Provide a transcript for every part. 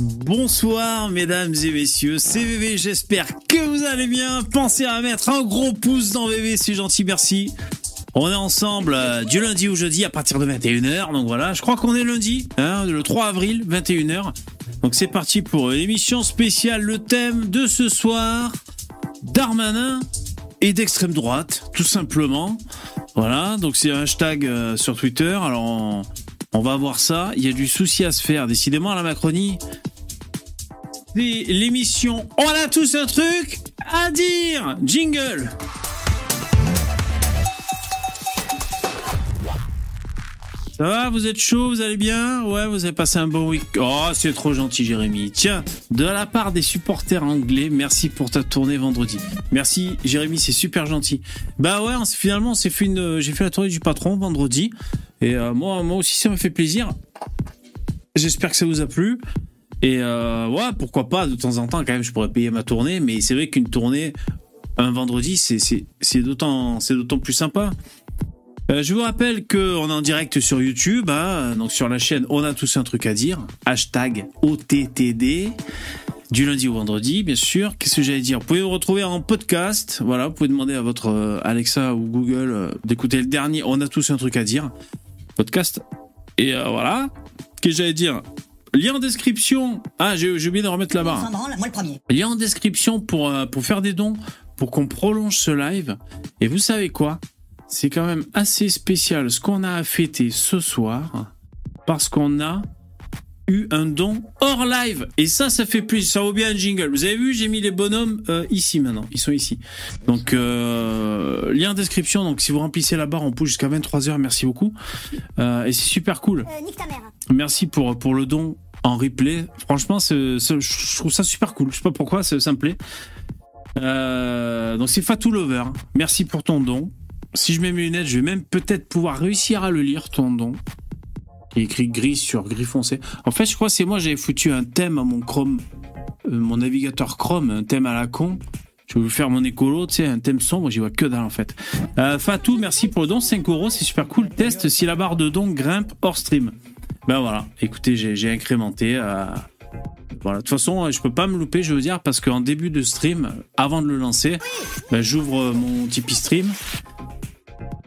Bonsoir mesdames et messieurs, c'est VV, j'espère que vous allez bien. Pensez à mettre un gros pouce dans VV, c'est gentil, merci. On est ensemble euh, du lundi au jeudi à partir de 21h, donc voilà, je crois qu'on est lundi, hein, le 3 avril, 21h. Donc c'est parti pour une émission spéciale, le thème de ce soir, Darmanin et d'extrême droite, tout simplement. Voilà, donc c'est un hashtag euh, sur Twitter, alors on, on va voir ça, il y a du souci à se faire, décidément à la Macronie. L'émission On a tous un truc à dire Jingle Ça va, vous êtes chaud, vous allez bien? Ouais, vous avez passé un bon week Oh, c'est trop gentil, Jérémy. Tiens, de la part des supporters anglais, merci pour ta tournée vendredi. Merci, Jérémy, c'est super gentil. Bah ouais, finalement, j'ai fait la tournée du patron vendredi, et euh, moi, moi aussi, ça m'a fait plaisir. J'espère que ça vous a plu. Et euh, ouais, pourquoi pas, de temps en temps, quand même, je pourrais payer ma tournée, mais c'est vrai qu'une tournée un vendredi, c'est d'autant plus sympa. Euh, je vous rappelle qu'on est en direct sur YouTube, hein, donc sur la chaîne On a tous un truc à dire, hashtag OTTD, du lundi au vendredi, bien sûr. Qu'est-ce que j'allais dire? Vous pouvez vous retrouver en podcast, voilà, vous pouvez demander à votre euh, Alexa ou Google euh, d'écouter le dernier On a tous un truc à dire, podcast. Et voilà, qu'est-ce que j'allais dire? Lien en description. Ah, j'ai oublié de remettre la barre. S'en branle, moi le premier. Lien en description pour, euh, pour faire des dons, pour qu'on prolonge ce live. Et vous savez quoi? C'est quand même assez spécial ce qu'on a à fêter ce soir, parce qu'on a eu un don hors live. Et ça, ça fait plus. Ça vaut bien un jingle. Vous avez vu, j'ai mis les bonhommes euh, ici maintenant. Ils sont ici. Donc, euh, lien en description. Donc, si vous remplissez la barre, on pousse jusqu'à 23h. Merci beaucoup. Euh, et c'est super cool. Nique ta mère. Merci pour, pour le don en replay. Franchement, c'est- c'est- je trouve ça super cool. Je sais pas pourquoi, ça, ça me plaît. Donc c'est Fatou Lover. Merci pour ton don. Si je mets mes lunettes, je vais même peut-être pouvoir réussir à le lire, ton don. Il écrit gris sur gris foncé. En fait, je crois que c'est moi, j'avais foutu un thème à mon Chrome, euh, mon navigateur Chrome, un thème à la con. Je vais vous faire mon écolo, tu sais, un thème sombre, j'y vois que dalle en fait. Euh, Fatou, merci pour le don, 5 euros, c'est super cool. Teste si la barre de don grimpe hors stream. Ben voilà, écoutez, j'ai incrémenté. euh, Voilà, de toute façon, je peux pas me louper, je veux dire, parce qu'en début de stream, avant de le lancer, ben, j'ouvre mon Tipeee stream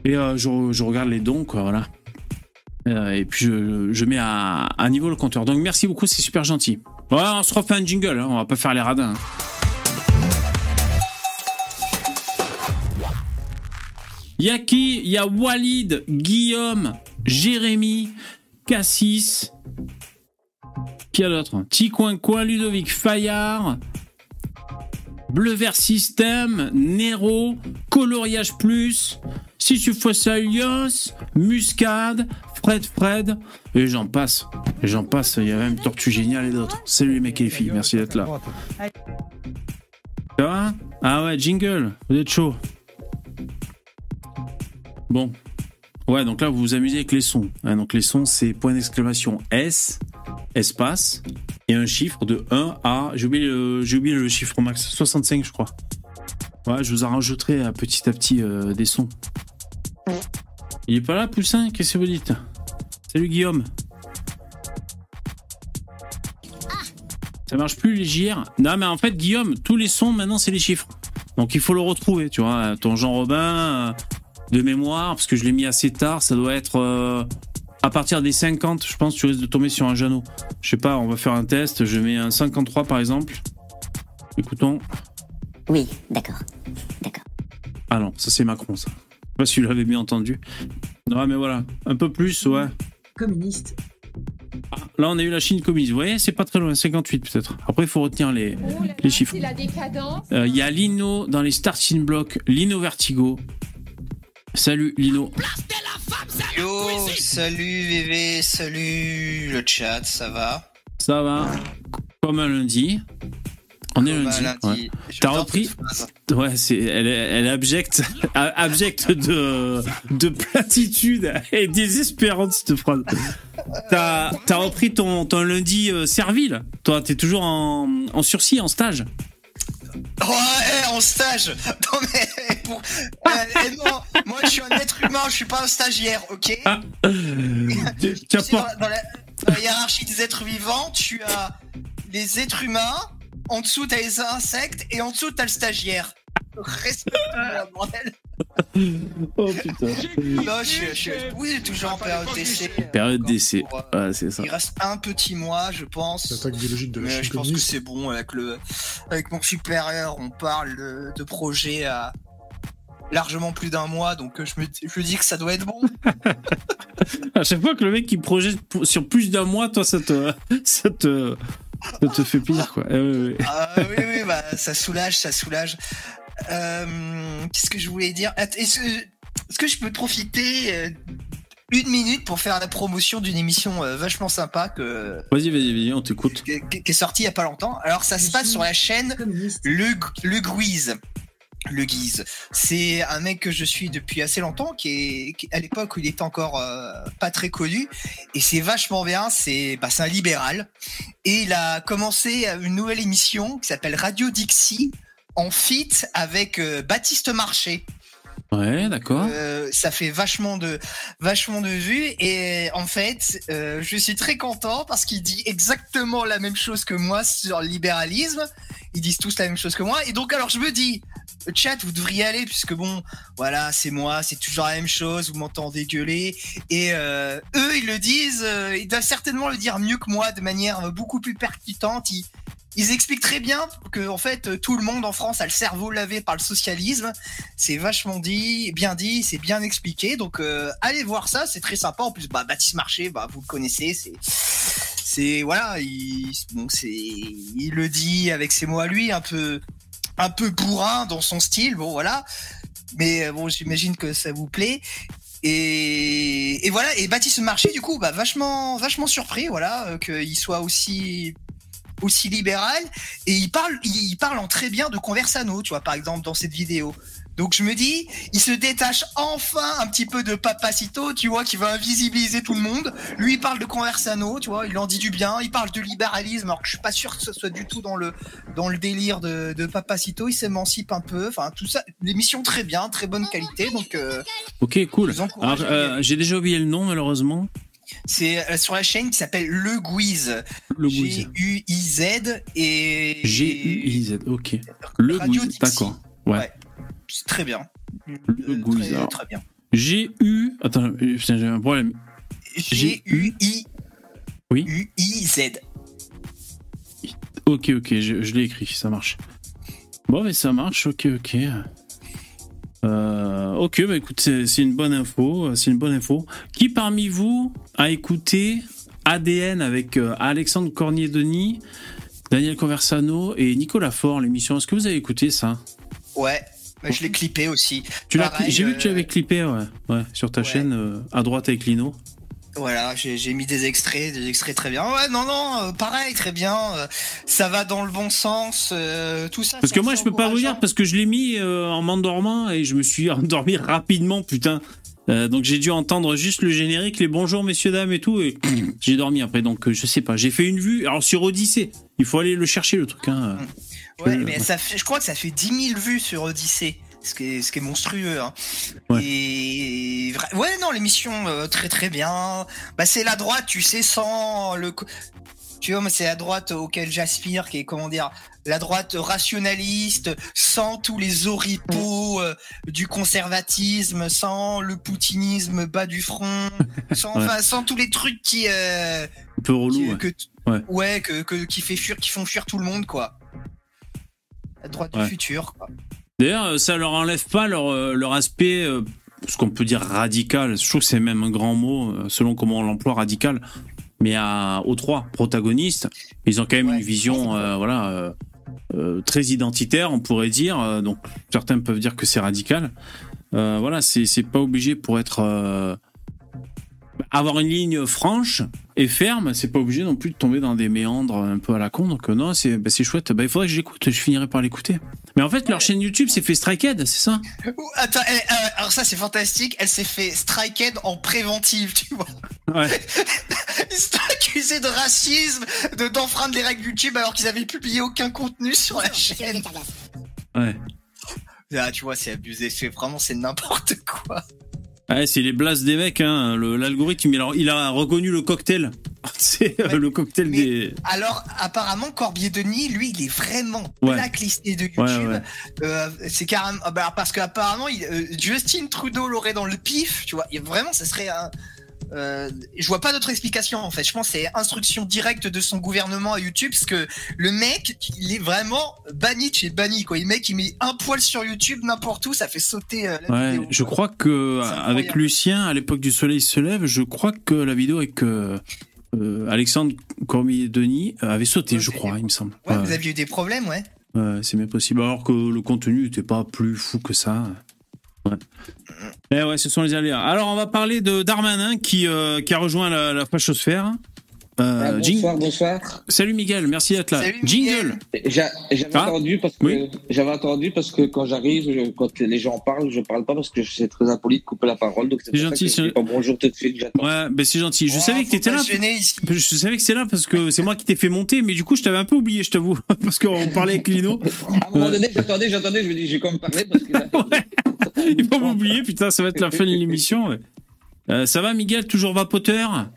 et je, je regarde les dons, quoi, voilà. Euh, et puis je, je mets à, à niveau le compteur. Donc merci beaucoup, c'est super gentil. Voilà, on se refait un jingle, hein, on va pas faire les radins. hein. Il y a qui? Il y a Walid, Guillaume, Jérémy, Cassis. Qui a d'autre Ticoin Coin, Ludovic Fayard, Bleu Vert System, Nero, Coloriage Plus, Sisyphus Alias, Muscade, Fred Fred, et j'en passe. J'en passe, il y a même Tortue Génial et d'autres. Salut les mecs et les filles, merci d'être là. Ça va Ah ouais, jingle, vous êtes chaud. Bon. Ouais, donc là, vous vous amusez avec les sons. Hein, donc les sons, c'est point d'exclamation S, espace, et un chiffre de 1 à... J'ai oublié, le- j'ai oublié le chiffre max, 65 je crois. Ouais, je vous en rajouterai euh, petit à petit euh, des sons. Il est pas là, Poussin? Qu'est-ce que vous dites? Salut Guillaume. Ça marche plus les JR Non, mais en fait, Guillaume, tous les sons maintenant, c'est les chiffres. Donc il faut le retrouver, tu vois. Ton Jean Robin, euh, de mémoire, parce que je l'ai mis assez tard, ça doit être euh, à partir des 50, je pense, tu risques de tomber sur un Jeannot. Je sais pas, on va faire un test. Je mets un 53 par exemple. Écoutons. Oui, d'accord. D'accord. Ah non, ça c'est Macron, ça. Je sais pas si vous l'avez bien entendu. Non, mais voilà, un peu plus, ouais. Communiste. Ah, là, on a eu la Chine communiste. Vous voyez, c'est pas très loin, 58 peut-être. Après, il faut retenir les, les chiffres. Euh, Il y a Lino dans les starting blocks, Lino Vertigo. Salut Lino. Yo, salut VV, salut le chat, ça va? Ça va Comme un lundi. On est un lundi. ouais. T'as repris. Ouais, c'est, elle, elle abjecte, abjecte de, de platitude et désespérante cette phrase. T'as, t'as repris ton, ton lundi euh, servile. Toi, t'es toujours en, en sursis, en stage. Ouais, en stage Non mais... pour- euh, eh non, moi je suis un être humain, je suis pas un stagiaire, ok? Ah, tu, tu Tu as sais, dans, pas- dans la, dans la hiérarchie des êtres vivants, tu as les êtres humains, en dessous t'as les insectes et en dessous t'as le stagiaire. Respecte-moi, bordel. Oh putain. Non, je, suis- je, oui, toujours en période d'essai. Période Encore d'essai. euh, Ouais, c'est ça. Il reste un petit mois, je pense. L'attaque biologique de la Mais Chine je pense que c'est bon avec le, avec mon supérieur, on parle de, de projets à largement plus d'un mois, donc euh, je me, je me dis que ça doit être bon. À chaque fois que le mec il projette sur plus d'un mois, toi ça te, ça te, ça te fait plaisir quoi. Ouais. Ah oui, oui, bah ça soulage, ça soulage. Euh, Qu'est-ce que je voulais dire? Est-ce que, je peux profiter euh, une minute pour faire la promotion d'une émission euh, vachement sympa que, Vas-y, vas-y, vas-y, on t'écoute. qui, est sortie il y a pas longtemps Alors ça se passe sur la chaîne Le, le Guise. Le Guise. C'est un mec que je suis depuis assez longtemps, qui est qui- à l'époque où il était encore euh, pas très connu. Et c'est vachement bien, c'est bah, un libéral. Et il a commencé une nouvelle émission qui s'appelle Radio Dixie, en feat avec euh, Baptiste Marché. Ouais, d'accord. Euh, ça fait vachement de vachement de vues et en fait euh, je suis très content parce qu'il dit exactement la même chose que moi sur le libéralisme ils disent tous la même chose que moi et donc alors je me dis le chat vous devriez aller puisque bon voilà c'est moi c'est toujours la même chose vous m'entendez gueuler et euh, eux ils le disent euh, ils doivent certainement le dire mieux que moi de manière beaucoup plus percutante ils expliquent très bien que en fait tout le monde en France a le cerveau lavé par le socialisme c'est vachement dit, bien dit, c'est bien expliqué. Donc euh, allez voir ça, c'est très sympa. En plus, bah, Baptiste Marché, bah, vous le connaissez, c'est voilà, c'est il le dit avec ses mots à lui, un peu un peu bourrin dans son style. Bon voilà, mais euh, bon, j'imagine que ça vous plaît. Et, voilà, et Baptiste Marché, du coup, bah, vachement vachement surpris, voilà, euh, qu'il soit aussi aussi libéral et il parle il parle en très bien de Conversano tu vois par exemple dans cette vidéo donc je me dis il se détache enfin un petit peu de Papacito tu vois qui va invisibiliser tout le monde lui il parle de Conversano tu vois il en dit du bien il parle de libéralisme alors que je suis pas sûr que ce soit du tout dans le dans le délire de, de Papacito il s'émancipe un peu enfin tout ça l'émission très bien très bonne qualité donc euh, Ok, cool. Alors, euh, j'ai déjà oublié le nom malheureusement. c'est euh, sur la chaîne qui s'appelle Le Guiz Le Guiz. G-U-I-Z et G-U-I-Z, ok. Le Guiz, d'accord. Ouais. Ouais. C'est très bien. Le Euh, Guiz, très, alors. très bien. G-U. Attends, euh, putain, j'ai un problème. G-U-I. Oui. U-I-Z. Ok, ok, je, je l'ai écrit, ça marche. Bon, mais ça marche, ok, ok. Euh, ok, bah écoute, c'est une bonne info, euh, c'est une bonne info. Qui parmi vous a écouté ADN avec euh, Alexandre Cornier-Denis, Daniel Conversano et Nicolas Faure, l'émission? Est-ce que vous avez écouté ça? Ouais. Mais je l'ai clippé aussi. Tu l'as J'ai vu que tu euh, avais clippé, ouais, ouais, sur ta ouais. chaîne, euh, à droite avec Lino. Voilà, j'ai mis des extraits, des extraits très bien. Ouais, non, non, euh, pareil, très bien. euh, ça va dans le bon sens. euh, tout ça. Parce que moi, je peux pas vous dire encourageant. parce que je l'ai mis en m'endormant et je me suis endormi rapidement, putain. Donc j'ai dû entendre juste le générique, les bonjours messieurs dames et tout, et j'ai dormi après. Donc je sais pas, j'ai fait une vue. Alors sur Odyssée, il faut aller le chercher le truc. Hein. Ouais, mais ça fait, je crois que ça fait 10 000 vues sur Odyssey. Ce qui est, ce qui est monstrueux. Hein. Ouais. Et vra- ouais, non, l'émission euh, très très bien. Bah c'est la droite, tu sais, sans le. Tu vois, c'est la droite auquel j'aspire, qui est comment dire, la droite rationaliste, sans tous les oripeaux euh, du conservatisme, sans le poutinisme bas du front, sans, Ouais. enfin, sans tous les trucs qui, euh, Un peu relou. qui- ouais. que, Ouais. ouais, que, que- qui fait fuir, qui font fuir tout le monde, quoi. La droite Ouais. du futur. D'ailleurs, euh, ça leur enlève pas leur, euh, leur aspect, euh, ce qu'on peut dire radical. Je trouve que c'est même un grand mot, selon comment on l'emploie, radical. Mais à, aux trois protagonistes, ils ont quand même Ouais. une vision, euh, voilà, euh, euh, très identitaire, on pourrait dire. Donc certains peuvent dire que c'est radical. Euh, voilà, c'est c'est pas obligé pour être euh, avoir une ligne franche et ferme. C'est pas obligé non plus de tomber dans des méandres un peu à la con. Donc euh, non, c'est bah, c'est chouette. Bah, il faudrait que j'écoute. Je finirai par l'écouter. Mais en fait, leur chaîne YouTube s'est fait Strikehead, c'est ça? Ouh, Attends, elle- euh, alors ça c'est fantastique, elle s'est fait striked en préventive, tu vois. Ouais. Ils sont accusés de racisme, de d'enfreindre les règles YouTube alors qu'ils avaient publié aucun contenu sur la chaîne. Ouais. Ah, tu vois, c'est abusé, c'est vraiment c'est n'importe quoi. Ouais, c'est les blasts des mecs. Hein. L'algorithme, il a, il a reconnu le cocktail. C'est euh, Ouais, le cocktail des. Alors, apparemment, Corbier Denis, lui, il est vraiment Ouais. blacklisté de YouTube. Euh, c'est carrément. ah bah, parce qu'apparemment, euh, Justin Trudeau l'aurait dans le pif, tu vois. Et vraiment, ça serait un. Euh, je vois pas d'autre explication en fait. Je pense que c'est instruction directe de son gouvernement à YouTube parce que le mec, il est vraiment banni chez banni quoi. Le mec, il met un poil sur YouTube n'importe où, ça fait sauter euh, la Ouais, vidéo. je crois que avec. Lucien, à l'époque du Soleil se lève, je crois que la vidéo avec euh, euh, Alexandre Cormier-Denis avait sauté, Ouais, je crois, il me semble. Ouais, vous aviez eu des problèmes, ouais. ouais, c'est bien possible. Alors que le contenu n'était pas plus fou que ça. Ouais. Eh ouais, ce sont les aléas. Alors, on va parler de Darmanin qui, euh, qui a rejoint la, la fachosphère. Euh, Ah, Jing- bonsoir, bonsoir. Salut Miguel, merci d'être là. Salut, Jingle. J'a- J'avais Ah, attendu parce que oui. j'avais attendu parce que quand j'arrive, je- quand les gens parlent, je parle pas parce que c'est très impoli de couper la parole. Donc c'est C'est pour ça gentil, que c'est- bonjour tout de suite. J'attends. Ouais, ben c'est gentil. Je Oh, savais que t'étais là. ici. Je savais que c'est là parce que c'est moi qui t'ai fait monter, mais du coup, je t'avais un peu oublié, je t'avoue. Parce qu'on parlait avec Lino. À un moment donné, j'attendais, j'attendais, je me dis, j'ai quand même parlé parce que. Il faut m'oublier, putain, ça va être la fin de l'émission. ouais. Euh, ça va, Miguel Toujours vapoteur?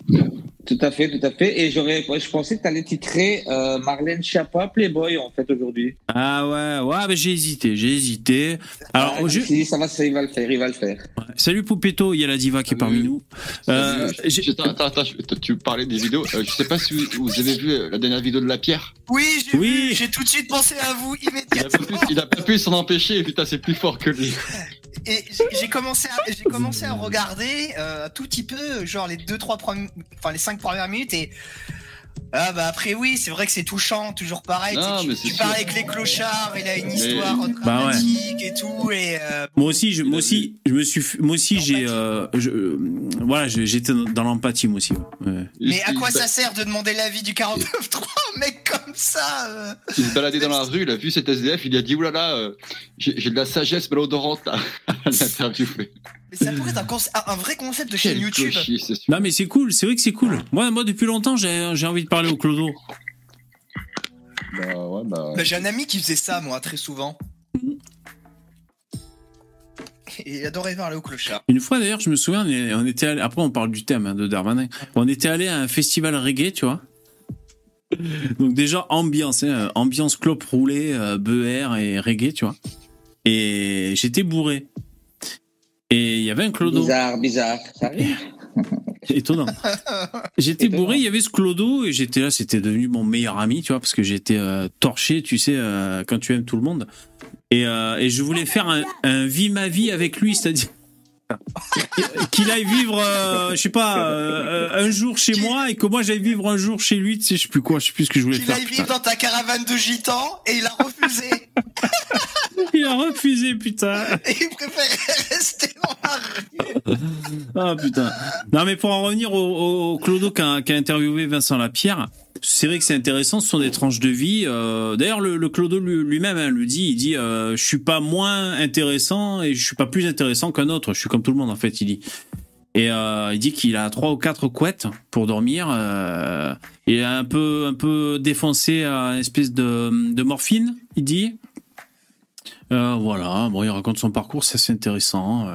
Tout à fait, tout à fait. Et j'aurais, je pensais que tu allais titrer euh, Marlène Schiappa Playboy en fait aujourd'hui. Ah ouais, ouais, ben j'ai hésité, j'ai hésité. Alors, Ah, je dit, ça va, ça, il va le faire, il va le faire. salut Poupetto, il y a la diva qui est parmi nous. Euh, Je- attends, attends, tu parlais des vidéos. Euh, je sais pas si vous, vous avez vu euh, la dernière vidéo de la pierre. Oui, j'ai Oui. vu, j'ai tout de suite pensé à vous Il a pas immédiatement. pu, il a pas pu s'en empêcher. Putain, c'est plus fort que lui. Et j'ai- commencé à, j'ai commencé à regarder euh, un tout petit peu, genre les deux, trois premières, enfin les cinq premières minutes et ah bah après oui, c'est vrai que c'est touchant, toujours pareil. Non, tu mais parles avec les clochards, il a une Mais- histoire Bah ouais. dramatique et tout et euh, moi aussi, je, moi aussi, je me suis, moi aussi, j'ai, euh, euh, voilà, j'étais dans l'empathie, moi aussi. ouais. Mais à quoi ça sert de demander l'avis du 49.3 un mec comme ça euh Il se baladait dans la rue, il a vu cet SDF, il a dit oulala, euh, j'ai de la sagesse malodorante à l'interview. Mais ça pourrait être un, conce- un- un vrai concept de chaîne Quel YouTube. clochier, c'est sûr. Non, mais c'est cool, c'est vrai que c'est cool. Moi, moi, depuis longtemps, j'ai, j'ai envie de parler au clodo. Bah ouais, bah. Bah, j'ai un ami qui faisait ça moi très souvent. Et il adorait parler au clochard. Une fois d'ailleurs, je me souviens, on est- on était allé, après on parle du thème hein, de Darmanin, on était allé à un festival reggae, tu vois. Donc déjà ambiance, hein, ambiance clope roulée, euh, beurre et reggae, tu vois. Et j'étais bourré. Et il y avait un clodo, Bizarre, bizarre. Ça arrive. étonnant. J'étais bourré, il y avait ce clodo et j'étais là, c'était devenu mon meilleur ami, tu vois, parce que j'étais euh, torché, tu sais, euh, quand tu aimes tout le monde. Et, euh, et je voulais faire un, un vie ma vie avec lui, c'est-à-dire qu'il aille vivre, euh, je sais pas, euh, un jour chez moi et que moi j'aille vivre un jour chez lui, tu sais, je sais plus quoi, je sais plus ce que je voulais Qu'il faire. aille putain. vivre dans ta caravane de gitans et il a refusé. Il a refusé, putain. et il préférait rester dans la rue. Ah putain. Non mais pour en revenir au, au, au Clodo qu'a qu'a interviewé Vincent Lapierre, c'est vrai que c'est intéressant, ce sont des tranches de vie. Euh, D'ailleurs le, le Clodo lui- lui-même hein, dit, il dit euh, je suis pas moins intéressant et je suis pas plus intéressant qu'un autre, je suis comme tout le monde en fait, il dit. Et euh, il dit qu'il a trois ou quatre couettes pour dormir. Il est un peu un peu défoncé à une espèce de, de morphine, il dit. Voilà, bon, il raconte son parcours, c'est assez intéressant.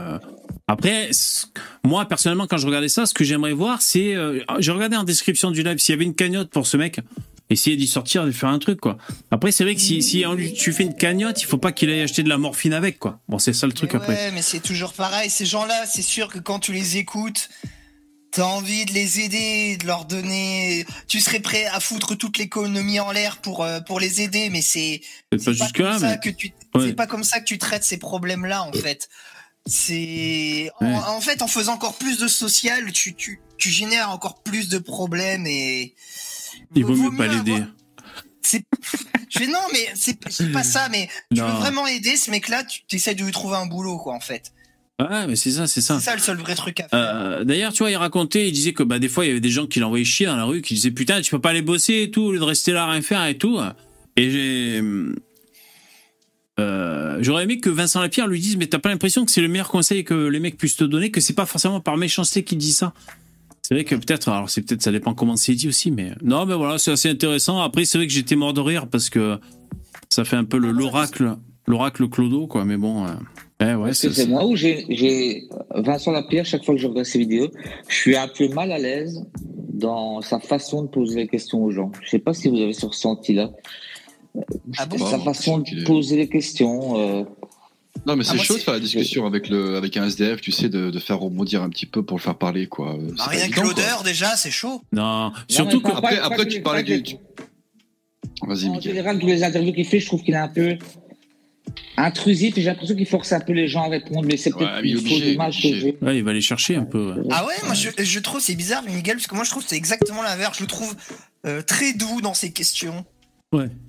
Euh, après, moi personnellement, quand je regardais ça, ce que j'aimerais voir, c'est, euh, j'ai regardé en description du live s'il y avait une cagnotte pour ce mec, essayer d'y sortir, de faire un truc quoi. Après, c'est vrai que si, si on lui- tu fais une cagnotte, il faut pas qu'il aille acheter de la morphine avec quoi. Bon, c'est ça le truc Mais après. Ouais, mais c'est toujours pareil. Ces gens-là, c'est sûr que quand tu les écoutes, t'as envie de les aider, de leur donner. Tu serais prêt à foutre toute l'économie en l'air pour euh, pour les aider, mais c'est pas c'est pas là, comme ça mais que tu. Ouais. C'est pas comme ça que tu traites ces problèmes-là, en fait. C'est en, Ouais. en fait en faisant encore plus de social, tu tu tu génères encore plus de problèmes et. il vaut vaut mieux pas l'aider. C'est, non, mais c'est pas ça, mais tu Non. veux vraiment aider ce mec-là, tu essaies de lui trouver un boulot, quoi, en fait. Ouais, mais c'est ça, c'est ça. C'est ça le seul vrai truc à faire. Euh, D'ailleurs, tu vois, il racontait, il disait que bah des fois il y avait des gens qui l'envoyaient chier dans la rue, qui disaient putain, tu peux pas aller bosser et tout, au lieu de rester là à rien faire et tout. Et j'ai, euh, j'aurais aimé que Vincent Lapierre lui dise, mais t'as pas l'impression que c'est le meilleur conseil que les mecs puissent te donner, que c'est pas forcément par méchanceté qu'il dit ça? C'est vrai que peut-être, alors c'est peut-être, ça dépend comment c'est dit aussi, mais non, mais voilà, c'est assez intéressant. Après, c'est vrai que j'étais mort de rire parce que ça fait un peu le l'oracle, l'oracle Clodo, quoi. Mais bon, euh, eh ouais, c'est moi où j'ai Vincent Lapierre, chaque fois que je regarde ses vidéos, je suis un peu mal à l'aise dans sa façon de poser les questions aux gens. Je sais pas si vous avez ce ressenti-là. Ah bon Sa façon de poser les questions. euh, Non, mais Ah, c'est moi, chaud de faire la discussion avec, le, avec un SDF, tu sais, de, de faire rebondir un petit peu pour le faire parler, quoi. Bah, rien que évident, l'odeur, déjà, c'est chaud. Non, surtout mais que. Après, pas- après pas tu parlais du. Vas-y, En Miguel. général, tous les interviews qu'il fait, je trouve qu'il est un peu intrusif et j'ai l'impression qu'il force un peu les gens à répondre, mais c'est peut-être une fausse obligé, image. Ouais, il va aller chercher un peu. ouais. Ah ouais, moi je, je trouve c'est bizarre, Miguel, parce que moi je trouve que c'est exactement l'inverse. Je le trouve euh, très doux dans ses questions.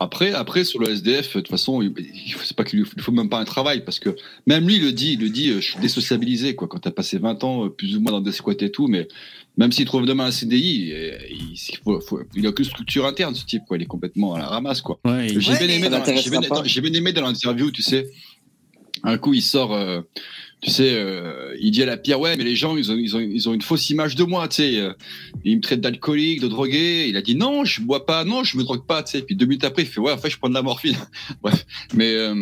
Après, après, sur le SDF, de toute façon, il, faut- c'est pas qu'il lui faut- il faut même pas un travail, parce que même lui, il le dit, il le dit, euh, je suis désociabilisé, quoi. Quand t'as passé 20 ans, euh, plus ou moins dans des squats et tout, mais même s'il trouve demain un CDI, euh, il, il faut- faut- il a aucune structure interne, ce type, quoi. Il est complètement à la ramasse, quoi. Ouais, J'ai Ouais, bien, j'ai bien aimé dans l'interview, tu sais. Un coup, il sort, euh, tu sais, euh, il dit à la pierre, ouais, mais les gens, ils ont, ils ont, ils ont une fausse image de moi, tu sais. euh, Ils me traitent d'alcoolique, de drogué. Il a dit non, je bois pas, non, je me drogue pas, tu sais. Puis deux minutes après, il fait, ouais, en fait, je prends de la morphine. Bref. Mais, euh,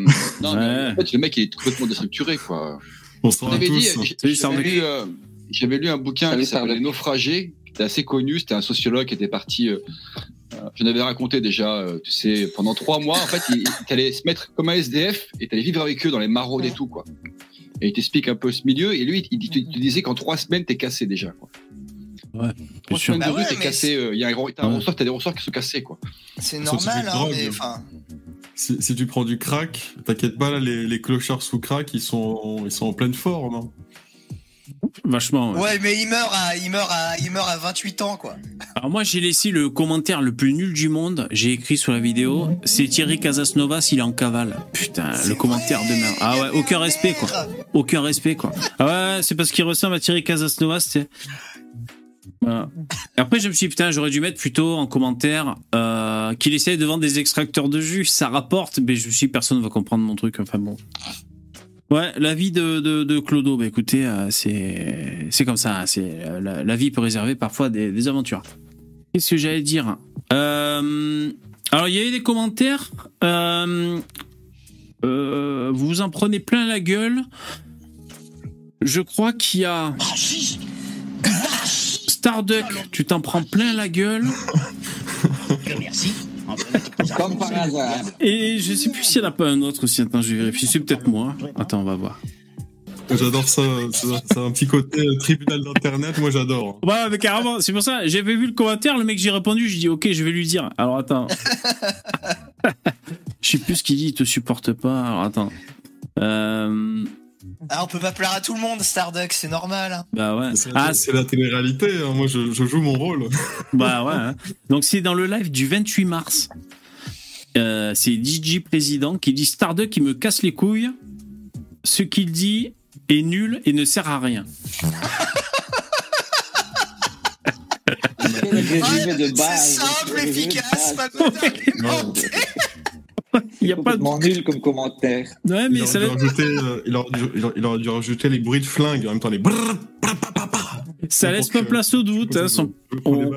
non, mais Ouais. en fait, le mec, il est complètement déstructuré, quoi. On s'en avait dit, j'avais Sardoc. lu, euh, j'avais lu un bouquin qui s'appelait. Les Naufragés, qui était assez connu. C'était un sociologue qui était parti. Euh, euh, je l'avais raconté déjà, euh, tu sais, pendant trois mois. En fait, il, il allait se mettre comme un SDF et t'allais vivre avec eux dans les maraudes et tout, quoi. Et il t'explique un peu ce milieu. Et lui, il, te, il te disait qu'en trois semaines, t'es cassé déjà, quoi. Ouais, Trois semaines de Bah rue, t'es cassé. euh, Il y a un, t'as un Ouais. ressort, t'as des ressorts qui sont cassés, quoi. C'est normal, hein, mais enfin. Si, si tu prends du crack, t'inquiète pas, là, les, les clochards sous crack, ils sont, ils sont en pleine forme. hein. Vachement. ouais. Ouais, mais il meurt à, il meurt à, il meurt à 28 ans, quoi. Alors moi j'ai laissé le commentaire le plus nul du monde. J'ai écrit sur la vidéo, c'est Thierry Casasnovas, il est en cavale. Putain, le commentaire de merde. Ah ouais, aucun respect quoi. Aucun respect quoi. Ah ouais, c'est parce qu'il ressemble à Thierry Casasnovas, c'est. Voilà. Après, je me suis dit, putain, j'aurais dû mettre plutôt en commentaire euh, qu'il essaye de vendre des extracteurs de jus. Ça rapporte, mais je me suis dit, personne va comprendre mon truc. Enfin bon. Ouais, la vie de, de, de Clodo, bah écoutez, euh, c'est comme ça. hein, C'est euh, la, vie peut réserver parfois des, aventures. Qu'est-ce que j'allais dire Euh, Alors, il y a eu des commentaires. vous vous en prenez plein la gueule. Je crois qu'il y a. Starduck, tu t'en prends plein la gueule. Merci. Comme par hasard. Et je sais plus s'il n'y en a pas un autre aussi. Attends, je vais vérifier. C'est peut-être moi. Attends, on va voir. J'adore ça. C'est un petit côté euh, tribunal d'internet. Moi, j'adore. Ouais, mais carrément, c'est pour ça. J'avais vu le commentaire, le mec, j'ai répondu, je dis ok, je vais lui dire. Alors attends. Je sais plus ce qu'il dit, il te supporte pas. Alors attends. Euh, Ah, on peut pas plaire à tout le monde, Starduck, c'est normal. hein. bah ouais. C'est Ah, c'est la télé-réalité. hein. Moi, je, je joue mon rôle. bah ouais. hein. Donc c'est dans le live du 28 mars. Euh, c'est DJ Président qui dit Starduck qui me casse les couilles. Ce qu'il dit est nul et ne sert à rien. C'est simple, efficace, pas. Il y a pas de. Nul comme commentaire. Ouais, Il mais aurait, ça dû laisse, rajouter, euh, il, aurait dû, il aurait- il aurait dû rajouter les bruits de flingue en même temps les. brrr, pa, pa. ça laisse pas que- place au doute. hein, son- on,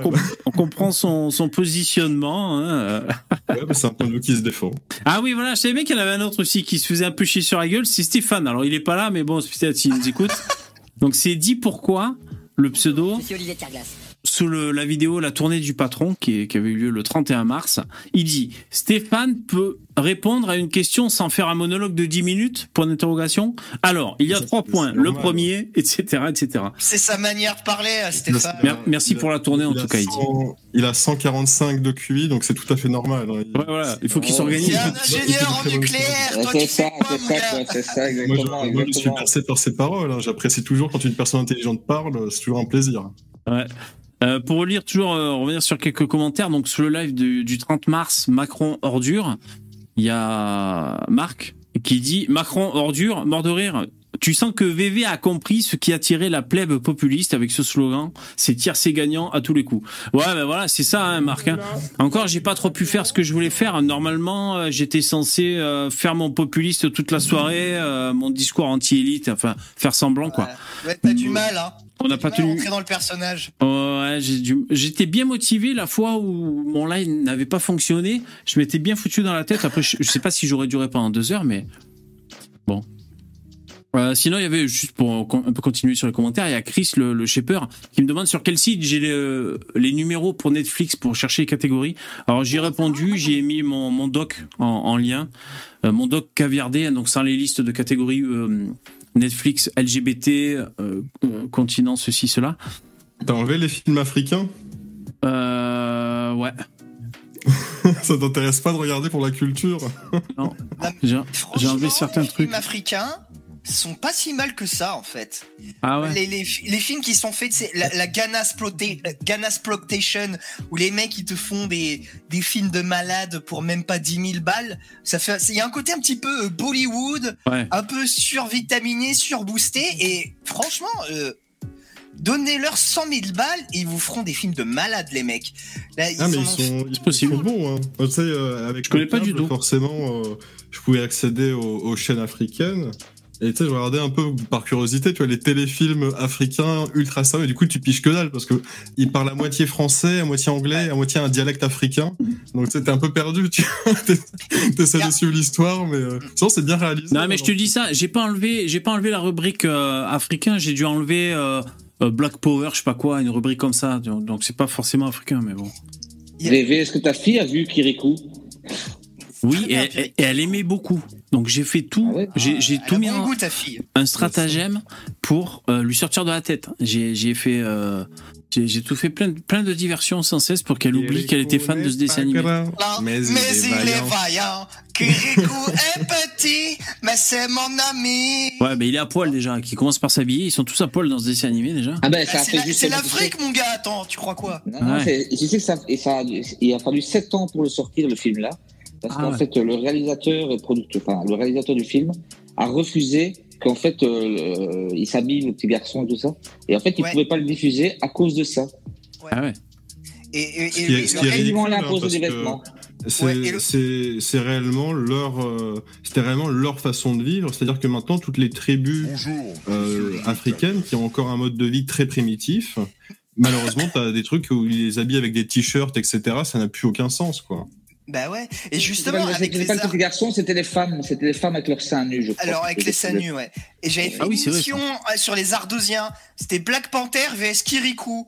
on comprend son, son positionnement. hein, euh. Ouais, c'est un point de vue qui se défend. Ah oui, voilà, je savais bien qu'il y en avait un autre aussi qui se faisait un peu chier sur la gueule, c'est Stéphane. Alors il est pas là, mais bon, c'est peut-être s'il nous écoute. Donc c'est dit pourquoi le pseudo Monsieur Olivier. Sous le- la vidéo La tournée du patron qui, est- qui avait eu lieu le 31 mars. Il dit Stéphane peut répondre à une question sans faire un monologue de 10 minutes? Point d'interrogation. Alors, il y a trois points. Le normal. premier, etc., etc. C'est sa manière de parler, euh, Stéphane. Mer- merci a- pour la tournée, en tout cas, il dit. 100 Il a 145 de QI, donc c'est tout à fait normal. hein. Il- Ouais, voilà, il faut qu'il s'organise. C'est un ingénieur en nucléaire, toi C'est tu ça, quoi, ça, Moi, je, exactement. moi, je suis percé par ses paroles. hein. J'apprécie toujours quand une personne intelligente parle. C'est toujours un plaisir. Ouais. Euh, pour relire toujours, euh, revenir sur quelques commentaires. Donc sur le live du, du 30 mars, Macron ordure. Il y a Marc qui dit Macron ordure, mort de rire. Tu sens que VV a compris ce qui attirait la plèbe populiste avec ce slogan, c'est tiercé gagnant à tous les coups. Ouais, ben voilà, c'est ça, hein, Marc. hein. Encore, j'ai pas trop pu faire ce que je voulais faire. Normalement, euh, j'étais censé euh, faire mon populiste toute la soirée, euh, mon discours anti-élite, enfin faire semblant quoi. Ouais, t'as du mal, hein. On n'a pas tenu. dans le personnage. Ouais, dû- j'étais bien motivé la fois où mon live n'avait pas fonctionné. Je m'étais bien foutu dans la tête. Après, je, je sais pas si j'aurais duré pendant deux heures, mais bon. Euh, sinon, il y avait, juste pour un peu continuer sur les commentaires, il y a Chris, le, le shaper, qui me demande sur quel site j'ai les, les numéros pour Netflix pour chercher les catégories. Alors, j'ai répondu, j'ai mis mon, mon doc en, en lien, Euh, mon doc caviardé, donc sans les listes de catégories euh, Netflix, LGBT, continent, ceci, cela. T'as enlevé les films africains? Euh, ouais. Ça t'intéresse pas de regarder pour la culture? J'ai j'ai enlevé certains les trucs. films africains sont pas si mal que ça, en fait. Ah ouais. Les, les, les films qui sont faits, c'est la, la Ghana Splota- Ghana Sploitation, où les mecs ils te font des, des films de malades pour même pas 10 000 balles. Ça fait, il y a un côté un petit peu euh, Bollywood, Ouais. un peu survitaminé, surboosté, et franchement, euh, donnez-leur 100 000 balles et ils vous feront des films de malades, les mecs. Là, ils Ah, mais ils ont- sont, ils possible. sont bons. Hein. Tu sais, euh, avec Je connais le pas du tout. Forcément, euh, je pouvais accéder aux, aux chaînes africaines. Et tu sais, je regardais un peu par curiosité, tu vois, les téléfilms africains ultra sérieux. Et du coup, tu piges que dalle parce que ils parlent à moitié français, à moitié anglais, à moitié un dialecte africain. Donc, tu sais, t'es un peu perdu, tu vois. T'essaies de suivre l'histoire, mais euh, sinon, c'est bien réalisé. Non mais je te dis ça, j'ai pas enlevé, j'ai pas enlevé la rubrique euh, africain, j'ai dû enlever euh, euh, Black Power, je sais pas quoi, une rubrique comme ça. Donc donc c'est pas forcément africain, mais bon. VV, est-ce que ta fille a vu Kirikou? Oui, et, bien, elle aimait beaucoup. Donc j'ai fait tout, Ah ouais j'ai Elle tout mis bon en goût, ta fille. un stratagème pour euh, lui sortir de la tête. J'ai fait, euh, j'ai tout fait plein de, plein de diversions sans cesse pour qu'elle oublie qu'elle était fan de ce dessin animé. Là, Mais mais, il est il est vaillant. Kirikou est petit, mais c'est mon ami. Ouais, mais il est à poil déjà, qui commence par s'habiller. Ils sont tous à poil dans ce dessin animé déjà. Ah ben, Bah, ça a c'est fait juste. c'est l'Afrique, mon gars. Attends, tu crois quoi? Non, non, Ouais. c'est- je sais que ça, et ça, il a fallu 7 ans pour le sortir, le film-là. Parce Ah qu'en ouais. fait, le réalisateur et producteur, enfin, le réalisateur du film a refusé qu'en fait, euh, il s'habille, le petit garçon et tout ça. Et en fait, il Ouais. pouvait pas le diffuser à cause de ça. Ah ouais. Et, et, et- et- hein. C'est Ouais, le- réellement leur, euh, c'était réellement leur façon de vivre. C'est-à-dire que maintenant, toutes les tribus euh, africaines qui ont encore un mode de vie très primitif, malheureusement, t'as des trucs où ils les habillent avec des t-shirts, etc. Ça n'a plus aucun sens, quoi. Bah ouais. Et justement, avec c'était les pas le arts- petit garçon, c'était les femmes. C'était les femmes avec leurs seins nus, je crois. Alors avec les seins nus, ouais. Et j'avais fait Ah oui, une émission euh, sur les Ardosiens. C'était Black Panther vs Kirikou.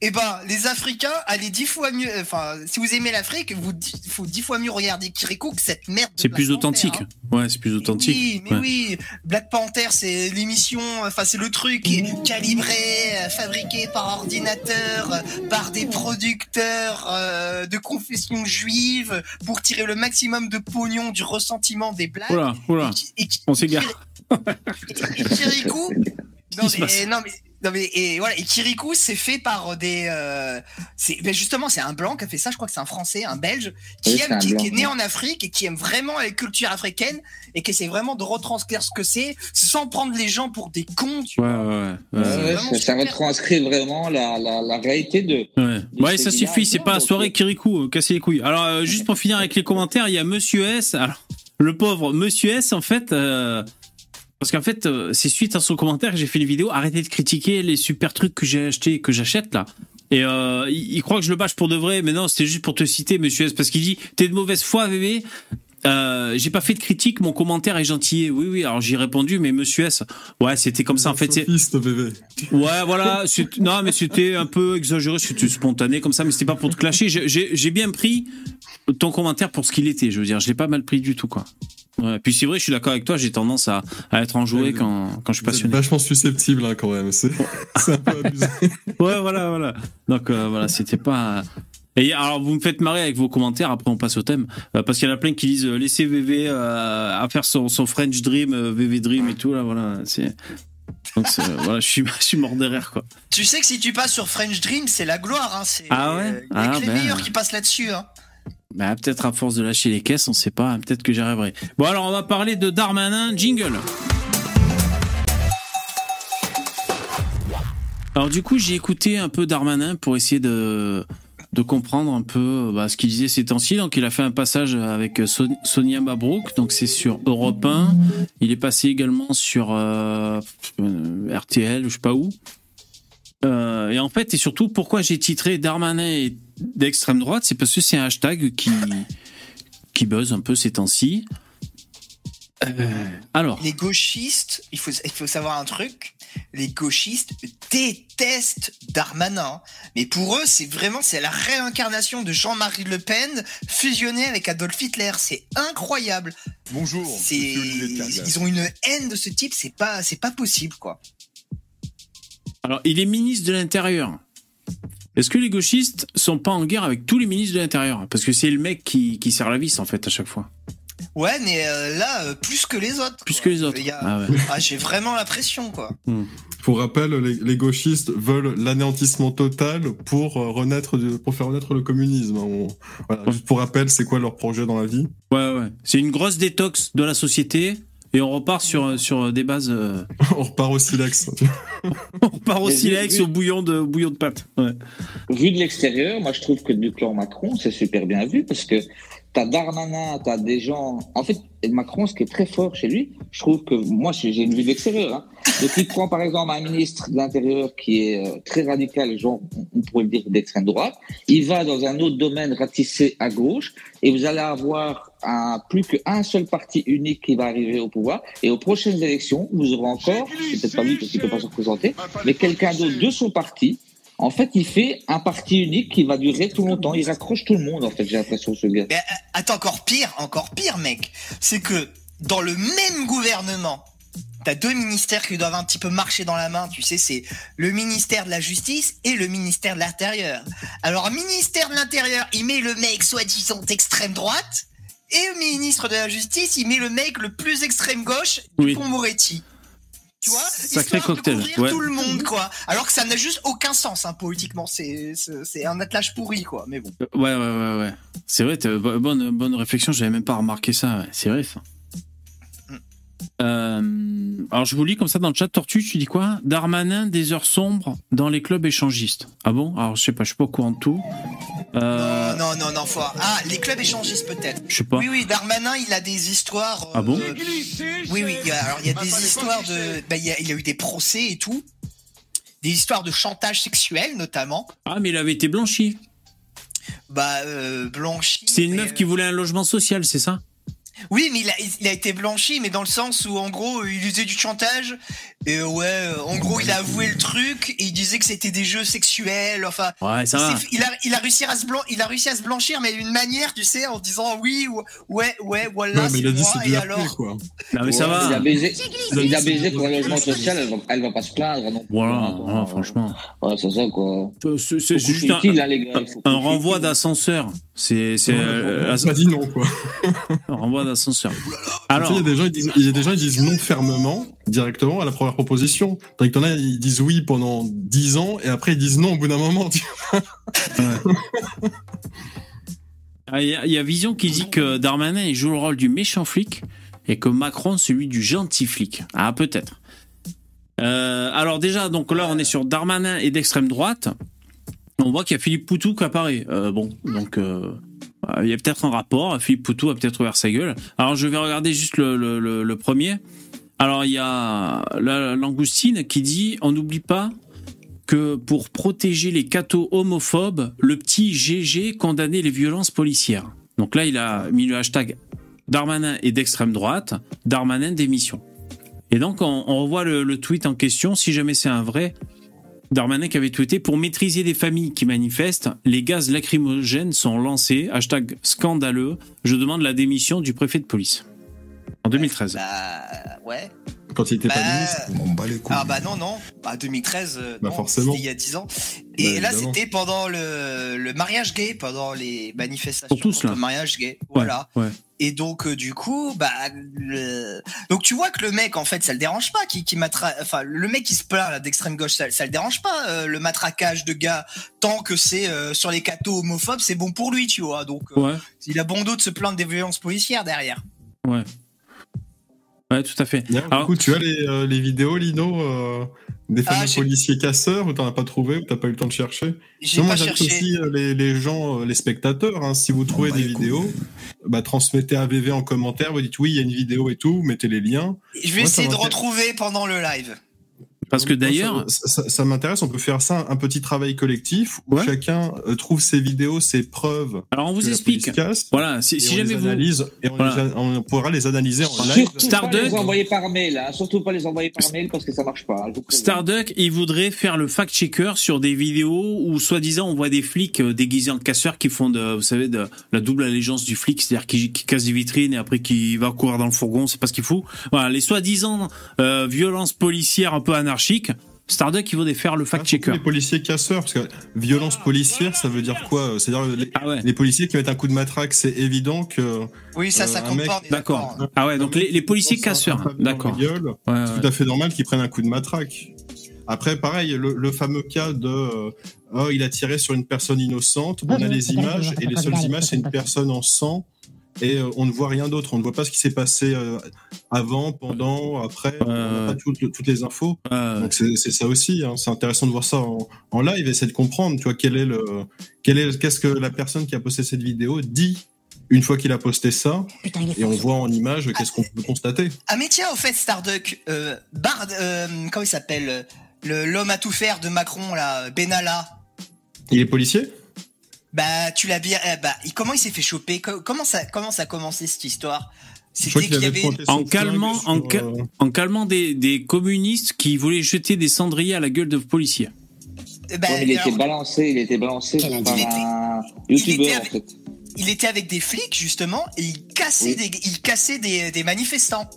Et ben, les Africains, allez dix fois mieux. Enfin, si vous aimez l'Afrique, vous il faut dix fois mieux regarder Kirikou que cette merde. de C'est plus Panther, authentique. hein. Ouais, c'est plus Mais authentique. Oui, mais Ouais. oui. Black Panther, c'est l'émission, enfin, c'est le truc qui est calibré, euh, fabriqué par ordinateur, euh, par des producteurs euh, de confession juive pour tirer le maximum de pognon du ressentiment des blagues. Oula, oula. Et et On s'égare. et Kirikou, mais, non mais, non mais, et voilà, et Kirikou, c'est fait par des, euh, c'est, ben justement, c'est un blanc qui a fait ça, je crois que c'est un français, un belge, qui Oui, aime, un qui, blanc, qui est né ouais. en Afrique et qui aime vraiment la culture africaine et qui essaie vraiment de retranscrire ce que c'est sans prendre les gens pour des cons, tu Ouais, vois. ouais, ouais. Ouais, ouais. ouais, vraiment ça, ça retranscrit vraiment la, la, la réalité de. Ouais, ouais ça suffit, c'est pas la soirée euh, Kirikou, euh, casser les couilles. Alors, euh, juste pour finir avec les commentaires, il y a Monsieur S. Alors, le pauvre Monsieur S, en fait, euh, parce qu'en fait, euh, c'est suite à son commentaire que j'ai fait une vidéo. Arrêtez de critiquer les super trucs que j'ai achetés, que j'achète là. Et euh, il, il croit que je le bâche pour de vrai, mais non, c'était juste pour te citer, Monsieur S, parce qu'il dit t'es de mauvaise foi, bébé. Euh, j'ai pas fait de critique, mon commentaire est gentil. Oui, oui. Alors j'ai répondu, mais Monsieur S, ouais, c'était comme ça. En fait, Sophiste, bébé. Ouais, voilà. Non, mais c'était un peu exagéré, c'était spontané comme ça, mais c'était pas pour te clasher. J'ai bien pris ton commentaire pour ce qu'il était. Je veux dire, je l'ai pas mal pris du tout, quoi. Ouais. Puis c'est vrai, je suis d'accord avec toi. J'ai tendance à, à être enjoué quand, quand je suis passionné. vachement susceptible, hein, quand même. C'est un peu abusé. Ouais, voilà, voilà. Donc euh, voilà, c'était pas. Et alors vous me faites marrer avec vos commentaires. Après on passe au thème Euh, parce qu'il y en a plein qui disent euh, laissez VV euh, à faire son, son French Dream, euh, VV Dream et tout là. Voilà, c'est. Donc euh, voilà, je suis, je suis mort derrière quoi. Tu sais que si tu passes sur French Dream, c'est la gloire, hein. C'est, Ah ouais? euh, il y a Ah que les ben. meilleurs qui passent là-dessus, hein. Bah, peut-être à force de lâcher les caisses, on sait pas, peut-être que j'y arriverai. Bon, alors on va parler de Darmanin, jingle. Alors du coup, j'ai écouté un peu Darmanin pour essayer de, de comprendre un peu bah, ce qu'il disait ces temps-ci. Donc il a fait un passage avec Son- Sonia Mabrouk, donc c'est sur Europe 1. Il est passé également sur euh, euh, RTL, je sais pas où. Euh, et en fait, et surtout, pourquoi j'ai titré Darmanin d'extrême droite, c'est parce que c'est un hashtag qui qui buzz un peu ces temps-ci. Euh, alors, Les gauchistes, il faut, il faut savoir un truc, les gauchistes détestent Darmanin. Mais pour eux, c'est vraiment, c'est la réincarnation de Jean-Marie Le Pen fusionné avec Adolf Hitler. C'est incroyable. Bonjour. C'est, ils ont une haine de ce type, c'est pas, c'est pas possible, quoi. Alors, il est ministre de l'Intérieur. Est-ce que les gauchistes sont pas en guerre avec tous les ministres de l'Intérieur? Parce que c'est le mec qui, qui sert la vis, en fait, à chaque fois. Ouais, mais euh, là, euh, plus que les autres. Plus quoi. que les autres. A- Ah ouais. Ah, j'ai vraiment l'impression, quoi. Pour rappel, les, les gauchistes veulent l'anéantissement total pour euh, renaître, du- pour faire renaître le communisme. On- voilà, juste pour rappel, c'est quoi leur projet dans la vie? Ouais, ouais. C'est une grosse détox de la société et on repart sur, sur des bases. euh, On repart au silex. on repart au Mais silex, vu- au bouillon de, au bouillon de pâte. Ouais. Vu de l'extérieur, moi je trouve que du clan Macron, c'est super bien vu parce que t'as Darmanin, t'as des gens. En fait, Macron, ce qui est très fort chez lui, je trouve que moi j'ai une vue d'extérieur. Hein. Donc il prend par exemple un ministre de l'Intérieur qui est euh, très radical, genre on pourrait le dire d'extrême droite. Il va dans un autre domaine ratissé à gauche et vous allez avoir un, plus qu'un seul parti unique qui va arriver au pouvoir. Et aux prochaines élections, vous aurez encore, c'est peut-être pas lui parce qu'il peut pas se représenter, mais quelqu'un d'autre de son parti en fait, il fait un parti unique qui va durer tout longtemps. Il raccroche tout le monde, en fait, j'ai l'impression, ce gars. Mais, euh, attends, encore pire, encore pire, mec. C'est que dans le même gouvernement, t'as deux ministères qui doivent un petit peu marcher dans la main. Tu sais, c'est le ministère de la Justice et le ministère de l'Intérieur. Alors, ministère de l'Intérieur, il met le mec soi-disant d'extrême droite. Et le ministre de la Justice, il met le mec le plus extrême gauche, Oui. Dupond-Moretti. Tu vois Sacré de cocktail, ouais. tout le monde, quoi. Alors que ça n'a juste aucun sens, hein, politiquement. C'est, un attelage pourri, quoi. Mais bon. Ouais, ouais, ouais, ouais. C'est vrai, bonne, bonne réflexion, j'avais même pas remarqué ça. ouais. C'est vrai, ça. Euh, alors, je vous lis comme ça dans le chat. Tortue, tu dis quoi? Darmanin, des heures sombres dans les clubs échangistes. Ah bon? Alors, je sais pas, je suis pas au courant de tout. Euh, Non, non, non, faut... Ah, les clubs échangistes peut-être. je sais pas. Oui, oui, Darmanin, il a des histoires. Ah bon? euh, Oui, oui, il y a, alors il y a des histoires de. bah, il, y a, il y a eu des procès et tout. Des histoires de chantage sexuel, notamment. Ah, mais il avait été blanchi. Bah, euh, blanchi. C'est une meuf euh, qui voulait un logement social, c'est ça? Oui, mais il a, il a été blanchi, mais dans le sens où, en gros, il usait du chantage. Et euh, ouais, euh, en gros, il a avoué le truc et il disait que c'était des jeux sexuels. Enfin, Ouais, ça il, va. a, il a réussi à se blan- il a réussi à se blanchir, mais d'une manière, tu sais, en disant oui, ou- ouais, ouais, voilà, Ouais, mais c'est il a dit moi. c'est Et du alors, quoi. Non, mais ça Ouais, Il va. a baisé, Il a il a dit baisé pour un logement social, elle va, elle va pas se plaindre, non. Voilà, voilà, franchement. Ouais, c'est ça, quoi. Euh, C'est juste un, utile, hein, les gars. un renvoi d'ascenseur. C'est c'est, euh, On as- m'a dit non, quoi. un renvoi d'ascenseur. Alors, Il y a des gens, ils disent, il y a des gens, ils disent non fermement, directement à la première proposition. Tandis que t'en as, ils disent oui pendant 10 ans, et après ils disent non au bout d'un moment. Ah, Il y, a- il y a Vision qui dit que Darmanin joue le rôle du méchant flic et que Macron celui du gentil flic. Ah peut-être. Euh, alors déjà, donc là on est sur Darmanin et d'extrême droite. On voit qu'il y a Philippe Poutou qui apparaît. Euh, bon, donc euh, il y a peut-être un rapport. Philippe Poutou a peut-être ouvert sa gueule. Alors je vais regarder juste le, premier. Alors il y a la Langoustine qui dit on n'oublie pas que pour protéger les cathos homophobes, le petit GG condamnait les violences policières. Donc là, il a mis le hashtag Darmanin et d'extrême droite, Darmanin démission. Et donc, on, revoit le tweet en question, si jamais c'est un vrai. Darmanin qui avait tweeté pour maîtriser des familles qui manifestent, les gaz lacrymogènes sont lancés. Hashtag scandaleux. Je demande la démission du préfet de police. En 2013. bah, ouais. Quand il était pas Bah, ministre. On bat les couilles. Ah bah non, non. Bah 2013, euh, Bah, non, forcément. c'était il y a 10 ans. Et Bah, là, c'était pendant le, le mariage gay, pendant les manifestations Pour tous, là. le mariage gay. Ouais, Voilà. ouais. Et donc, euh, du coup, bah, le... donc tu vois que le mec, en fait, ça le dérange pas, qui, qui matra... enfin, le mec qui se plaint là d'extrême gauche, ça, ça le dérange pas, euh, le matraquage de gars, tant que c'est euh, sur les cathos homophobes, c'est bon pour lui, tu vois. Donc, euh, Ouais, il a bon dos de se plaindre des violences policières derrière. ouais. Ouais, tout à fait. Alors- du coup, tu as les, euh, les vidéos, Lino, euh, des fameux Ah, j'ai- policiers casseurs, ou t'en as pas trouvé, ou t'as pas eu le temps de chercher. Non, moi, euh, les, les gens, euh, les spectateurs, hein, si vous trouvez bah, des vidéos, bah, transmettez à VV en commentaire, vous dites oui, il y a une vidéo et tout, mettez les liens. Je vais Moi, essayer de retrouver pendant le live. Parce que d'ailleurs, ça, ça- ça m'intéresse. On peut faire ça un petit travail collectif où Ouais. chacun euh, trouve ses vidéos, ses preuves. alors on vous explique. casse, Voilà, si, jamais les vous. analyse et on, Voilà. les a- on pourra les analyser en live. Surtout Starduck. pas les envoyer par mail, hein. surtout pas les envoyer par mail parce que ça marche pas. hein. Starduck, il voudrait faire le fact-checker sur des vidéos où, soi-disant, on voit des flics euh, déguisés en casseurs qui font de, vous savez, de la double allégeance du flic, c'est-à-dire qui, qui casse des vitrines et après qui va courir dans le fourgon, c'est pas ce qu'il fout. Voilà, les soi-disant euh, violences policières un peu anarchiques. Starduck, il voudrait faire le Ah, fact-checker. Les policiers casseurs, parce que violence policière, ça veut dire quoi C'est-à-dire les, Ah ouais. les policiers qui mettent un coup de matraque, c'est évident que Oui, ça, ça Euh, compte mec- D'accord. Ah ouais, donc les, les policiers casseurs. D'accord. Ouais, ouais. C'est tout à fait normal qu'ils prennent un coup de matraque. Après, pareil, le, le fameux cas de euh, oh, il a tiré sur une personne innocente. On a Bonjour, les images et les seules images, c'est une personne en sang et euh, on ne voit rien d'autre. On ne voit pas ce qui s'est passé euh, avant, pendant, après. On n'a pas toutes, toutes les infos. Donc c'est c'est ça aussi. hein. C'est intéressant de voir ça en, en live et essayer de comprendre, tu vois, quel est le, quel est, qu'est-ce que la personne qui a posté cette vidéo dit une fois qu'il a posté ça Putain, et on voit en image qu'est-ce qu'on peut constater. Ah mais tiens, au fait, Starduck, euh, Bard, euh, comment il s'appelle euh, le- L'homme à tout faire de Macron, là, Benalla. Il est policier? Bah, tu l'as bien. eh, bah, comment il s'est fait choper? Co- Comment ça, comment ça a commencé cette histoire? C'était qu'il y avait pointé En calmant- en euh, calmant des, des communistes qui voulaient jeter des cendriers à la gueule de policiers. bah, Ouais, il alors, était balancé, il était balancé par un Il était en avec- fait. il était avec des flics justement et il cassait Oui. des, il cassait des, des manifestants.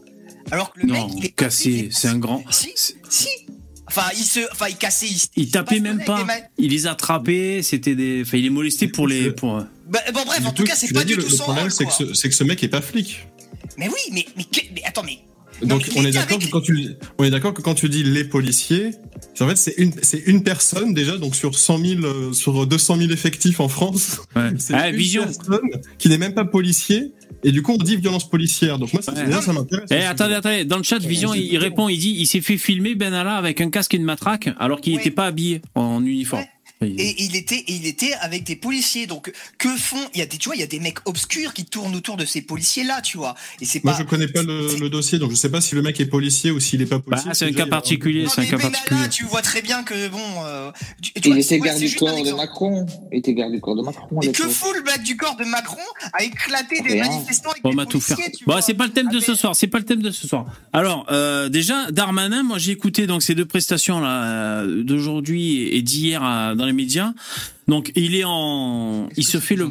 Alors que le mec, Non, il est cassé, c'est un grand. Si, si. Enfin, il se, enfin, il cassait. Il, Il tapait même pas. Il les attrapait, c'était des. Enfin, il les molestait pour les. Pour... Bah, bon bref, en tout cas, c'est pas du le, tout le son problème, rôle. c'est que, ce, c'est que ce mec est pas flic. Mais oui, mais mais, attends, mais Donc on est d'accord avec que quand tu on est d'accord que quand tu dis les policiers, c'est- en fait c'est une c'est une personne déjà donc sur 100 000 euh, sur 200 000 effectifs en France. Ouais. C'est Ah, une Vision. personne qui n'est même pas policier et du coup on dit violence policière. Donc moi ça, Ouais. ça m'intéresse. Eh, attendez, attendez. Dans le chat, Vision, il, il répond, il dit, il s'est fait filmer Benalla avec un casque et une matraque, alors qu'il Ouais. n'était pas habillé en uniforme. Ouais. Et il était, et il était avec des policiers. Donc, que font Il y a des, tu vois, il y a des mecs obscurs qui tournent autour de ces policiers-là, tu vois. Et c'est Moi pas. je connais pas le, dossier donc je sais pas si le mec est policier ou s'il est pas policier. Bah, c'est un cas a particulier, Non, c'est un mais cas particulier. tu vois très bien que bon. euh, tu- tu Il vois, était garde du corps de. Macron. Il était garde du corps de Macron. Et que fout le mec du corps de Macron à éclater des manifestants avec On des va tout faire. policiers, tu Bon, c'est pas le thème de ce soir. C'est pas le thème de ce soir. Alors, euh, déjà, Darmanin, moi j'ai écouté donc ces deux prestations là euh, d'aujourd'hui et d'hier euh, dans les médias. Donc, il est en, il se fait le,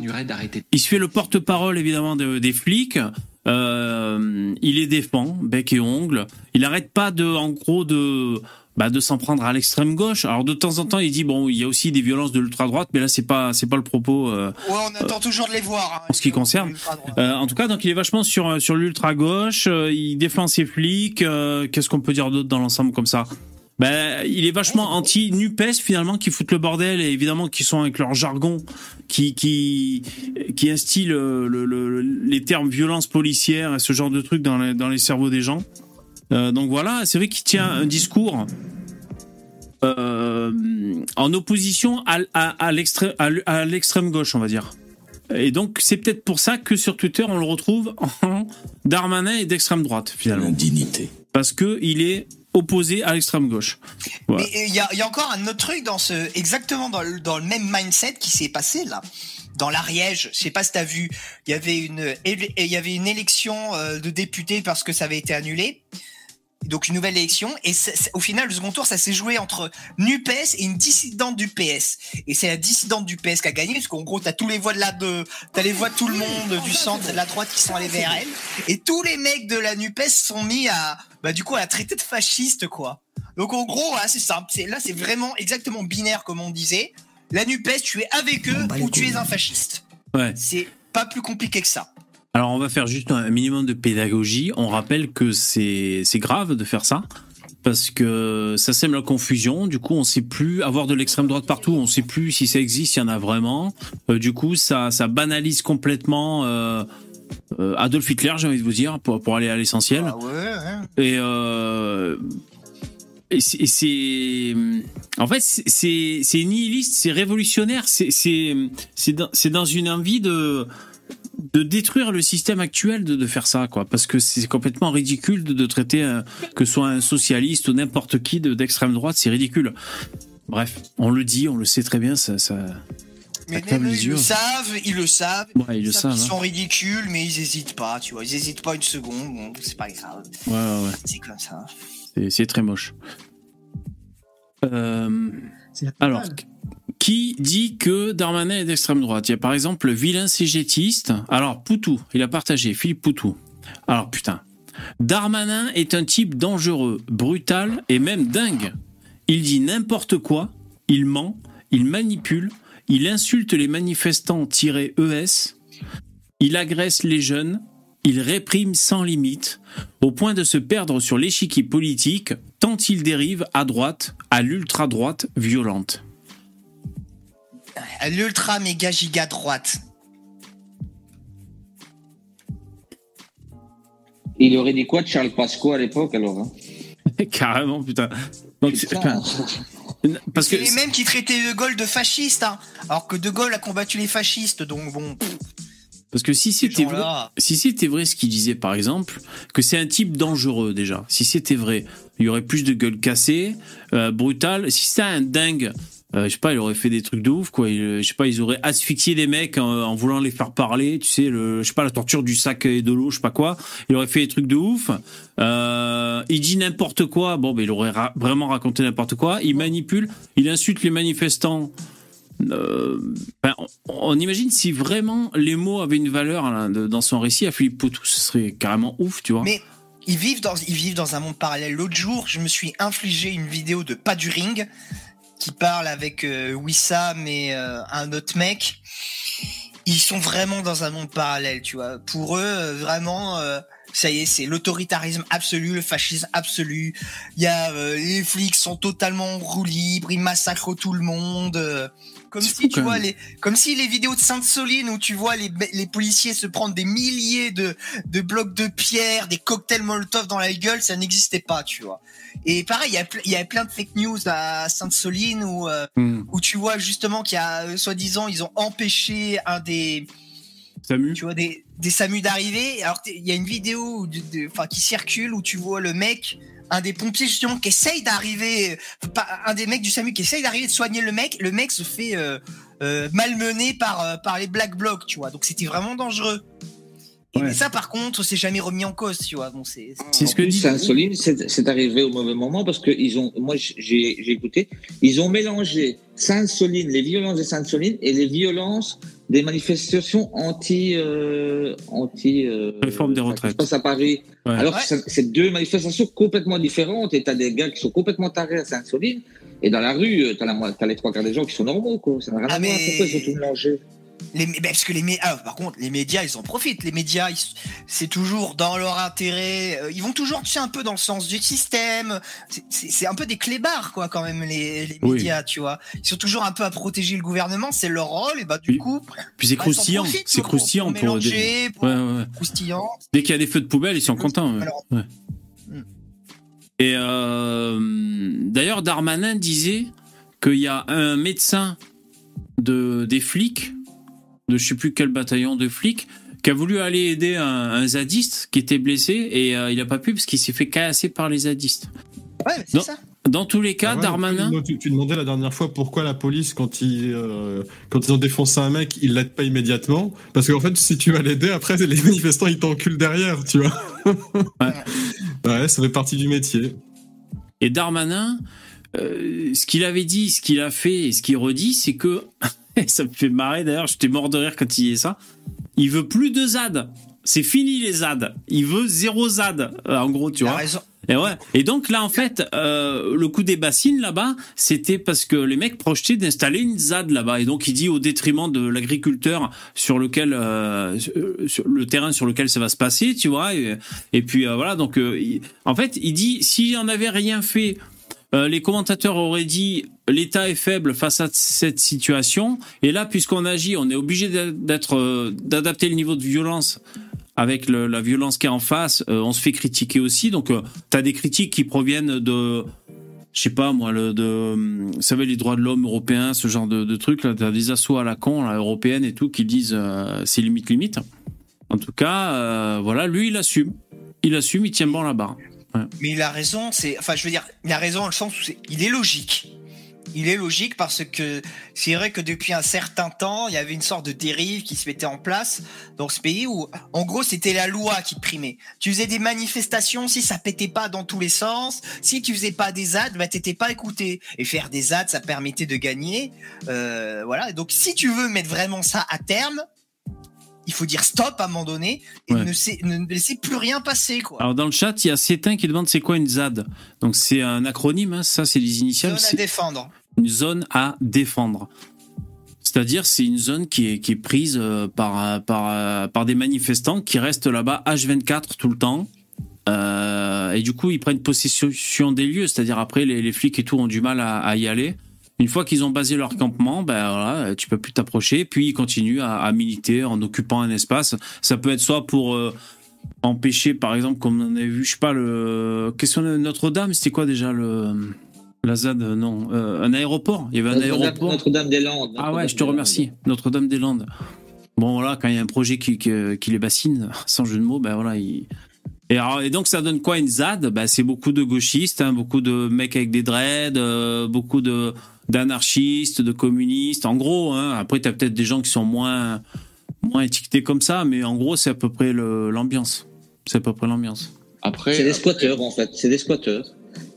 il se fait le porte-parole évidemment de- des flics. Euh, il les défend, bec et ongle. Il arrête pas de, en gros, de, bah, de s'en prendre à l'extrême gauche. Alors de temps en temps, il dit bon, il y a aussi des violences de l'ultra droite, mais là c'est pas, c'est pas le propos. euh, Ouais, on attend toujours de les voir. hein, en ce qui concerne. euh, en tout cas, donc il est vachement sur sur l'ultra gauche. il défend ses flics. euh, Qu'est-ce qu'on peut dire d'autre dans l'ensemble comme ça? Ben, il est vachement anti Nupes finalement qui foutent le bordel et évidemment qui sont avec leur jargon qui qui qui instille le, le- le- les termes violence policière et ce genre de trucs dans les, dans les cerveaux des gens. Euh, donc voilà, c'est vrai qu'il tient un discours euh, en opposition à, à, à l'extrême gauche, on va dire. Et donc c'est peut-être pour ça que sur Twitter on le retrouve en Darmanin et d'extrême droite finalement, L'indignité. parce que il est opposé à l'extrême gauche. Il y a, il y a encore un autre truc dans ce, exactement dans le, même mindset qui s'est passé là. Dans l'Ariège, je sais pas si t'as vu, il y avait une, il y avait une élection euh, de députés parce que ça avait été annulé. Donc une nouvelle élection et au final le second tour ça s'est joué entre Nupes et une dissidente du PS et c'est la dissidente du PS qui a gagné parce qu'en gros t'as tous les voix de la de t'as les voix de tout le monde du centre et de la droite qui sont allés vers elle et tous les mecs de la Nupes sont mis à bah du coup à la traiter de fasciste quoi donc en gros, voilà, c'est simple. C'est là, c'est vraiment exactement binaire comme on disait. La Nupes, tu es avec eux les ou tu es un fasciste. Ouais. C'est pas plus compliqué que ça. Alors on va faire juste un minimum de pédagogie. On rappelle que c'est grave de faire ça parce que ça sème la confusion. Du coup, on sait plus avoir de l'extrême droite partout. On sait plus si ça existe, s'il y en a vraiment. Euh, du coup, ça ça banalise complètement euh, euh, Adolf Hitler, j'ai envie de vous dire, pour pour aller à l'essentiel. Ah ouais, Et, et c'est- et c'est, en fait, c'est- nihiliste, c'est révolutionnaire, c'est dans, c'est dans une envie de de détruire le système actuel de, de faire ça, quoi. Parce que c'est complètement ridicule de, de traiter un- que ce soit un socialiste ou n'importe qui de- d'extrême droite, c'est ridicule. Bref, on le dit, on le sait très bien, ça. ça... Mais même eux, ils yeux. le savent, ils le savent. Ouais, ils le savent. Ils hein. sont ridicules, mais ils hésitent pas, tu vois. Ils hésitent pas une seconde. Bon, c'est pas grave. Ouais, ouais, ouais. C'est comme ça. C'est- très moche. Euh, alors. Qui dit que Darmanin est d'extrême droite Il y a par exemple le vilain cégétiste. Alors, Poutou, il a partagé, Philippe Poutou. Alors, putain. Darmanin est un type dangereux, brutal et même dingue. Il dit n'importe quoi, il ment, il manipule, il insulte les manifestants-ES, il agresse les jeunes, il réprime sans limite, au point de se perdre sur l'échiquier politique, tant il dérive à droite, à l'ultra-droite violente. L'ultra méga giga droite. Il aurait dit quoi de Charles Pasqua à l'époque alors hein? Carrément, putain. Donc, c'est- Putain. enfin, parce que C'est les mêmes qui traitaient De Gaulle de fasciste, hein. Alors que De Gaulle a combattu les fascistes, donc bon. parce que si c'était vrai, gens-là- si c'était vrai ce qu'il disait par exemple, que c'est un type dangereux déjà. Si c'était vrai, il y aurait plus de gueule cassée, euh, brutal. Si c'était un dingue, euh, je sais pas, il aurait fait des trucs de ouf quoi. Il- je sais pas, ils auraient asphyxié des mecs en, en voulant les faire parler. Tu sais, le, je sais pas, la torture du sac et de l'eau, je sais pas quoi. Il aurait fait des trucs de ouf. Euh, il dit n'importe quoi. Bon, ben il aurait ra- vraiment raconté n'importe quoi. Il manipule, il insulte les manifestants. Euh, ben, on, on imagine si vraiment les mots avaient une valeur de- dans son récit à Philippe Poutou, ce serait carrément ouf, tu vois. Mais ils vivent dans ils vivent dans un monde parallèle. L'autre jour, je me suis infligé une vidéo de pas du ring qui parle avec euh, Wissam et euh, un autre mec. Ils sont vraiment dans un monde parallèle, tu vois. Pour eux, euh, vraiment, euh, ça y est, c'est l'autoritarisme absolu, le fascisme absolu. Il y a euh, les flics sont totalement en roue libre, ils massacrent tout le monde. Comme si fou, tu vois même. les, comme si les vidéos de Sainte-Soline où tu vois les, les policiers se prendre des milliers de, de blocs de pierre, des cocktails Molotov dans la gueule, ça n'existait pas, tu vois. Et pareil, il y a, ple- il y a plein de fake news à Sainte-Soline où, euh, Hmm. où tu vois justement qu'il y a, euh, soi-disant, ils ont empêché un des, Samu tu vois, des, des SAMU d'arriver. Alors, il y a une vidéo de- de- qui circule où tu vois le mec, un des pompiers justement, qui essaye d'arriver, euh, un des mecs du SAMU qui essaye d'arriver de soigner le mec. Le mec se fait euh, euh, malmener par, euh, par les Black Blocs, tu vois. Donc, c'était vraiment dangereux. Et Ouais. mais ça, par contre, c'est jamais remis en cause, tu vois. C'est. Ce que dit. Saint-Soline, c'est arrivé au mauvais moment parce que ils ont, moi j'ai j'ai écouté, ils ont mélangé Sainte-Soline, les violences de Sainte-Soline et les violences des manifestations anti, euh, anti euh, Réforme des retraites. passe à Paris. Ouais. Alors Ouais. c'est- deux manifestations complètement différentes et t'as des gars qui sont complètement tarés à Sainte-Soline et dans la rue, t'as la mo- t'as les trois quarts des gens qui sont normaux quoi. Ça n'a rien Ah, à voir. mais- Pourquoi ils ont tout mélangé Les, ben, parce que les mé- ah, par contre, les médias, ils en profitent. Les médias, c'est toujours dans leur intérêt. euh, Ils vont toujours, tu sais, un peu dans le sens du système. C'est- un peu des clébards, quoi, quand même, les, les Oui. médias, tu vois. Ils sont toujours un peu à protéger le gouvernement, c'est leur rôle, et bah, du coup, Puis c'est bah, croustillant, c'est croustillant pour, pour. des- mélanger, pour Ouais, ouais, ouais. croustillant. Dès qu'il y a des feux de poubelle, ils sont contents. ouais. Hmm. Et euh, d'ailleurs, Darmanin disait qu'il y a un médecin de, des flics, de je sais plus quel bataillon de flics, qui a voulu aller aider un, un zadiste qui était blessé et euh, il a pas pu parce qu'il s'est fait casser par les zadistes. Ouais, c'est Non. ça. Dans tous les cas, Ah ouais, Darmanin. Tu, tu- tu demandais la dernière fois pourquoi la police, quand ils, euh, quand ils ont défoncé un mec, ils l'aident pas immédiatement? Parce qu'en fait, si tu vas l'aider, après, les manifestants, ils t'enculent derrière, tu vois. ouais, ça fait partie du métier. Et Darmanin, euh, ce qu'il avait dit, ce qu'il a fait et ce qu'il redit, c'est que ça me fait marrer d'ailleurs. J'étais mort de rire quand il disait ça. Il veut plus de ZAD. C'est fini les ZAD. Il veut zéro ZAD. euh, en gros, tu vois. raison. Et ouais. Et donc là, en fait, euh, le coup des bassines là-bas, c'était parce que les mecs projetaient d'installer une ZAD là-bas. Et donc il dit au détriment de l'agriculteur sur lequel, euh, sur le terrain sur lequel ça va se passer, tu vois. Et, et puis euh, voilà. Donc il- en fait, il dit s'il en avait rien fait. Euh, les commentateurs auraient dit l'État est faible face à cette situation et là puisqu'on agit on est obligé d'être euh, d'adapter le niveau de violence avec la violence qui est en face, euh, on se fait critiquer aussi. Donc, tu as des critiques qui proviennent de, je sais pas moi, de, hum, vous savez, les droits de l'homme européens, ce genre de, de trucs. Là, t'as des assauts à la con, là, européennes et tout, qui disent euh, c'est limite limite. En tout cas, euh, voilà, lui, il assume. Il assume, il tient bon la barre. Mais il a raison, c'est, enfin, je veux dire, il a raison dans le sens où c'est, il est logique. Il est logique parce que c'est vrai que depuis un certain temps, il y avait une sorte de dérive qui se mettait en place dans ce pays où, en gros, c'était la loi qui primait. Tu faisais des manifestations, si ça pétait pas dans tous les sens, si tu faisais pas des ads, bah t'étais pas écouté. Et faire des ads, ça permettait de gagner. Euh, voilà. Donc, si tu veux mettre vraiment ça à terme, il faut dire stop à un moment donner et Ouais. ne, laisser plus rien passer, quoi. Alors, dans le chat, il y a Cétin qui demande c'est quoi une ZAD. Donc, c'est un acronyme, hein, ça, c'est les initiales. Zone à défendre. une zone à défendre. C'est-à-dire, c'est une zone qui est, qui est prise euh, par, euh, par, euh, par des manifestants qui restent là-bas H24 tout le temps. Euh, et du coup, ils prennent possession des lieux. C'est-à-dire, après, les, les flics et tout ont du mal à, à y aller. Une fois qu'ils ont basé leur campement, ben voilà, tu peux plus t'approcher. Puis ils continuent à, à militer en occupant un espace. Ça peut être soit pour euh, empêcher, par exemple, comme on avait vu, je sais pas, le question de Notre-Dame, c'était quoi déjà le la ZAD Non, euh, un aéroport. Il y avait un Notre-Dame aéroport. Notre-Dame-des-Landes. Ah ouais, je te remercie. Notre-Dame-des-Landes. Bon, voilà, quand il y a un projet qui, qui, qui les bassine, sans jeu de mots, ben voilà. il- Et, alors, et donc, ça donne quoi une ZAD ben, C'est beaucoup de gauchistes, hein, beaucoup de mecs avec des dreads, euh, beaucoup de d'anarchistes, de communistes. En gros, hein, après, tu as peut-être des gens qui sont moins, moins étiquetés comme ça, mais en gros, c'est à peu près l'ambiance. C'est à peu près l'ambiance. Après, C'est des squatteurs, en fait. C'est des squatteurs.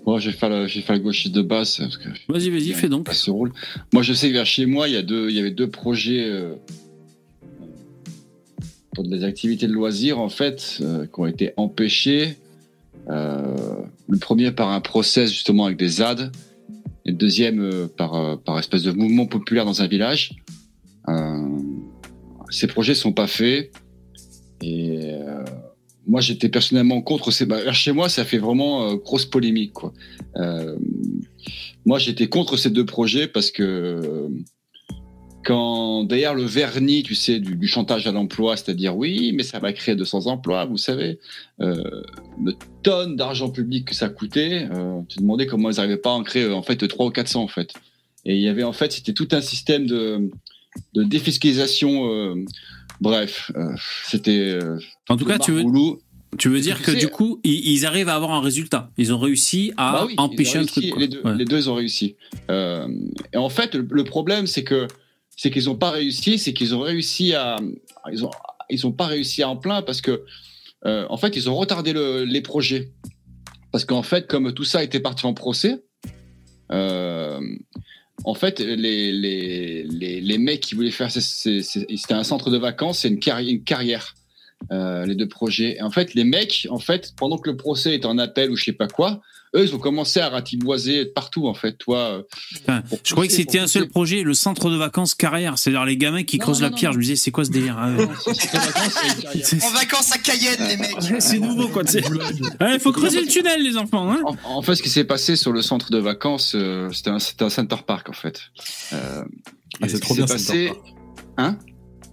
moi, j'ai fait le, j'ai fait le gauchiste de base. Vas-y, vas-y, fais donc. Roule. Moi, je sais que vers chez moi, il y, a deux, il y avait deux projets euh, pour des activités de loisirs, en fait, euh, qui ont été empêchés. Euh, le premier par un process, justement, avec des ZAD. Deuxième euh, par, euh, par espèce de mouvement populaire dans un village. Euh, ces projets sont pas faits. Et moi, j'étais personnellement contre. Ces... bah, chez moi, ça fait vraiment grosse polémique, moi, j'étais contre ces deux projets parce que quand d'ailleurs le vernis, tu sais, du, du chantage à l'emploi, c'est-à-dire oui, mais ça va créer 200 emplois, vous savez, euh, le tonne d'argent public que ça coûtait, euh, tu te demandais comment ils n'arrivaient pas à en créer en fait 3 ou 400 en fait. Et il y avait en fait, c'était tout un système de, de défiscalisation. euh, bref, euh, c'était. euh, En tout cas, tu veux, tu veux dire que que tu sais- du coup, ils, ils arrivent à avoir un résultat. Ils ont réussi à Bah oui, empêcher un truc. Les deux, Ouais. les deux, ont réussi. Euh, et en fait, le problème, c'est que c'est qu'ils n'ont pas réussi, c'est qu'ils ont réussi à, ils ont, ils ont pas réussi à en plein parce que, euh, en fait, ils ont retardé le- les projets. Parce qu'en fait, comme tout ça était parti en procès, euh, en fait, les, les, les, les mecs qui voulaient faire, c'était un centre de vacances, c'est une, carri- une carrière. euh, les deux projets. Et en fait, les mecs, en fait, pendant que le procès était en appel ou je sais pas quoi, eux, ils ont commencé à ratiboiser partout, en fait. Toi, euh, Enfin, je croyais que c'était un seul projet, le centre de vacances carrière. C'est-à-dire les gamins qui Non, creusent non, la non, pierre. non. Je me disais, c'est quoi ce délire hein En vacances à Cayenne, les mecs. C'est nouveau, quoi. Il faut creuser le tunnel, les enfants. Hein En, en fait, ce qui s'est passé sur le centre de vacances, euh, c'était un, un center park, en fait. Euh, Ah, c'est ce trop bien, s'est Center passé. Park. Hein?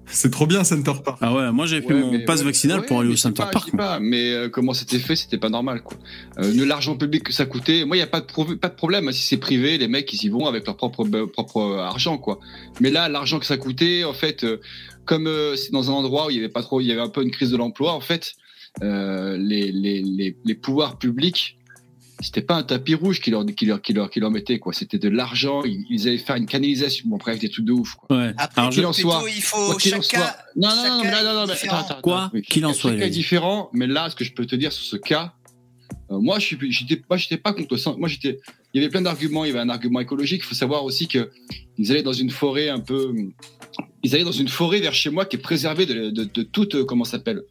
C'est trop bien, Center Park. ah ouais, moi j'avais fait Ouais, mon passe ouais, vaccinal ouais, pour aller au Center pas, je Park. sais pas, mais euh, comment c'était fait, c'était pas normal, quoi. Euh, de l'argent public que ça coûtait, moi, il y a pas de, pro- pas de problème. hein, Si c'est privé, les mecs, ils y vont avec leur propre, euh, propre argent, quoi. Mais là, l'argent que ça coûtait, en fait, euh, comme euh, c'est dans un endroit où il y avait pas trop, il y avait un peu une crise de l'emploi, en fait, euh, les, les, les, les pouvoirs publics, c'était pas un tapis rouge qui leur, qui leur, qui leur, qui leur mettait, quoi. C'était de l'argent, ils, ils allaient faire une canalisation, bon, bref, des trucs de ouf, quoi. Ouais. Après, qu'il en soit, il faut qu'il en chacun. soit. Non, non, non, chacun non, non, mais attends, attends, Quoi oui. qu'il en Chacun- soit, Chacun il est différent, mais là, ce que je peux te dire sur ce cas, euh, moi, je suis, j'étais, moi, j'étais pas contre le centre. Moi, j'étais, il y avait plein d'arguments. Il y avait un argument écologique. Il faut savoir aussi que ils allaient dans une forêt un peu, ils allaient dans une forêt vers chez moi qui est préservée de, de, de toute, euh, comment ça s'appelle,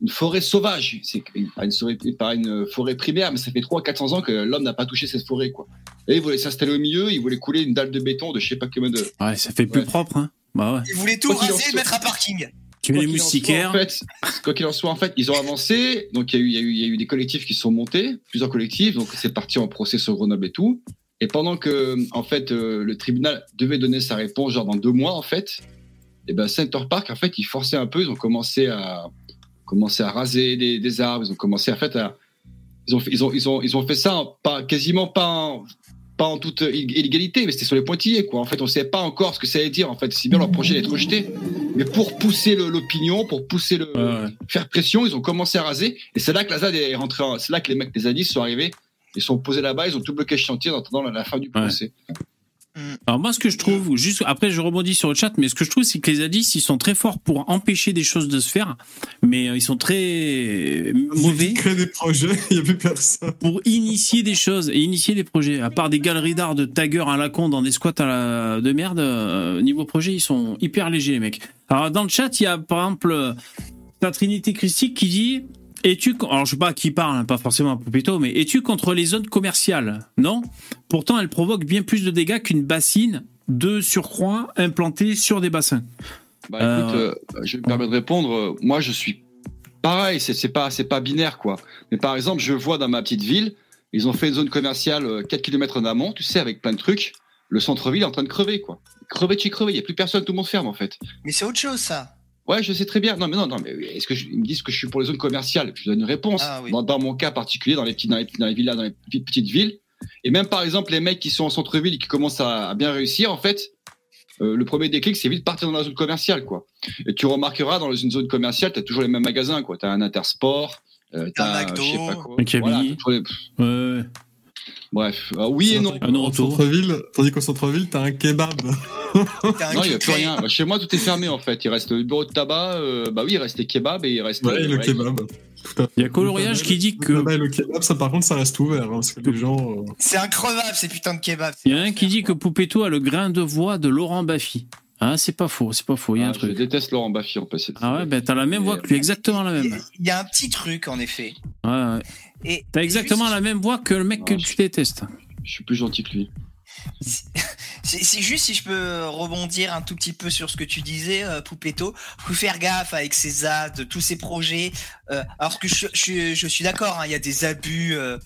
une forêt sauvage. C'est pas une, forêt, pas une forêt primaire, mais ça fait 300 400 ans que l'homme n'a pas touché cette forêt, quoi. Et ils voulaient s'installer au milieu, ils voulaient couler une dalle de béton de je sais pas combien de, Ouais, ça fait plus Ouais. propre. Hein. Bah ouais. Il voulait tout Quoi raser et soit. mettre un parking. Tu mets les moustiquaires. En fait, quoi qu'il en soit, en fait, ils ont avancé. Donc, il y, a eu, il, y a eu, il y a eu des collectifs qui sont montés, plusieurs collectifs. Donc, c'est parti en procès sur Grenoble et tout. Et pendant que, en fait, euh, le tribunal devait donner sa réponse, genre dans deux mois, en fait, et ben Center Park, en fait, ils forçaient un peu. Ils ont commencé à commencé à raser des, des arbres. Ils ont commencé, en fait, à ils ont ils ont, ils ont, ils ont fait ça pas, quasiment pas en, pas en toute illégalité, mais c'était sur les pointillés, quoi. En fait, on savait pas encore ce que ça allait dire. En fait, si bien leur projet d'être rejeté, mais pour pousser l'opinion, pour pousser le, Ouais, faire pression, ils ont commencé à raser, et c'est là que la ZAD est rentrée. en- C'est là que les mecs des zadistes sont arrivés. Ils sont posés là-bas, ils ont tout bloqué le chantier en attendant la, la fin du procès. Alors moi, ce que je trouve, juste après, je rebondis sur le chat, mais ce que je trouve, c'est que les zadistes, ils sont très forts pour empêcher des choses de se faire, mais euh, ils sont très mauvais Créer des projets, il n'y a plus personne. pour initier des choses et initier des projets. À part des galeries d'art de taggers à la con dans des squats à la... de merde, euh, niveau projet, ils sont hyper légers, les mecs. Alors dans le chat, il y a par exemple euh, ta Trinité Christique qui dit es-tu alors je sais pas à qui parle, hein, pas forcément à Poupetto, mais es-tu contre les zones commerciales? Non? Pourtant, elles provoquent bien plus de dégâts qu'une bassine de surcroît implantée sur des bassins. Bah Euh, écoute, euh, je me permets de répondre. euh, Moi, je suis pareil. C'est c'est pas, c'est pas binaire, quoi. Mais par exemple, je vois dans ma petite ville, ils ont fait une zone commerciale euh, 4 km en amont, tu sais, avec plein de trucs. Le centre-ville est en train de crever, quoi. Crever chez crever. Il y a plus personne, tout le monde ferme, en fait. Mais c'est autre chose, ça. Ouais, je sais très bien. Non, mais non, non, mais est-ce que je, ils me disent que je suis pour les zones commerciales? Je donne une réponse. Ah oui. dans, dans mon cas particulier, dans les petits, dans les, dans les villas, dans les petites, petites villes. Et même par exemple, les mecs qui sont en centre-ville et qui commencent à, à bien réussir, en fait, euh, le premier déclic, c'est vite de partir dans la zone commerciale, quoi. Et tu remarqueras dans une zone commerciale, t'as toujours les mêmes magasins, quoi. T'as un Intersport, euh, T'as un McDo, je sais pas quoi. un. Voilà, les- Ouais. Bref, Euh, oui et non. Un Au retour. centre-ville, tandis qu'au centre-ville, t'as un kebab. T'as un Non, il n'y a plus rien. Bah, chez moi, tout est fermé en fait. Il reste le bureau de tabac. euh, bah oui, il reste les kebabs et il reste. Ouais, et le ouais, kebab. Tout à fait. Il y a Coloriage qui dit que Le tabac et le kebab, ça par contre, ça reste ouvert, hein, parce que les gens. euh, C'est increvable, ces putains de kebabs. il y a un qui dit que Poupetto a le grain de voix de Laurent Baffy. Ah, c'est pas faux, c'est pas faux, il y a Ah, un Je truc. déteste Laurent Baffy en fait. Ah ouais, ben t'as la même voix que lui, exactement la même. il y a un petit truc, en effet. Ouais, ouais. Et T'as exactement juste- la même voix que le mec que Ah, tu détestes. Je suis plus gentil que lui. C'est juste si je peux rebondir un tout petit peu sur ce que tu disais, euh, Poupetto. Faut faire gaffe avec ces ZAD, tous ces projets. Euh, alors que je, je, je suis d'accord, hein, il y a des abus euh,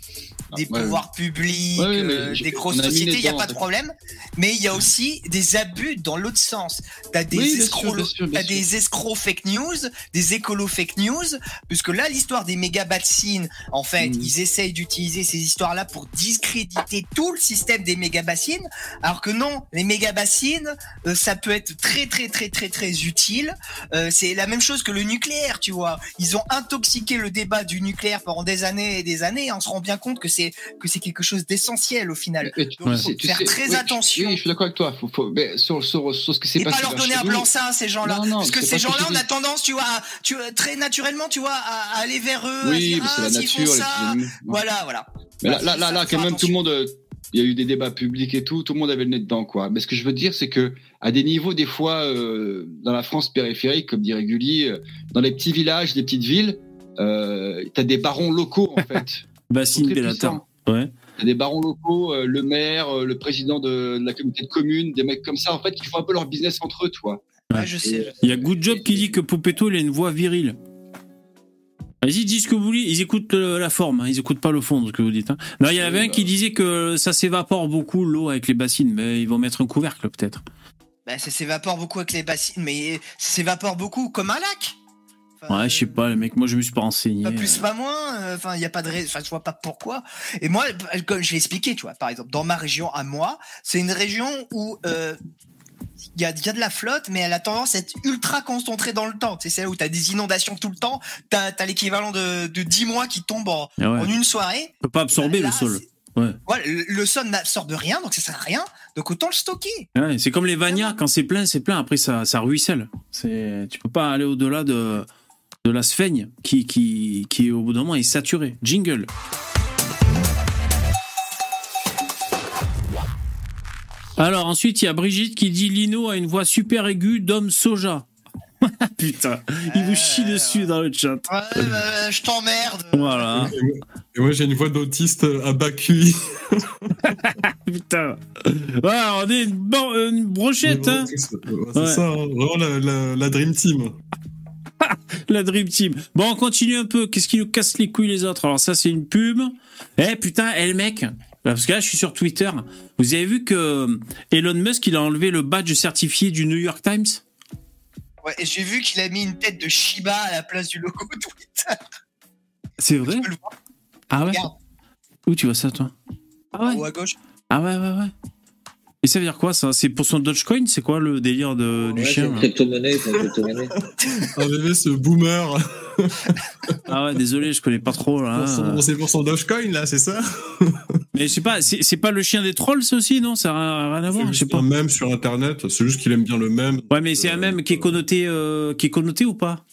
des ouais, pouvoirs publics, Ouais, euh, des grosses sociétés, il n'y a pas de problème. Mais il y a aussi des abus dans l'autre sens. T'as des Oui, bien escrocs, sûr, bien sûr, des escrocs fake news, des écolos fake news, puisque là l'histoire des méga bassines, en fait, Mhm. ils essayent d'utiliser ces histoires-là pour discréditer tout le système des méga bassines, alors que non, les méga bassines, euh, ça peut être très très très très très utile. Euh, c'est la même chose que le nucléaire, tu vois. Ils ont intoxiqué le débat du nucléaire pendant des années et des années, et on se rend bien compte que c'est que c'est quelque chose d'essentiel au final. Tu- Donc, tu faut tu faire sais- très attention. Oui, je suis d'accord avec toi. Faut, faut, mais sur, sur, sur ce que c'est Et passé pas leur donner un blanc-seing, ces gens-là. Parce que ces gens-là, on a tendance, tu vois, à- tu, très naturellement, tu vois, à, à aller vers eux, Oui, c'est ah, la nature. les voilà, voilà. Mais là, là, là, quand même, tout le monde. euh, Il y a eu des débats publics et tout, tout le monde avait le nez dedans, quoi. Mais ce que je veux dire, c'est que à des niveaux, des fois, euh, dans la France périphérique, comme dirait Gulli, euh, dans les petits villages, les petites villes, euh, t'as des barons locaux, en fait. Bassine Très Bellatar. Ouais. T'as des barons locaux, euh, le maire, euh, le président de, de la communauté de communes, des mecs comme ça, en fait, qui font un peu leur business entre eux, tu vois. Ouais, je sais. Il y a Good Job qui dit que Poupetto, il a une voix virile. Vas-y, dis ce que vous voulez. Ils écoutent la forme, hein. ils écoutent pas le fond de ce que vous dites. hein. Non, il y en avait un qui disait que ça s'évapore beaucoup l'eau avec les bassines, mais ils vont mettre un couvercle peut-être. Bah, ça s'évapore beaucoup avec les bassines, mais ça s'évapore beaucoup comme un lac. Ouais, je sais pas, les mecs, moi je me suis pas renseigné. Pas plus, pas moins. euh, Enfin, il y a pas de, rais- enfin, je vois pas pourquoi. Et moi, comme je l'ai expliqué, tu vois, par exemple, dans ma région à moi, c'est une région où euh, il y, a, y a de la flotte, mais elle a tendance à être ultra concentrée dans le temps. C'est celle où t'as des inondations tout le temps. T'as as, l'équivalent de, de 10 mois qui tombent en, Ah ouais. en une soirée. peut pas absorber Là, le sol. Ouais. Le, sol n'absorbe rien, donc ça sert à rien. Donc autant le stocker. Ouais, c'est comme les Vania, quand c'est plein, c'est plein. Après, ça, ça ruisselle. Tu peux pas aller au-delà de, de la sphaigne qui, qui, qui, au bout d'un moment, est saturée. Jingle. Alors, ensuite, il y a Brigitte qui dit Lino a une voix super aiguë d'homme soja. Putain, il vous chie dessus dans le chat. Ouais, bah, je t'emmerde. Voilà. Et moi, j'ai une voix d'autiste à bas QI. Putain. Ouais, on est une, bon- une brochette, hein. C'est Ouais. ça, hein. vraiment la, la- la Dream Team. La Dream Team. Bon, on continue un peu. Qu'est-ce qui nous casse les couilles les autres? Alors ça, c'est une pub. Eh putain, eh le mec. Parce que là, je suis sur Twitter. Vous avez vu que Elon Musk, il a enlevé le badge certifié du New York Times? Ouais, et j'ai vu qu'il a mis une tête de Shiba à la place du logo Twitter. C'est vrai? Ah ouais? Regarde, Où tu vois ça, toi? Ah ouais? À gauche. Ah ouais, ouais, ouais. Et ça veut dire quoi ça? C'est pour son Dogecoin? C'est quoi le délire de, du Ouais, c'est chien une là? crypto-monnaie, c'est une crypto-monnaie. Ah, bébé, ce boomer. Ah ouais, désolé, je connais pas trop là. Son- C'est pour son Dogecoin, là, c'est ça? Mais je sais pas, c'est c'est pas le chien des trolls, ça aussi, non? Ça n'a rien à voir, C'est pas. un mème sur Internet. C'est juste qu'il aime bien le mème. Ouais, mais c'est un même qui est connoté, euh, qui est connoté ou pas?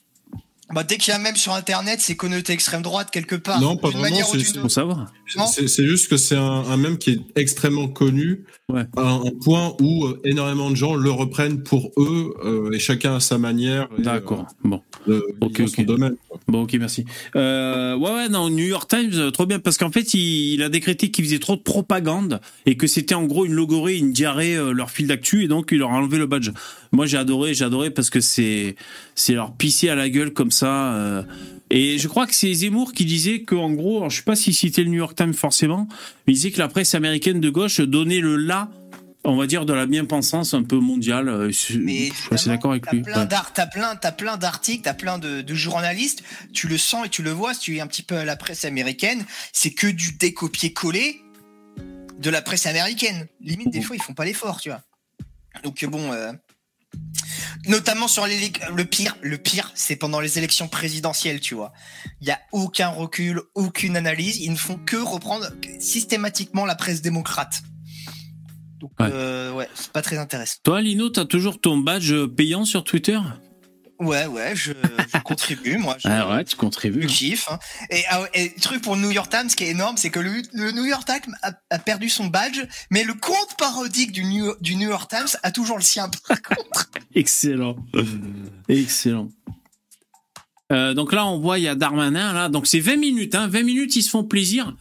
Bah, dès qu'il y a un même sur internet, c'est connoté extrême droite quelque part. Non, pas vraiment, c'est- Pour savoir. Non. C'est juste que c'est un, un mème qui est extrêmement connu, Ouais. à un point où euh, énormément de gens le reprennent pour eux, euh, et chacun à sa manière. D'accord. Bon. euh, de- Ok, dans son domaine. Bon, ok, merci. Euh, ouais, ouais, non, New York Times, trop bien, parce qu'en fait, il, il a décrété qu'il faisait trop de propagande et que c'était en gros une logorée, une diarrhée, euh, leur fil d'actu, et donc il leur a enlevé le badge. Moi, j'ai adoré, j'ai adoré parce que c'est, c'est leur pisser à la gueule comme ça. euh. Et je crois que c'est Zemmour qui disait que, en gros, alors, je sais pas s'il citait le New York Times forcément, mais il disait que la presse américaine de gauche donnait le là, on va dire, de la bien-pensance un peu mondiale. euh, je- Mais je suis d'accord avec t'as lui. Plein Ouais. d'art, t'as plein, t'as plein d'articles, t'as plein de, de journalistes. Tu le sens et tu le vois. Si tu es un petit peu à la presse américaine, c'est que du décopier-coller de la presse américaine. Limite, des fois, ils font pas l'effort, tu vois. Donc bon, euh, notamment sur les le pire, le pire, c'est pendant les élections présidentielles, tu vois. Il y a aucun recul, aucune analyse. Ils ne font que reprendre systématiquement la presse démocrate. Donc Ouais. euh, ouais, c'est pas très intéressant. Toi, Lino, t'as toujours ton badge payant sur Twitter? Ouais, ouais, je, je contribue, moi. Je, Ah ouais, tu je contribues. kiffe. hein. Et, ah et truc pour le New York Times, ce qui est énorme, c'est que le, le New York Times a, a perdu son badge, mais le compte parodique du New, du New York Times a toujours le sien. Par contre. Excellent. Excellent. Euh, donc là, on voit, il y a Darmanin, là. Donc c'est 20 minutes, hein. 20 minutes, ils se font plaisir.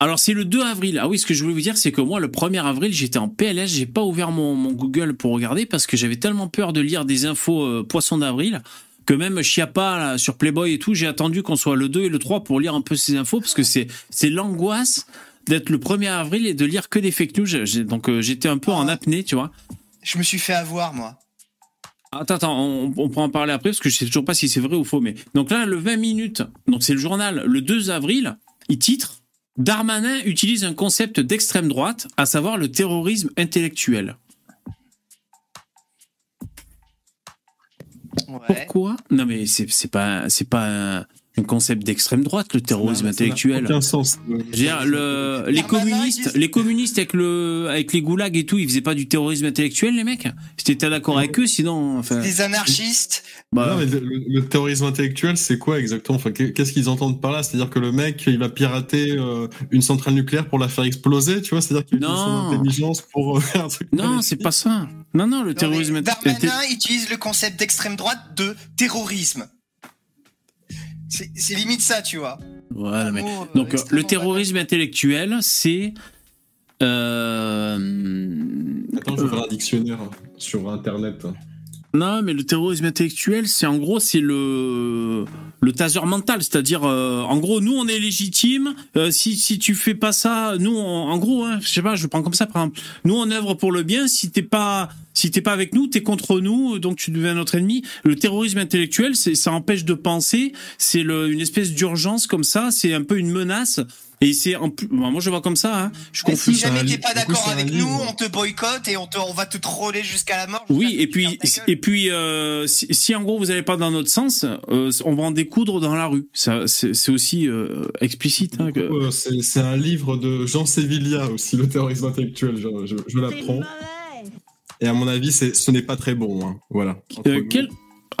Alors c'est le 2 avril. Ah oui, ce que je voulais vous dire, c'est que moi, le 1er avril, j'étais en PLS, j'ai pas ouvert mon, mon Google pour regarder parce que j'avais tellement peur de lire des infos euh, poisson d'avril que même Chiappa là, sur Playboy et tout, j'ai attendu qu'on soit le 2 et le 3 pour lire un peu ces infos parce que c'est c'est l'angoisse d'être le 1er avril et de lire que des fake news. Donc euh, j'étais un peu en apnée, tu vois. Je me suis fait avoir, moi. Attends, attends, on, on pourra en parler après parce que je sais toujours pas si c'est vrai ou faux. Mais donc là, le 20 minutes, donc c'est le journal, le 2 avril, il titre Darmanin utilise un concept d'extrême droite, à savoir le terrorisme intellectuel. Ouais. Pourquoi? Non, mais c'est pas c'est pas un, un concept d'extrême droite, le terrorisme n'a intellectuel. Aucun sens. Je veux dire, le- les communistes, les communistes avec le, avec les goulags et tout, ils faisaient pas du terrorisme intellectuel, les mecs? T'étais d'accord avec eux, sinon, enfin, Des anarchistes. bah, Non, mais le, terrorisme intellectuel, c'est quoi exactement? Enfin, qu'est- Qu'est-ce qu'ils entendent par là? C'est-à-dire que le mec, il va pirater euh, une centrale nucléaire pour la faire exploser, tu vois? C'est-à-dire qu'il utilise son Non. intelligence pour euh, faire un truc. non, c'est pas ça. Non, non, le Non, terrorisme intellectuel. Darmanin utilise le concept d'extrême droite de terrorisme. C'est limite ça, tu vois. Voilà, mais- euh, Donc, euh, le terrorisme intellectuel, c'est. Euh... Attends, je vais faire un dictionnaire sur Internet. Non, mais le terrorisme intellectuel, c'est en gros, c'est le le taser mental, c'est-à-dire, euh, en gros, nous, on est légitime. euh, si si tu fais pas ça, nous, on- en gros, hein, je sais pas, je prends comme ça, par exemple, nous, on œuvre pour le bien. Si t'es pas si t'es pas avec nous, t'es contre nous, donc tu deviens notre ennemi. Le terrorisme intellectuel, c'est ça empêche de penser. C'est une espèce d'urgence comme ça. C'est un peu une menace. Et c'est en plus, bon, moi je vois comme ça. Hein, je Et confus. si jamais t'es pas d'accord avec livre. nous, on te boycotte et on, te, on va te troller jusqu'à la mort. Oui, et puis, et puis, euh, si, si en gros vous n'allez pas dans notre sens, euh, on va en découdre dans la rue. Ça, c'est c'est aussi euh, explicite. Hein, que- Euh, C'est c'est un livre de Jean Sévillia aussi, le terrorisme intellectuel, je, je, je l'apprends. Et à mon avis, c'est- ce n'est pas très bon. hein. Voilà. Euh.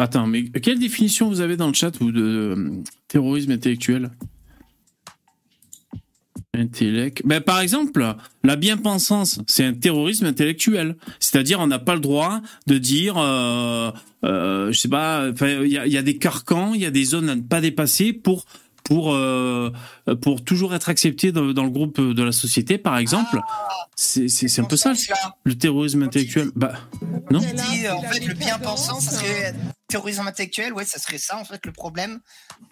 Attends, mais quelle définition vous avez dans le chat vous, de euh, terrorisme intellectuel? Intellect. Ben, par exemple, la bien-pensance, c'est un terrorisme intellectuel. C'est-à-dire, on n'a pas le droit de dire, euh, euh, je sais pas, il y a, des carcans, il y a des zones à ne pas dépasser pour pour euh, pour toujours être accepté dans, le groupe de la société, par exemple. c'est c'est un peu ça, le terrorisme intellectuel. Bah, non? on dit, euh, en fait, le bien-pensant, ça serait terrorisme intellectuel, ouais, ça serait ça, en fait, le problème.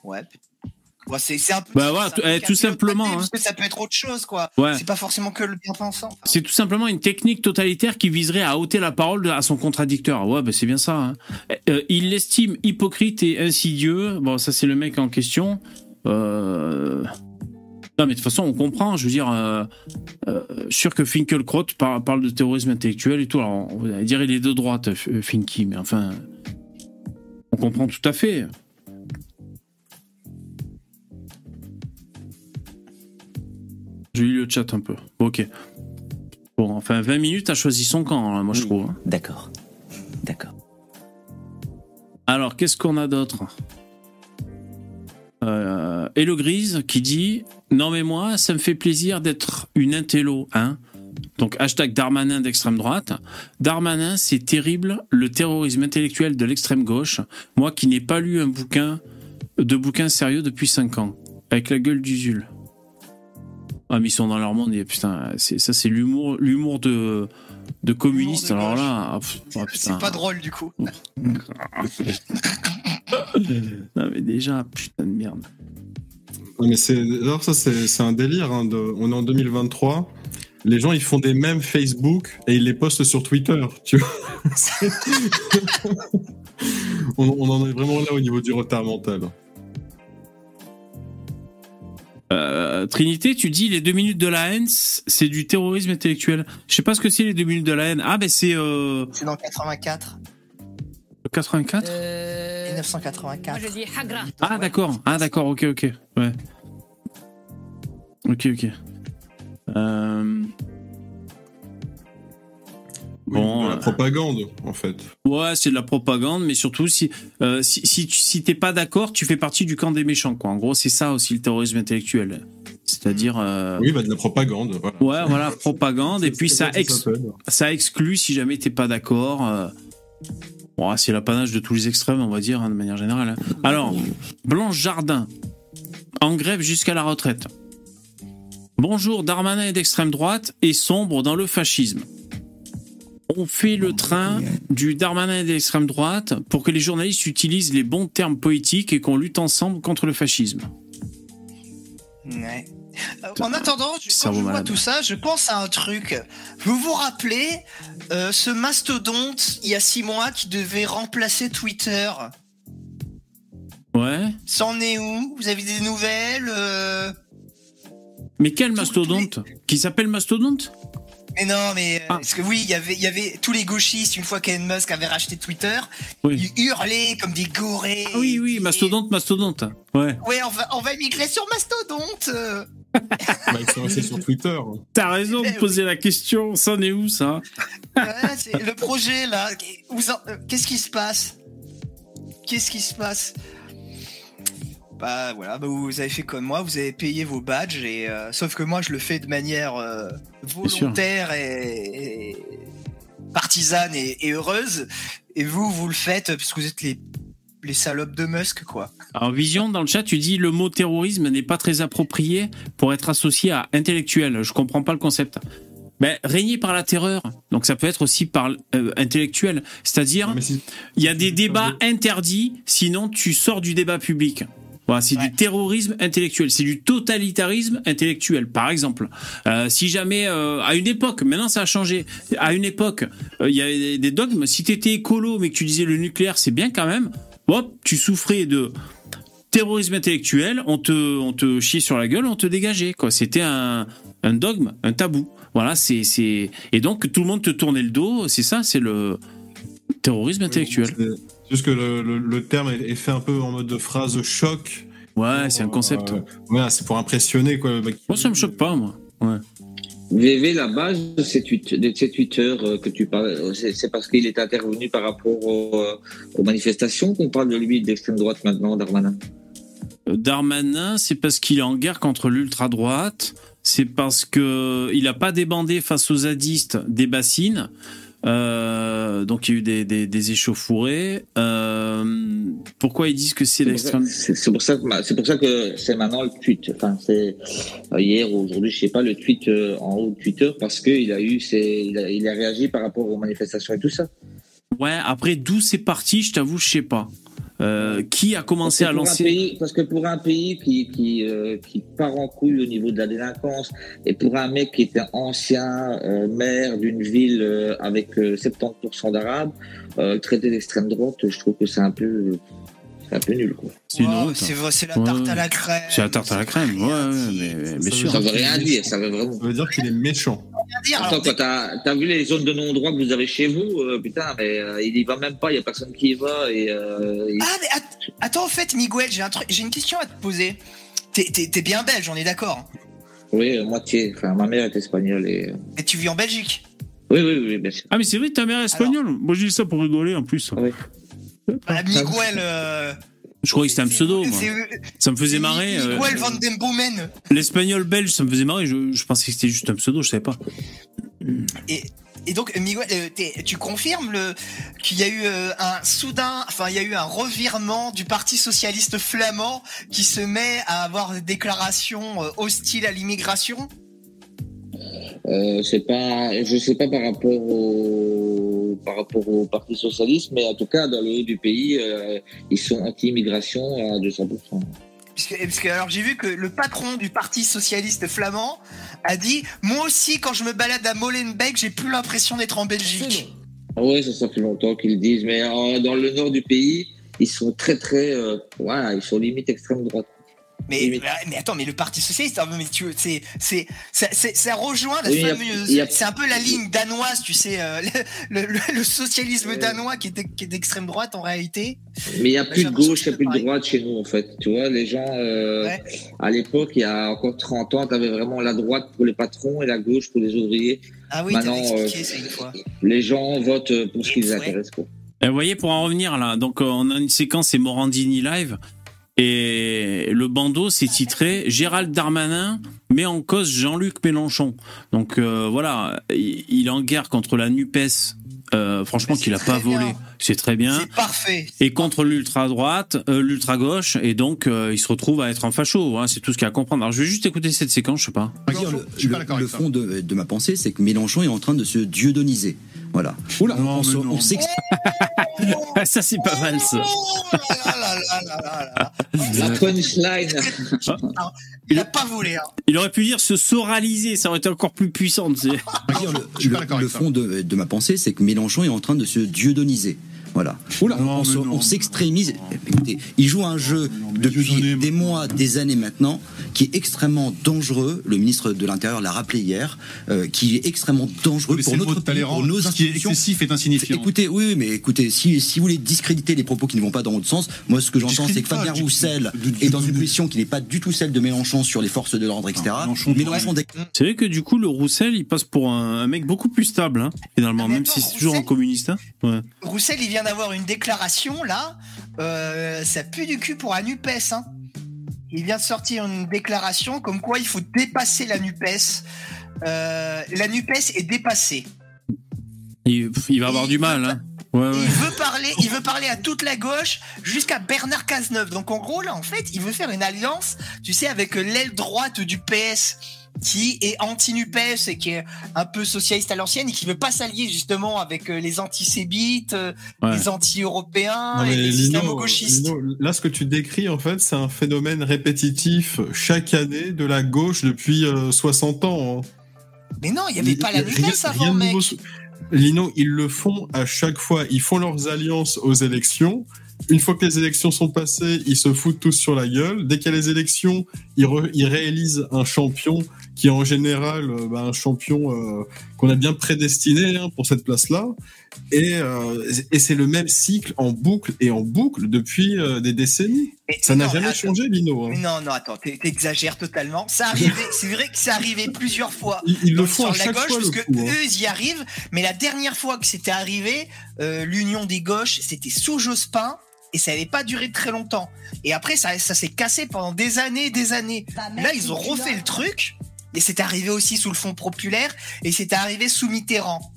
Ouais. C'est un peu. Bah voilà, peu eh, tout simplement, hein. Parce que ça peut être autre chose, quoi. Ouais. C'est pas forcément que le bien-pensant. Enfin, C'est tout simplement une technique totalitaire qui viserait à ôter la parole à son contradicteur. Ouais, bah c'est bien ça. hein. Euh, il l'estime hypocrite et insidieux. Bon, ça c'est le mec en question. Euh... Non, mais de toute façon, on comprend. Je veux dire, euh, euh, sûr que Finkelkraut par- parle de terrorisme intellectuel et tout. Alors, on va dire il est de droite, Finky, mais enfin, on comprend tout à fait. J'ai lu le chat un peu. Ok. Bon, enfin, 20 minutes a choisi son camp, là, moi, je trouve. hein. D'accord. D'accord. Alors, qu'est-ce qu'on a d'autre? Euh, Et le Grise qui dit Non, mais moi, ça me fait plaisir d'être une intello, hein Donc, hashtag Darmanin d'extrême droite. Darmanin, c'est terrible, le terrorisme intellectuel de l'extrême gauche. Moi qui n'ai pas lu un bouquin, de bouquin sérieux depuis 5 ans. Avec la gueule d'Usul. Ah, mais ils sont dans leur monde, et putain, ça, c'est l'humour, l'humour de, de communistes. de Alors là, ah, putain. C'est pas drôle du coup. Non, mais déjà, putain de merde. Ouais, Mais c'est alors ça c'est c'est un délire. hein, de- on est en 2023. Les gens ils font des mèmes Facebook et ils les postent sur Twitter. Tu vois on en est vraiment là au niveau du retard mental. Euh, Trinité, tu dis les deux minutes de la haine, c'est du terrorisme intellectuel. Je sais pas ce que c'est les deux minutes de la haine. Ah ben c'est euh, C'est dans 84. 84. Euh, 1984. moi je dis Hagra. Ah d'accord. Ah d'accord. Ok ok. Ouais. Ok ok. Euh, Oui, Bon, de la euh, propagande en fait. Ouais, c'est de la propagande, mais surtout si euh, si si, t'es pas d'accord, tu fais partie du camp des méchants quoi. En gros, c'est ça aussi le terrorisme intellectuel. C'est-à-dire euh, Oui, bah de la propagande. Voilà. ouais voilà propagande et puis ça ex- exclut si jamais t'es pas d'accord. euh, bon, c'est l'apanage de tous les extrêmes, on va dire, hein, de manière générale. hein. Alors, Blanche Jardin, en grève jusqu'à la retraite. Bonjour, Darmanin est d'extrême droite et sombre dans le fascisme. On fait le train du Darmanin et d'extrême droite pour que les journalistes utilisent les bons termes poétiques et qu'on lutte ensemble contre le fascisme. Ouais. Euh, En attendant, je- quand je vois malade. tout ça, je pense à un truc. Vous vous rappelez euh, ce mastodonte il y a six mois qui devait remplacer Twitter? Ouais. C'en est où? Vous avez des nouvelles euh? Mais quel mastodonte? Qui s'appelle mastodonte? Mais non, mais euh, Ah. parce que oui, il y avait, il y avait tous les gauchistes une fois qu'Elon Musk avait racheté Twitter, Oui. ils hurlaient comme des gorées. Ah oui, oui, mastodonte, mastodonte. Ouais. Ouais, on va, on va migrer sur Mastodonte. Bah, ils sont restés sur Twitter. T'as raison de Eh oui. poser la question, ça en est où ça Ouais, c'est le projet là. Euh, Qu'est-ce qui se passe? Qu'est-ce qui se passe? Bah voilà, bah, vous avez fait comme moi, vous avez payé vos badges et euh, sauf que moi je le fais de manière euh, volontaire et, et partisane et, et heureuse. Et vous, vous le faites parce que vous êtes les les salopes de Musk quoi. Alors Vision, dans le chat, tu dis le mot terrorisme n'est pas très approprié pour être associé à intellectuel. Je comprends pas le concept. Ben, régner par la terreur, donc ça peut être aussi par euh, intellectuel. C'est-à-dire, si- il y a des débats interdits, sinon tu sors du débat public. Voilà, c'est Ouais. du terrorisme intellectuel, c'est du totalitarisme intellectuel. Par exemple, Euh, si jamais euh, à une époque, maintenant ça a changé. À une époque, euh, il y avait des- dogmes. Si t'étais écolo mais que tu disais le nucléaire c'est bien quand même, hop, tu souffrais de terrorisme intellectuel. On te, on te chiait sur la gueule, on te dégageait. Quoi, c'était un, un dogme, un tabou. Voilà, c'est, c'est et donc tout le monde te tournait le dos. C'est ça, c'est le terrorisme intellectuel. C'est juste que le, le- le terme est est fait un peu en mode de phrase choc. Ouais, c'est un concept. Euh, voilà, c'est pour impressionner quoi. Moi, ça me choque pas, moi. Ouais. VV, la base de ces, tweeters que tu parles, euh, c'est parce qu'il est intervenu par rapport euh, aux manifestations qu'on parle de lui d'extrême droite maintenant, Darmanin? Euh, Darmanin, c'est parce qu'il est en guerre contre l'ultra droite. C'est parce que il a pas débandé face aux zadistes des bassines. Euh, donc il y a eu des, des, des échauffourées. Euh, pourquoi ils disent que c'est l'extrême C'est pour ça que c'est pour ça que c'est maintenant le tweet. Enfin, c'est euh, hier ou aujourd'hui, je sais pas, le tweet en haut de Twitter parce que il a eu, ses, il a, il a réagi par rapport aux manifestations et tout ça. Ouais, après d'où c'est parti, je t'avoue, je sais pas. Euh, qui a commencé à lancer pays- parce que pour un pays qui qui, euh, qui part en couille au niveau de la délinquance et pour un mec qui était ancien euh, maire d'une ville euh, avec euh, 70% d'arabes, euh, traité d'extrême droite, je trouve que c'est un peu C'est un peu nul, quoi. C'est c'est la Ouais. tarte à la crème. C'est la tarte à la crème, ouais, ouais, mais, mais Ça sûr. Ça veut rien dire, ça veut vraiment. Ça veut dire qu'il est méchant. Rien dire. Attends, Alors, quand t'as t'as vu les zones de non-droit que vous avez chez vous, euh, putain, mais euh, il y va même pas, il y a personne qui y va et euh, il- Ah, mais att- attends, en fait, Miguel, j'ai un truc, j'ai une question à te poser. T'es- T'es t'es bien belge, on est d'accord. hein. oui, euh, moitié. Enfin, ma mère est espagnole et euh, Et tu vis en Belgique. oui, oui, oui, bien sûr. Ah, mais c'est vrai, ta mère est espagnole. Moi, j'ai dit ça pour rigoler en plus. Ouais. Voilà, Miguel. euh, Je croyais que c'était un pseudo, moi. c'est- Ça me faisait marrer. euh, Miguel van den Boomen. L'espagnol belge, ça me faisait marrer. Je, je pensais que c'était juste un pseudo, je savais pas. Et, et donc, Miguel, euh, tu confirmes le qu'il y a eu euh, un soudain, enfin, il y a eu un revirement du Parti socialiste flamand qui se met à avoir des déclarations euh, hostiles à l'immigration? Euh, c'est pas, je sais pas par rapport au, par rapport au Parti socialiste, mais en tout cas dans le haut du pays, euh, ils sont anti-immigration à 200%. Parce que, parce que, alors j'ai vu que le patron du Parti socialiste flamand a dit moi aussi quand je me balade à Molenbeek j'ai plus l'impression d'être en Belgique. Ah Ouais, ça, ça fait longtemps qu'ils le disent, mais euh, dans le nord du pays, ils sont très très, euh, voilà, ils sont limite extrême droite. Mais, Oui, mais- mais attends mais le Parti socialiste hein, mais tu c'est c'est ça, c'est- ça rejoint la Oui, fameuse a- c'est un peu la ligne danoise tu sais euh, le, le- le socialisme danois qui est, qui est d'extrême droite en réalité. Mais il n'y a Bah, plus de gauche, il n'y a plus de droite chez nous, en fait. Tu vois, les gens, euh, Ouais. à l'époque, il y a encore 30 ans, tu avais vraiment la droite pour les patrons et la gauche pour les ouvriers. Ah oui Maintenant, expliqué euh, ça une fois. Les gens votent pour ce qui les intéresse, quoi. Et vous voyez, pour en revenir là, donc euh, on a une séquence, c'est Morandini live. Et le bandeau s'est titré Gérald Darmanin met en cause Jean-Luc Mélenchon. Donc euh, voilà, il est en guerre contre la NUPES. Euh, franchement, qu'il a pas bien. volé, c'est très bien. C'est parfait. Et contre l'ultra droite, euh, l'ultra gauche, et donc euh, il se retrouve à être un facho. hein, c'est tout ce qu'il y a à comprendre. Alors je vais juste écouter cette séquence, je sais pas. Le, je suis pas le- d'accord le avec ça. fond de, de ma pensée, c'est que Mélenchon est en train de se dieudoniser. Voilà. Oula. on, Non, on se- on Ah, ça c'est pas mal ça. La punchline. Il a pas volé. Hein. Il aurait pu dire se soraliser, ça aurait été encore plus puissant. tu sais. dire, le, fond de, de ma pensée, c'est que Mélenchon est en train de se dieudoniser. Voilà. Oula. on Non, s'extrémise. Écoutez, il joue un jeu non, depuis des mois, des années maintenant, qui est extrêmement dangereux. Le ministre de l'Intérieur l'a rappelé hier, euh, qui est extrêmement dangereux pour notre pays, pour nos Ce qui est institutions. excessif est insignifiant. Écoutez, oui, mais écoutez, si, si vous voulez discréditer les propos qui ne vont pas dans votre sens, moi ce que j'entends c'est que Fabien Roussel est dans une position qui n'est pas du tout celle de Mélenchon sur les forces de l'ordre, etc. Non, Mélenchon, Mélenchon, C'est vrai que du coup, le Roussel, il passe pour un, un mec beaucoup plus stable, hein, finalement, Ah, même attends, si c'est toujours un communiste. hein. Ouais. Roussel, il vient d'avoir une déclaration là. Euh, ça pue du cul pour la Nupes. Hein. Il vient de sortir une déclaration comme quoi il faut dépasser la Nupes. Euh, la Nupes est dépassée. Il, il va avoir du mal. Hein. Ouais, Et ouais. il veut parler, il veut parler à toute la gauche jusqu'à Bernard Cazeneuve. Donc en gros là, en fait, il veut faire une alliance, tu sais, avec l'aile droite du PS qui est anti-NUPES et qui est un peu socialiste à l'ancienne et qui veut pas s'allier justement avec euh, les antisémites, euh, Ouais. les anti-européens et les Lino, islamo-gauchistes. Lino, là, ce que tu décris, en fait, c'est un phénomène répétitif chaque année de la gauche depuis euh, 60 ans. hein. Mais non, il y avait pas la NUPES avant, mec. nouveau Lino, ils le font à chaque fois. Ils font leurs alliances aux élections. Une fois que les élections sont passées, ils se foutent tous sur la gueule. Dès qu'il y a les élections, ils, re- ils réalisent un champion qui est en général euh, bah, un champion euh, qu'on a bien prédestiné hein, pour cette place-là. Et, euh, et c'est le même cycle en boucle et en boucle depuis euh, des décennies. Mais- Ça n'a jamais attends. changé, Lino. hein. Non, non, attends, t'exagères totalement. Ça arrivait, c'est vrai que c'est arrivé plusieurs fois. Ils, ils le font sur à la chaque gauche, fois, parce que coup. hein. eux, ils y arrivent. Mais la dernière fois que c'était arrivé, euh, l'union des gauches, c'était sous Jospin. Et ça n'avait pas duré très longtemps. Et après, ça, ça s'est cassé pendant des années, des années. Là, ils ont refait le truc. Et c'est arrivé aussi sous le Front populaire. Et c'est arrivé sous Mitterrand.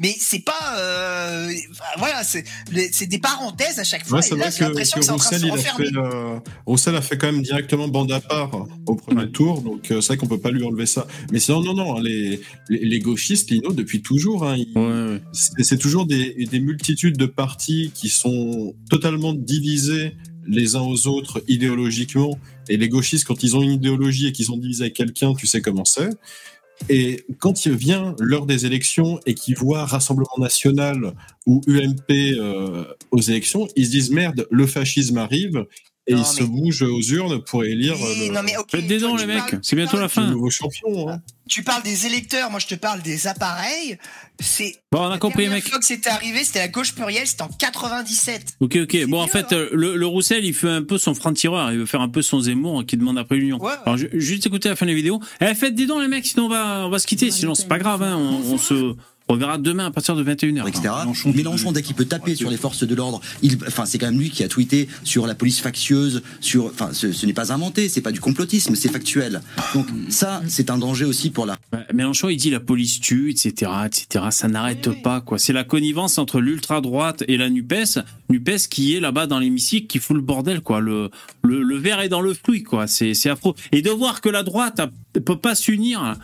Mais c'est pas, euh, voilà, c'est des parenthèses à chaque fois. Ouais, c'est et là, vrai j'ai que, l'impression que que c'est en train de Roussel, il a fait, euh, Roussel a fait quand même directement bande à part au premier Ouais. tour, donc euh, c'est vrai qu'on peut pas lui enlever ça. Mais sinon, non, non, les, les, les gauchistes, Lino, depuis toujours, hein, Ouais, c'est c'est toujours des, des multitudes de partis qui sont totalement divisés les uns aux autres idéologiquement. Et les gauchistes, quand ils ont une idéologie et qu'ils sont divisés avec quelqu'un, tu sais comment c'est. Et quand il vient l'heure des élections et qu'ils voient Rassemblement National ou UMP euh, aux élections, ils se disent merde, le fascisme arrive et Non, ils se bougent aux urnes pour élire Oui, le, non, mais ok, Faites des tu les mecs. C'est bientôt la le fin. nouveau champion. hein. Tu parles des électeurs, moi je te parle des appareils. C'est Bon, on a la compris, mec. fois que c'était arrivé, c'était la gauche plurielle, c'était en 97. Ok, ok. Bon, en fait, hein. euh, le, le Roussel, il fait un peu son franc-tireur. Il veut faire un peu son Zemmour qui demande après l'union. Ouais. Alors, ju- juste écouter la fin de la vidéo. Eh, faites des dons, les mecs, sinon on va, on va se quitter. Sinon, c'est pas grave, hein. On, on se reverra demain à partir de 21h. etc. Mélenchon, Mélenchon, dès qu'il peut taper sur les forces de l'ordre, il, enfin, c'est quand même lui qui a tweeté sur la police factieuse, sur, enfin, ce, ce n'est pas inventé, c'est pas du complotisme, c'est factuel. Donc, ça, c'est un danger aussi pour la Mélenchon, il dit la police tue, etc., etc. Ça n'arrête Oui, pas, quoi. C'est la connivence entre l'ultra droite et la Nupes. Nupes qui est là-bas dans l'hémicycle, qui fout le bordel, quoi. Le, le, le verre est dans le fruit, quoi. C'est, c'est affreux. Et de voir que la droite a- peut pas s'unir,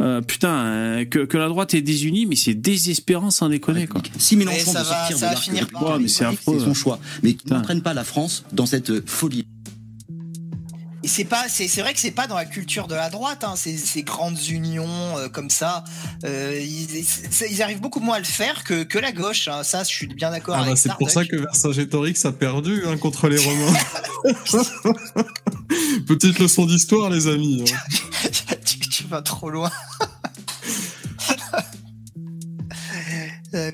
euh, putain, euh, que, que la droite est désunie, mais c'est désespérant sans déconner, quoi. Si Mélenchon Mais ça veut va- sortir ça de va finir par- Ouais, mais c'est son choix, mais qui n'entraîne pas la France dans cette folie. Et c'est pas, c'est, c'est vrai que c'est pas dans la culture de la droite, hein, ces, ces grandes unions euh, comme ça. Euh, ils, arrivent beaucoup moins à le faire que, que la gauche. hein. Ça, je suis bien d'accord Ah bah, c'est pour ça que Vercingétorix a perdu hein, contre les Romains. Petite leçon d'histoire, les amis. vas trop loin.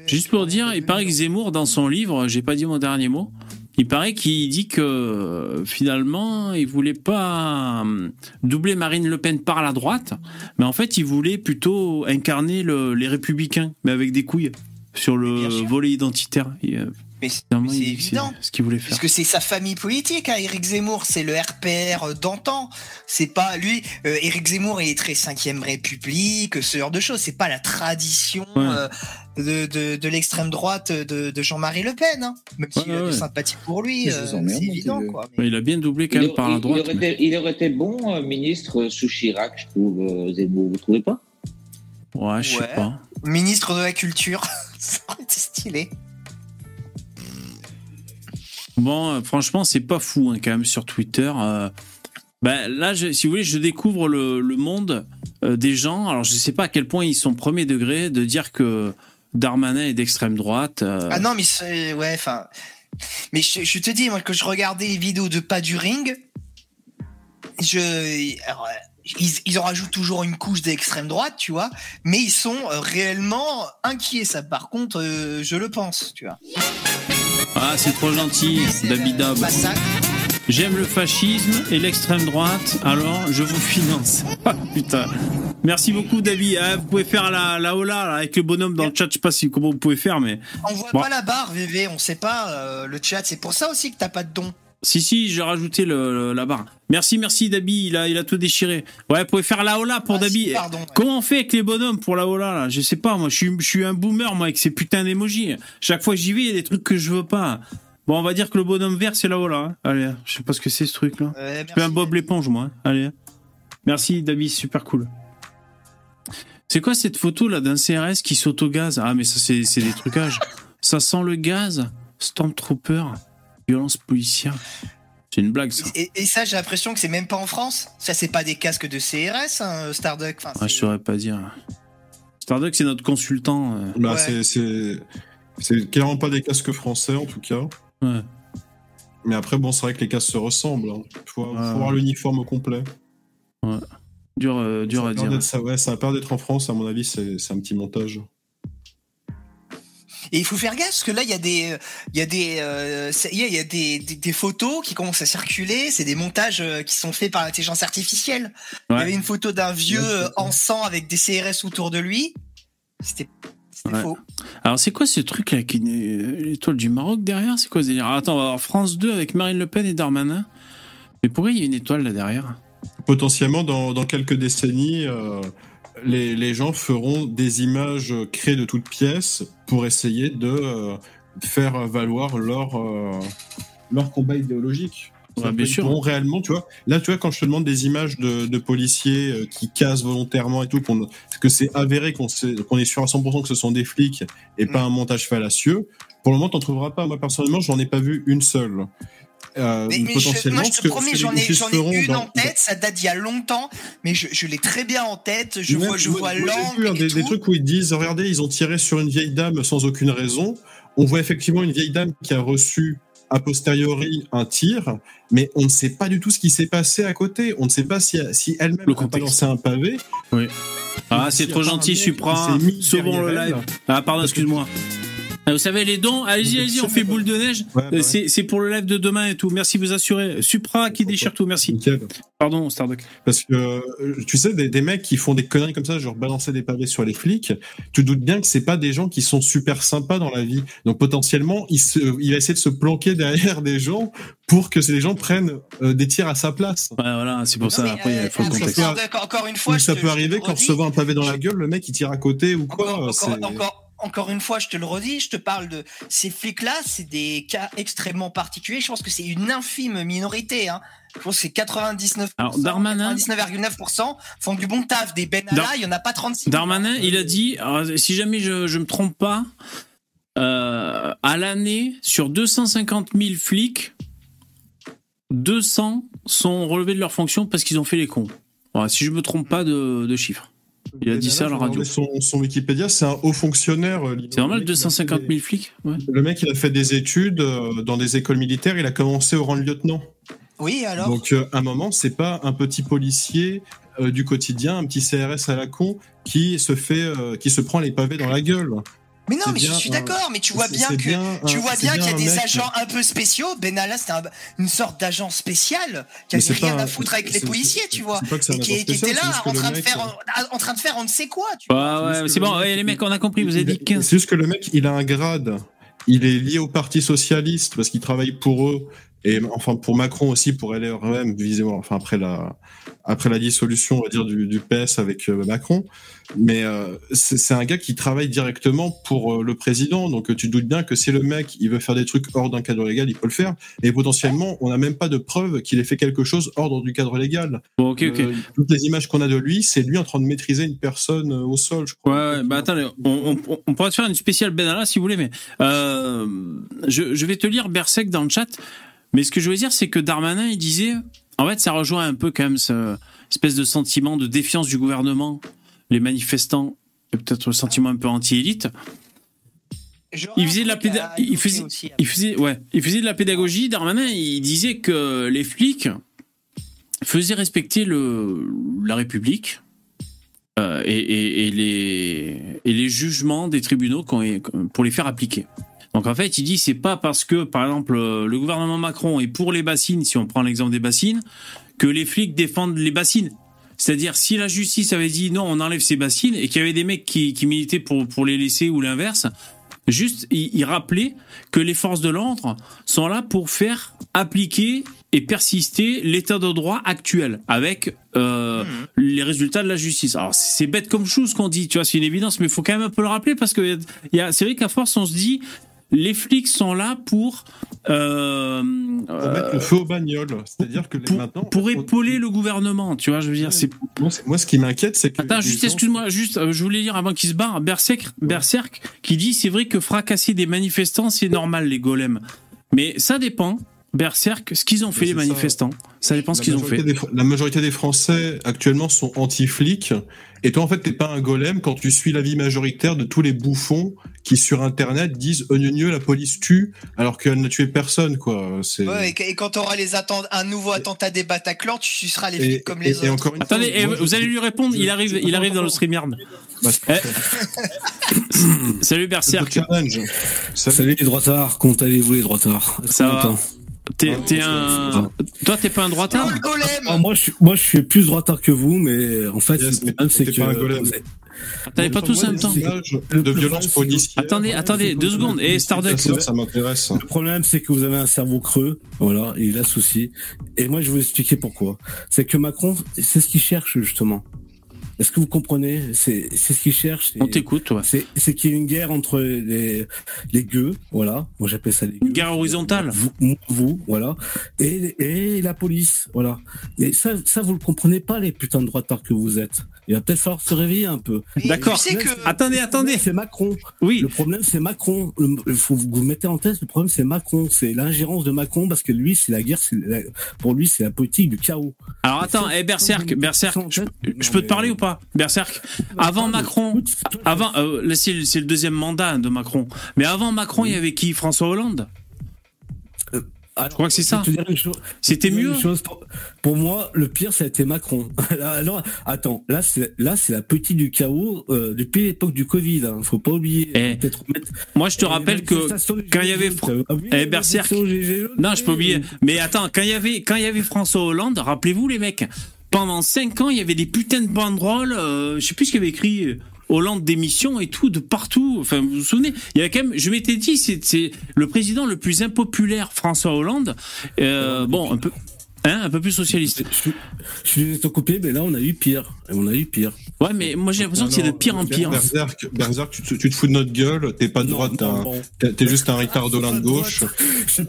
Juste pour dire, il paraît que Zemmour, dans son livre, j'ai pas dit mon dernier mot, il paraît qu'il dit que euh, finalement, il voulait pas euh, doubler Marine Le Pen par la droite, mais en fait, il voulait plutôt incarner le- les républicains, mais avec des couilles, sur le volet identitaire. Euh, mais c'est évident. ce qu'il voulait faire. Parce que c'est sa famille politique, hein, Éric Zemmour, c'est le RPR d'antan. C'est pas lui. Euh, Éric Zemmour, il est très cinquième République, ce genre de choses. C'est pas la tradition Ouais. euh, de, de, de l'extrême droite de, de Jean-Marie Le Pen. Hein. Même Ouais, s'il a ouais, de ouais. sympathie pour lui, euh, c'est mon évident. Quoi. Ouais, Il a bien doublé quand Il, même par la droite. il aurait mais- été, il aurait été bon euh, ministre sous Chirac, je trouve, euh, Zemmour, vous trouvez pas? Ouais, je sais Ouais. pas. Ministre de la Culture, ça aurait été stylé. Bon, euh, franchement, c'est pas fou hein, quand même sur Twitter. euh. Ben, là, je- si vous voulez, je découvre le, le monde euh, des gens. Alors, je sais pas à quel point ils sont premier degré de dire que Darmanin est d'extrême droite. Ah non, mais c'est. Ouais, enfin. Mais je, te dis, moi, que je regardais les vidéos de Pas du Ring, je. ils, ils en rajoutent toujours une couche d'extrême droite, tu vois, mais ils sont réellement inquiets, ça, par contre, je le pense, tu vois. Ah, c'est trop gentil, massacre. J'aime le fascisme et l'extrême droite, alors je vous finance. Ah, putain. Merci beaucoup, David. Ah, vous pouvez faire la, la hola là, avec le bonhomme dans le chat. Je sais pas si, comment vous pouvez faire, mais. On voit Bon. pas la barre, VV, on sait pas euh, le chat, c'est pour ça aussi que t'as pas de don. Si, si, j'ai rajouté le, le- la barre. Merci, merci, Dabi. Il a, il a tout déchiré. Ouais, vous pouvez faire la hola pour Ah, Dabi. si, pardon, ouais. Comment on fait avec les bonhommes pour la hola, là? Je sais pas, moi, je suis, je suis un boomer, moi, avec ces putains d'émojis. Chaque fois que j'y vais, il y a des trucs que je veux pas. Bon, on va dire que le bonhomme vert, c'est la hola. hein. Allez, je sais pas ce que c'est, ce truc-là. Euh, Je fais un. Bob l'éponge, moi. hein. Allez. Merci, Dabi, super cool. C'est quoi cette photo, là, d'un CRS qui saute au gaz Ah, mais ça, c'est c'est des trucages. ça sent le gaz? Stormtrooper? Violence policière. C'est une blague, ça. Et, et ça, j'ai l'impression que c'est même pas en France. Ça, c'est pas des casques de CRS, hein, Starduck. Enfin, Ouais, je saurais pas dire. Starduck, c'est notre consultant. euh, Bah, Ouais. c'est- c'est c'est clairement pas des casques français en tout cas. Ouais. Mais après, bon, c'est vrai que les casques se ressemblent. hein. Faut, faut Ouais. avoir l'uniforme au complet. Dur, euh, dur à dire. ça, ouais, ça a peur d'être en France, à mon avis, c'est c'est un petit montage. Et il faut faire gaffe parce que là, il y a des, il y a des, euh, il y a des, des, des photos qui commencent à circuler. C'est des montages euh, qui sont faits par l'intelligence artificielle. Il y avait une photo d'un vieux euh, en sang avec des CRS autour de lui. C'était, Ouais. faux. Alors, c'est quoi ce truc là avec une euh, étoile du Maroc derrière? C'est quoi ce délire? Attends, on va avoir France 2 avec Marine Le Pen et Darmanin. Mais pourquoi il y a une étoile là derrière? Potentiellement, dans, dans quelques décennies, euh, les, les gens feront des images créées de toutes pièces pour essayer de euh, faire valoir leur, euh, leur combat idéologique. Ouais, bien sûr. réellement, tu vois. Là, tu vois, quand je te demande des images de, de policiers euh, qui cassent volontairement et tout, qu'on, que c'est avéré qu'on, est sûr à 100% que ce sont des flics et pas un montage fallacieux, pour le moment, t'en trouveras pas. Moi, personnellement, j'en ai pas vu une seule. Euh, Mais, mais je, moi, je te promets, j'en ai, j'en ai feront une dans- en tête. Ça date d'il y a longtemps, mais je, je l'ai très bien en tête. Je Même- vois, je vois l'angle hein, des, des trucs où ils disent regardez ils ont tiré sur une vieille dame sans aucune raison on voit effectivement une vieille dame qui a reçu a posteriori un tir, mais on ne sait pas du tout ce qui s'est passé à côté. On ne sait pas si, si elle-même Le a lancé un pavé. Ah, c'est Si trop gentil, Supra. Sauvons le live. Ah, pardon, excuse-moi. Vous savez, les dons, allez-y, allez-y, on fait boule de neige. Ouais, bah ouais. C'est c'est pour le live de demain et tout. Merci, vous assurez. Supra qui déchire tout, merci. Nickel. Pardon, Starduck. Parce que, euh, tu sais, des, des mecs qui font des conneries comme ça, genre balancer des pavés sur les flics, tu te doutes bien que c'est pas des gens qui sont super sympas dans la vie. Donc potentiellement, il, se, il va essayer de se planquer derrière des gens pour que ces gens prennent euh, des tirs à sa place. Ouais, voilà, c'est pour Non, ça. Après, euh, il faut le contexte. Encore une fois, je ça te- peut je arriver qu'en recevant un pavé dans la gueule, le mec il tire à côté ou quoi. Encore, encore, encore une fois, je te le redis, je te parle de ces flics-là, c'est des cas extrêmement particuliers. Je pense que c'est une infime minorité. Hein. Je pense que c'est 99%, Alors, Darmanin- 99,9% font du bon taf. Des Benalla, Dar- il y en a pas 36. Darmanin, il a dit, si jamais je, je me trompe pas, euh, à l'année, sur 250 000 flics, 200 sont relevés de leur fonction parce qu'ils ont fait les cons. Voilà, si je me trompe pas de, de chiffres. Il a dit ça à la radio. Son, son Wikipédia, c'est un haut fonctionnaire. euh, C'est normal, le mec, il a 250 fait 000 flics ouais. Le mec, il a fait des études euh, dans des écoles militaires. Il a commencé au rang de lieutenant. Oui, alors Donc, euh, à un moment, c'est pas un petit policier euh, du quotidien, un petit CRS à la con qui se fait, euh, qui se prend les pavés dans la gueule. Mais non, c'est mais je suis d'accord, mais tu vois C'est- bien c'est que. bien Tu vois c'est bien qu'il y a des mec- agents un peu spéciaux. Benalla, c'était un- une sorte d'agent spécial qui avait c'est pas rien à foutre avec les c'est- policiers, c'est- tu vois. c'est pas que c'est un Et qui, était c'est là en train, de faire, en train de faire on ne sait quoi, tu Ouais, vois. ouais, c'est bon, ouais, les mecs, on a compris, vous avez dit Il- 15. C'est juste que le mec, il a un grade. Il est lié au Parti Socialiste parce qu'il travaille pour eux. Et enfin, pour Macron aussi, pour LREM, visiblement, enfin, après la, après la dissolution, on va dire, du, du PS avec euh, Macron. Mais euh, c'est un gars qui travaille directement pour euh, le président. Donc, tu te doutes bien que si le mec, il veut faire des trucs hors d'un cadre légal, il peut le faire. Et potentiellement, on n'a même pas de preuve qu'il ait fait quelque chose hors du cadre légal. Bon, ok, ok. Toutes les images qu'on a de lui, c'est lui en train de maîtriser une personne au sol, je crois. Ouais, bah attendez, on, on, on pourrait te faire une spéciale Benalla si vous voulez, mais je, je vais te lire Berserk dans le chat. Mais ce que je veux dire, c'est que Darmanin, il disait, en fait, ça rejoint un peu quand même ce espèce de sentiment de défiance du gouvernement, les manifestants, et peut-être le sentiment un peu anti-élite. Il faisait de la truc à péda- il évoquer faisait- aussi. Il faisait, ouais, il faisait de la pédagogie. Darmanin, il disait que les flics faisaient respecter le, la République euh, et, et- et les, et les jugements des tribunaux pour les faire appliquer. Donc en fait, il dit c'est pas parce que, par exemple, euh, le gouvernement Macron est pour les bassines, si on prend l'exemple des bassines, que les flics défendent les bassines. C'est-à-dire, si la justice avait dit non, on enlève ces bassines, et qu'il y avait des mecs qui, qui militaient pour, pour les laisser ou l'inverse, juste, il, rappelait que les forces de l'ordre sont là pour faire appliquer et persister l'état de droit actuel avec euh, les résultats de la justice. Alors c'est bête comme chose qu'on dit, tu vois, c'est une évidence, mais il faut quand même un peu le rappeler parce que il y a, c'est vrai qu'à force on se dit les flics sont là pour euh, Pour euh, mettre le feu aux bagnoles. C'est-à-dire que pour, maintenant. pour on- épauler le gouvernement, tu vois, je veux dire, c'est Moi, ce qui m'inquiète, c'est que. Attends, juste, gens- excuse-moi, juste, euh, je voulais lire avant qu'il se barre, Berserk, Berserk, qui dit c'est vrai que fracasser des manifestants, c'est normal, les golems. Mais ça dépend, Berserk, ce qu'ils ont fait, les ça. manifestants. Ça dépend ce La qu'ils ont majorité fait. des la majorité des Français actuellement sont anti-flics. Et toi, en fait, t'es pas un golem quand tu suis l'avis majoritaire de tous les bouffons qui, sur Internet, disent « Gneu, la police tue », alors qu'elle n'a tué personne, quoi. C'est... Ouais, et, et quand tu auras les atten- un nouveau attentat des Bataclan, tu suceras les Et, flics comme et- les et autres. encore une Attendez, fois, je- vous allez lui répondre, il arrive, il arrive dans le StreamYard. Bah, Eh, Salut Berserk. Salut. Salut les droitards, comment allez-vous les droitards? Ça va t'es t'es un... Toi, t'es pas un droitard? Oh, Ah, moi, je suis, moi, je suis plus droitard que vous, mais en fait, Yes, le mais problème, c'est que pas un golem. T'avais pas tous en même temps de violence policière. Attendez, attendez, deux secondes. Et Starduck, Ça, m'intéresse. Le problème, c'est que vous avez un cerveau creux, voilà, et il a souci. Et moi, je vais vous expliquer pourquoi. C'est que Macron, c'est ce qu'il cherche justement. Est-ce que vous comprenez? C'est c'est ce qu'il cherche. on t'écoute, toi. C'est c'est qu'il y ait une guerre entre les les gueux, voilà. Moi, j'appelle ça les gueux. Une guerre horizontale. vous, vous, voilà, et, et la police, voilà. Et ça, ça, vous le comprenez pas, les putains de droitards que vous êtes. Il va peut-être falloir se réveiller un peu. D'accord. Tu sais que. Attendez, attendez. C'est Macron. Oui, Le problème, c'est Macron. Le, il faut que vous mettez en tête, le problème, c'est Macron. C'est l'ingérence de Macron parce que lui, c'est la guerre, c'est la- pour lui, c'est la politique du chaos. alors attends, eh Berserk, Berserk, je, je peux te parler ou pas pas, Berserk. Avant Macron, avant, euh, là c'est le c'est le deuxième mandat de Macron. Mais avant Macron, il y avait qui? François Hollande? Alors, Je crois que c'est ça. C'était mieux. chose, pour, pour moi, le pire, ça a été Macron. Alors, attends, là, c'est là, c'est la petite du chaos euh, depuis l'époque du Covid. Hein. Faut pas oublier. Eh, mettre- Moi, je te les rappelle que quand il y avait Eh, Berserk. Non, je peux oublier. Mais attends, quand il y avait, quand il y avait François Hollande, rappelez-vous les mecs, pendant cinq ans, il y avait des putains de banderoles. Euh, je sais plus ce qu'il y avait écrit. Hollande démission et tout de partout. Enfin, vous vous souvenez Il y avait quand même. Je m'étais dit, c'est c'est le président le plus impopulaire, François Hollande. Euh, bon, un peu, hein, un peu plus socialiste. Je, suis- je désolé de te couper, mais là, on a eu pire. Et on a eu pire. Ouais, mais moi j'ai l'impression que c'est de pire en pire. Berserk, Berserk, tu, te- tu te fous de notre gueule, t'es pas de droite, t'es un- t'es t'es juste un Ricardo de gauche.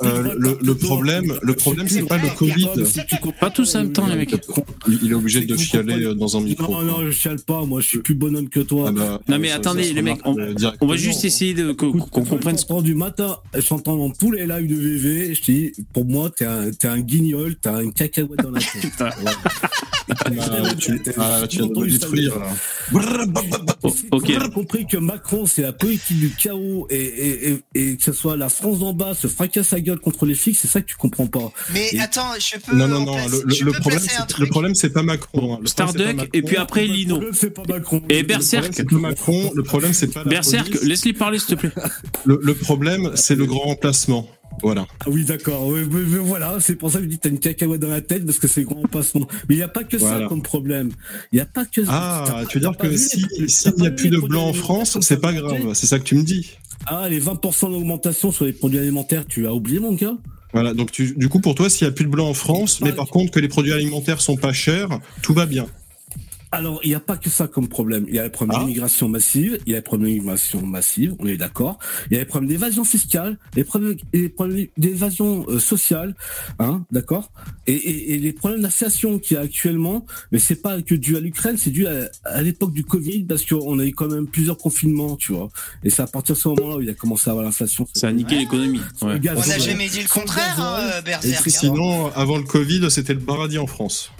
Euh, le, le problème, le problème, c'est pas le Covid. Pas tous en même temps, les mecs. Il, est obligé de chialer euh, dans un micro. Non, non, je chiale pas. Moi, je suis plus bonhomme que toi. Ah bah, Non mais ça- attendez, les mecs, on, euh, on va juste essayer de qu'on qu'on comprenne. ce- J'entends du matin, j'entends dans tous les lives de VV, je te dis, pour moi, t'es un, t'es un guignol, t'as un cacahuète dans la tête. Putain. Ah, tu, viens de me détruire. là. Ok. J'ai compris que Macron, c'est la politique du chaos et, et, et, et que ce soit la France d'en bas se fracasse sa gueule contre les flics, c'est ça que tu comprends pas. Mais Et- attends, je peux. Non, non, non. placer- Le, le- problème, le problème, c'est pas Macron. hein. Starduck et puis après Lino. Et Berserk. Macron. Le problème, c'est pas la Berserk, laisse-les parler s'il te plaît. Le problème, c'est le grand remplacement. Voilà. Ah oui, d'accord. Oui, voilà, c'est pour ça que je dis t'as une cacahuète dans la tête parce que c'est grand passement. Mais il n'y a pas que Voilà. ça comme problème. Il n'y a pas que ça. Ah, tu veux dire que s'il n'y a plus de blanc en France, c'est pas grave. C'est ça que tu me dis. Ah, les 20% d'augmentation sur les produits alimentaires, tu as oublié, mon gars Voilà. Donc, tu, du coup, pour toi, s'il n'y a plus de blanc en France, mais par contre que les produits alimentaires sont pas chers, tout va bien. Alors, il n'y a pas que ça comme problème. Il y a le problème Ah. d'immigration massive, il y a le problème d'immigration massive, on est d'accord. Il y a les problèmes d'évasion fiscale, les problèmes, et les problèmes d'évasion euh, sociale, hein, d'accord et, et, et les problèmes d'inflation qu'il y a actuellement, mais c'est pas que dû à l'Ukraine, c'est dû à, à l'époque du Covid, parce qu'on a eu quand même plusieurs confinements, tu vois. Et c'est à partir de ce moment-là où il a commencé à avoir l'inflation. Ça a niqué l'économie. Ouais. On n'a Ouais. jamais dit le contraire, hein, euh, Et Berserk. hein. Sinon, avant le Covid, c'était le paradis en France.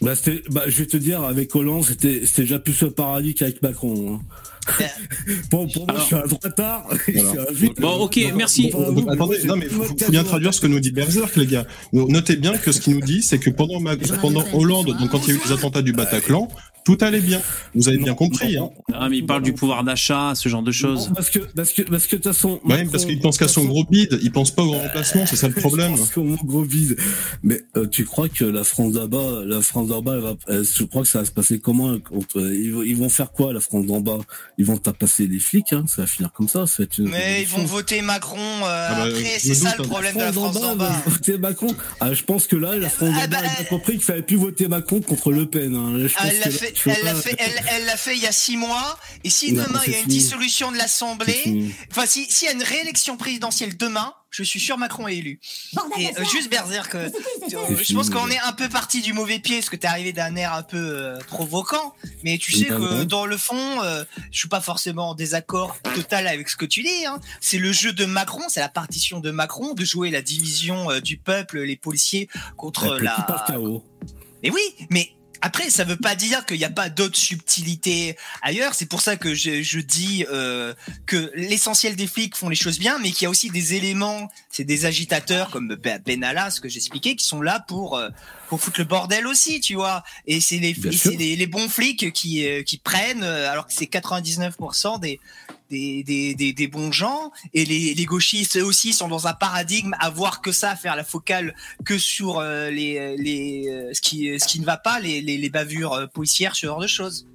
Bah, c'était- bah, je vais te dire, avec Hollande, c'était c'était déjà plus le paradis qu'avec Macron. hein. bon, pour moi, je suis un droitard. Voilà. Bon, ok, merci. Donc, attendez, non mais faut, faut bien traduire ce que nous dit Berserk, les gars. Notez bien que ce qu'il nous dit, c'est que pendant, Ma- pendant Hollande, donc quand il y a eu les attentats du Bataclan, tout allait bien. Vous avez bien compris. Hein. Ah, mais il parle du pouvoir d'achat, ce genre de choses. Non, parce que, parce que, parce que de toute façon. Ouais, Macron- parce qu'il pense qu'à son gros bide, il pense pas au grand remplacement, c'est ça le problème. Je pense qu'au moins, gros vide. Mais euh, tu crois que la France d'en bas, la France d'en bas, elle va, elle- je crois que ça va se passer comment contre, ils, vont- ils vont faire quoi la France d'en bas Ils vont tapasser les flics, hein, ça va finir comme ça. Ça va être une Mais ils vont voter Macron euh, bah, après, c'est ça doute, le hein. problème de la France d'en bas. va voter Macron. Ah, je pense que là, la France Ah, d'en bas bah, a bien compris qu'il fallait plus voter Macron contre Le Pen. Hein. Là, je Ah, pense Elle l'a fait, elle l'a fait, elle, elle l'a fait il y a six mois. Et si Non, demain il y a une fini. dissolution de l'Assemblée, enfin si s'il y a une réélection présidentielle demain, je suis sûr Macron est élu. Et euh, juste Berserk, euh, je pense qu'on est un peu parti du mauvais pied parce que t'es arrivé d'un air un peu euh, provoquant, mais tu sais Non, que dans le fond, euh, je suis pas forcément en désaccord total avec ce que tu dis. Hein. C'est le jeu de Macron, c'est la partition de Macron de jouer la division euh, du peuple, les policiers contre la. par chaos. Mais oui, mais après, ça veut pas dire qu'il n'y a pas d'autres subtilités ailleurs. C'est pour ça que je, je dis euh, que l'essentiel des flics font les choses bien, mais qu'il y a aussi des éléments, c'est des agitateurs comme Ben- Benalla, ce que j'expliquais, qui sont là pour euh, pour foutre le bordel aussi, tu vois. Et les, c'est les, les bons flics qui euh, qui prennent, euh, alors que c'est 99% des des, des, des, des bons gens et les, les gauchistes eux aussi sont dans un paradigme à voir que ça, à faire la focale que sur euh, les, les euh, ce qui ce qui ne va pas, les, les, les bavures euh, policières, ce genre de choses.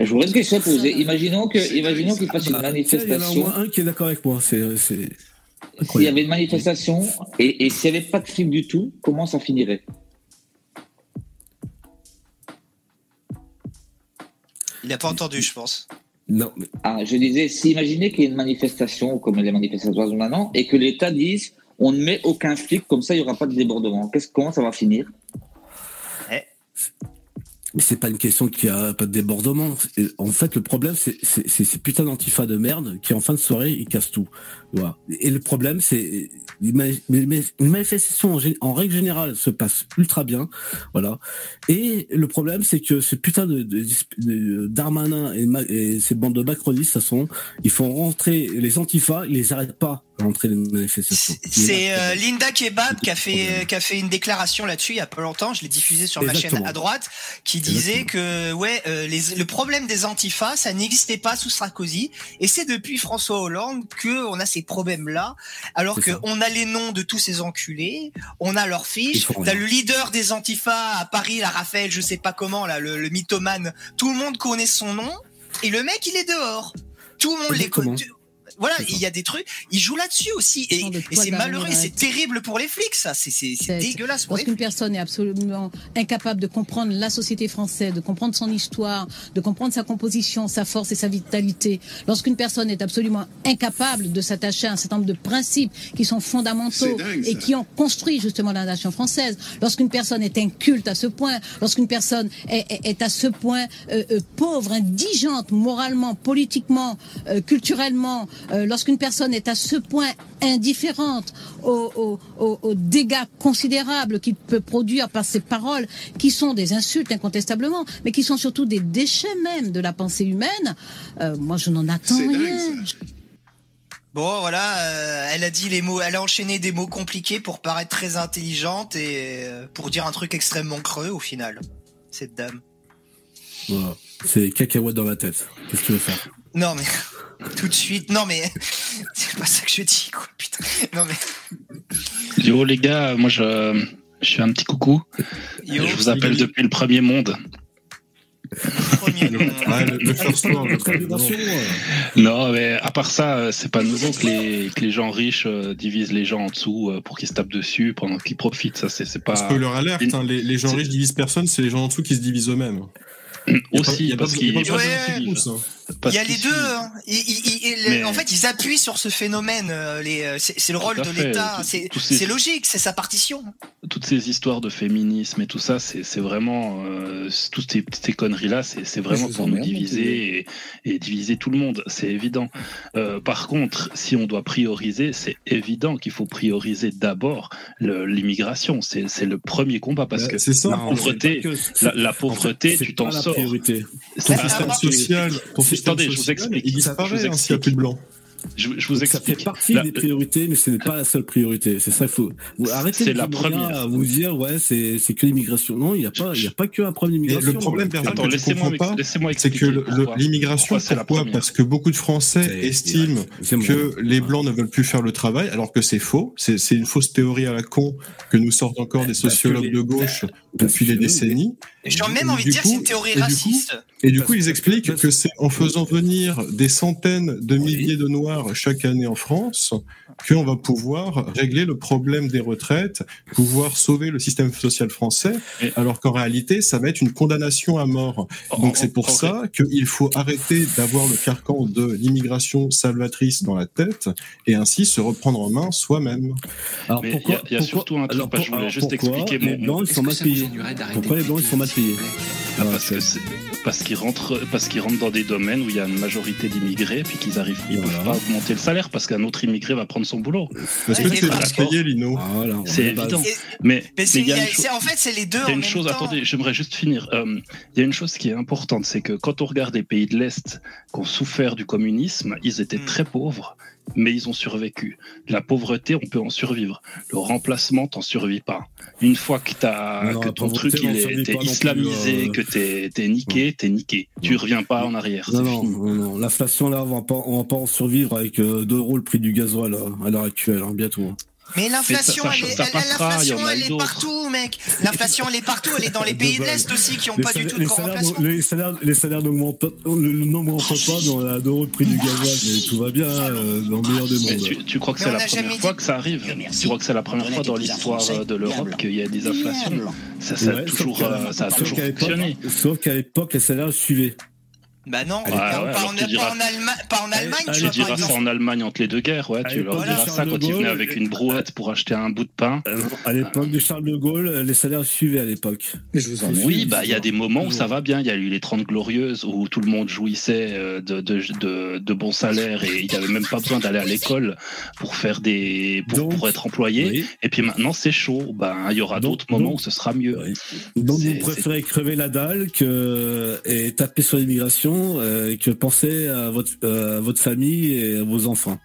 Je voudrais une question à poser. Imaginons que, imaginons qu'il fasse une tiens, Il y en a au manifestation. moins un qui est d'accord avec moi. C'est, S'il y avait une manifestation et, et s'il n'y avait pas de flics du tout, comment ça finirait? Il n'a pas entendu, je pense. Non, ah, Je disais, si imaginez qu'il y ait une manifestation comme les manifestations de maintenant et que l'État dise on ne met aucun flic, comme ça il n'y aura pas de débordement. Qu'est-ce, comment ça va finir? Mais c'est pas une question qu'il y a pas de débordement. Et En fait, le problème, c'est c'est- c'est ces putains d'antifa de merde qui, en fin de soirée, ils cassent tout. Voilà. Et le problème, c'est les mani- mais- mais une manifestation en, règle générale se passe ultra bien, voilà. Et le problème, c'est que ce putain de, de, de- Darmanin et, et ces bandes de macronistes, ils font rentrer les antifas, ils les arrêtent pas à rentrer les manifestations. C'est euh, Linda Kebab qui a fait qui a fait une déclaration là-dessus il y a pas longtemps. Je l'ai diffusé sur ma chaîne à droite, qui disait que ouais euh, les, le problème des antifas ça n'existait pas sous Sarkozy et c'est depuis François Hollande que on a ces problèmes là. Alors C'est que ça. on a les noms de tous ces enculés, on a leurs fiches. T'as le leader des antifas à Paris, la Raphaël, je sais pas comment là, le, le mythomane. Tout le monde connaît son nom et le mec il est dehors. Tout le monde les connaît. Voilà, il y a des trucs, ils jouent là-dessus aussi. Et, c'est malheureux, c'est terrible pour les flics ça, c'est c'est c'est C'est- dégueulasse Lorsqu'une flics. personne est absolument incapable de comprendre la société française, de comprendre son histoire, de comprendre sa composition, sa force et sa vitalité, lorsqu'une personne est absolument incapable de s'attacher à un certain nombre de principes qui sont fondamentaux et qui ont construit justement la nation française, lorsqu'une personne est inculte à ce point, lorsqu'une personne est, est- est à ce point euh, euh, pauvre, indigente moralement, politiquement, euh, culturellement, euh, lorsqu'une personne est à ce point indifférente aux, aux- aux- aux dégâts considérables qu'il peut produire par ses paroles, qui sont des insultes incontestablement, mais qui sont surtout des déchets même de la pensée humaine, euh, moi je n'en attends rien. Bon voilà, euh, elle a dit les mots, elle a enchaîné des mots compliqués pour paraître très intelligente et euh, pour dire un truc extrêmement creux au final. Cette dame. Voilà. C'est cacahuète dans la tête. Qu'est-ce que tu veux faire? Non mais tout de suite, non mais c'est pas ça que je dis quoi, putain. Non mais Yo les gars, moi je, je fais un petit coucou. yo, je vous appelle depuis le premier monde. premier nom. Ah, le, le first world. Coordination, Non, mais à part ça, euh, c'est pas nouveau que les, que les gens riches euh, divisent les gens en dessous euh, pour qu'ils se tapent dessus pendant qu'ils profitent. Ça, c'est c'est pas. Spoiler alerte, hein, les, les gens riches divisent personne, c'est les gens en dessous qui se divisent eux-mêmes. Aussi, y a pas- parce parce Il y a les deux. hein. Ils- ils- ils- Mais- En fait, ils appuient sur ce phénomène. euh, les, euh, C'est le rôle de l'État. C'est ces- logique. C'est sa partition. toutes ces histoires de féminisme et tout ça, c'est c'est vraiment euh, toutes ces, ces conneries-là, c'est c'est vraiment pour nous diviser et, et diviser tout le monde, c'est évident. Euh, par contre, si on doit prioriser, c'est évident qu'il faut prioriser d'abord l'immigration. C'est c'est le premier combat parce Bah, que ça. la pauvreté, pas que- la, la pauvreté, tu t'en la sors. Priorité. Ton système social, ton système attendez, je vous social, explique. il disparaît hein, s'il n'y a plus de blanc. Je, je vous Ça fait partie La- des priorités, mais ce n'est pas la seule priorité. C'est ça, il faut la première. à vous dire ouais, c'est c'est que l'immigration. Non, il n'y a pas, il a pas que un problème d'immigration. le problème, Bernard, Attends, laissez-moi laissez-moi c'est que l'immigration, Pourquoi c'est la première? Parce que beaucoup de Français C'est- estiment que les blancs ne veulent plus faire le travail, alors que c'est faux. C'est c'est une fausse théorie à la con que nous sortent encore des sociologues de gauche depuis des décennies. J'ai même envie de dire c'est une théorie et du coup- raciste. Et du coup, ils expliquent que c'est en faisant venir des centaines de milliers de Noirs chaque année en France qu'on va pouvoir régler le problème des retraites, pouvoir sauver le système social français, alors qu'en réalité, ça va être une condamnation à mort. Donc En- c'est pour en- ça qu'il faut arrêter d'avoir le carcan de l'immigration salvatrice dans la tête et ainsi se reprendre en main soi-même. Alors Mais pourquoi il y a- il y a pourquoi- surtout un truc, alors, je voulais alors, juste pourquoi expliquer les mon- blancs ils sont mal payés. Pourquoi les blancs ils sont mal payés Ah, parce que c'est- parce qu'ils rentrent parce qu'ils rentrent dans des domaines où il y a une majorité d'immigrés puis qu'ils arrivent ils Voilà. peuvent pas augmenter le salaire parce qu'un autre immigré va prendre son boulot. Parce que c'est payé, Lino. Ah, voilà, C'est évident. Mais il y a en fait, c'est les deux il y a une même chose, temps. attendez, j'aimerais juste finir. Euh, il y a une chose qui est importante, c'est que quand on regarde les pays de l'Est qui ont souffert du communisme, ils étaient Mm. très pauvres, mais ils ont survécu. La pauvreté, on peut en survivre. Le remplacement, t'en survis pas. Une fois que, t'as, Non, que ton truc il est, non plus, islamisé, euh. que t'es, t'es niqué, t'es niqué. Tu reviens pas en arrière. Non, non, non, non. L'inflation, là, on va pas, on va pas en survivre avec euh, 2 euros le prix du gasoil euh, à l'heure actuelle, hein, bientôt. Mais l'inflation, Mais elle, est- l'inflation, a elle est partout, mec. L'inflation, elle est partout. Elle est dans les pays de l'Est aussi qui n'ont pas du tout de les grand salaires, remplacement. les salaires, les salaires n'augmentent pas, ne- n'augmentent pas dans la 2 euros le prix du gasoil, mais tout va bien euh, dans le meilleur des Mais mondes. tu, tu crois que Mais c'est on la première fois que ça arrive? Tu crois que c'est la première fois dans l'histoire euh, de l'Europe qu'il y a des inflations? Ça, ça a Ouais, toujours, euh, ça a toujours l'époque- fonctionné. Sauf qu'à l'époque, les salaires suivaient. Bah non, Ouais, pas, ouais, pas alors en, tu pas diras- en Allemagne, pas en Allemagne, Allez, tu Tu diras ça en Allemagne entre les deux guerres, ouais. Tu leur diras ça Charles quand de ils venaient Gaulle, avec une brouette pour acheter un bout de pain. Euh, À l'époque de Charles de Gaulle, les salaires suivaient à l'époque. Oui, bah il y a des moments où ça va bien. Il y a eu les 30 glorieuses où tout le monde jouissait euh, de, de, de, de bons salaires et il n'y avait même pas besoin d'aller à l'école pour faire des pour, Donc, pour être employé. Oui. Et puis maintenant c'est chaud. Ben il y aura d'autres moments donc- où ce sera mieux. Donc vous préférez crever la dalle que et taper sur l'immigration euh, que votre euh, à votre famille et à vos enfants?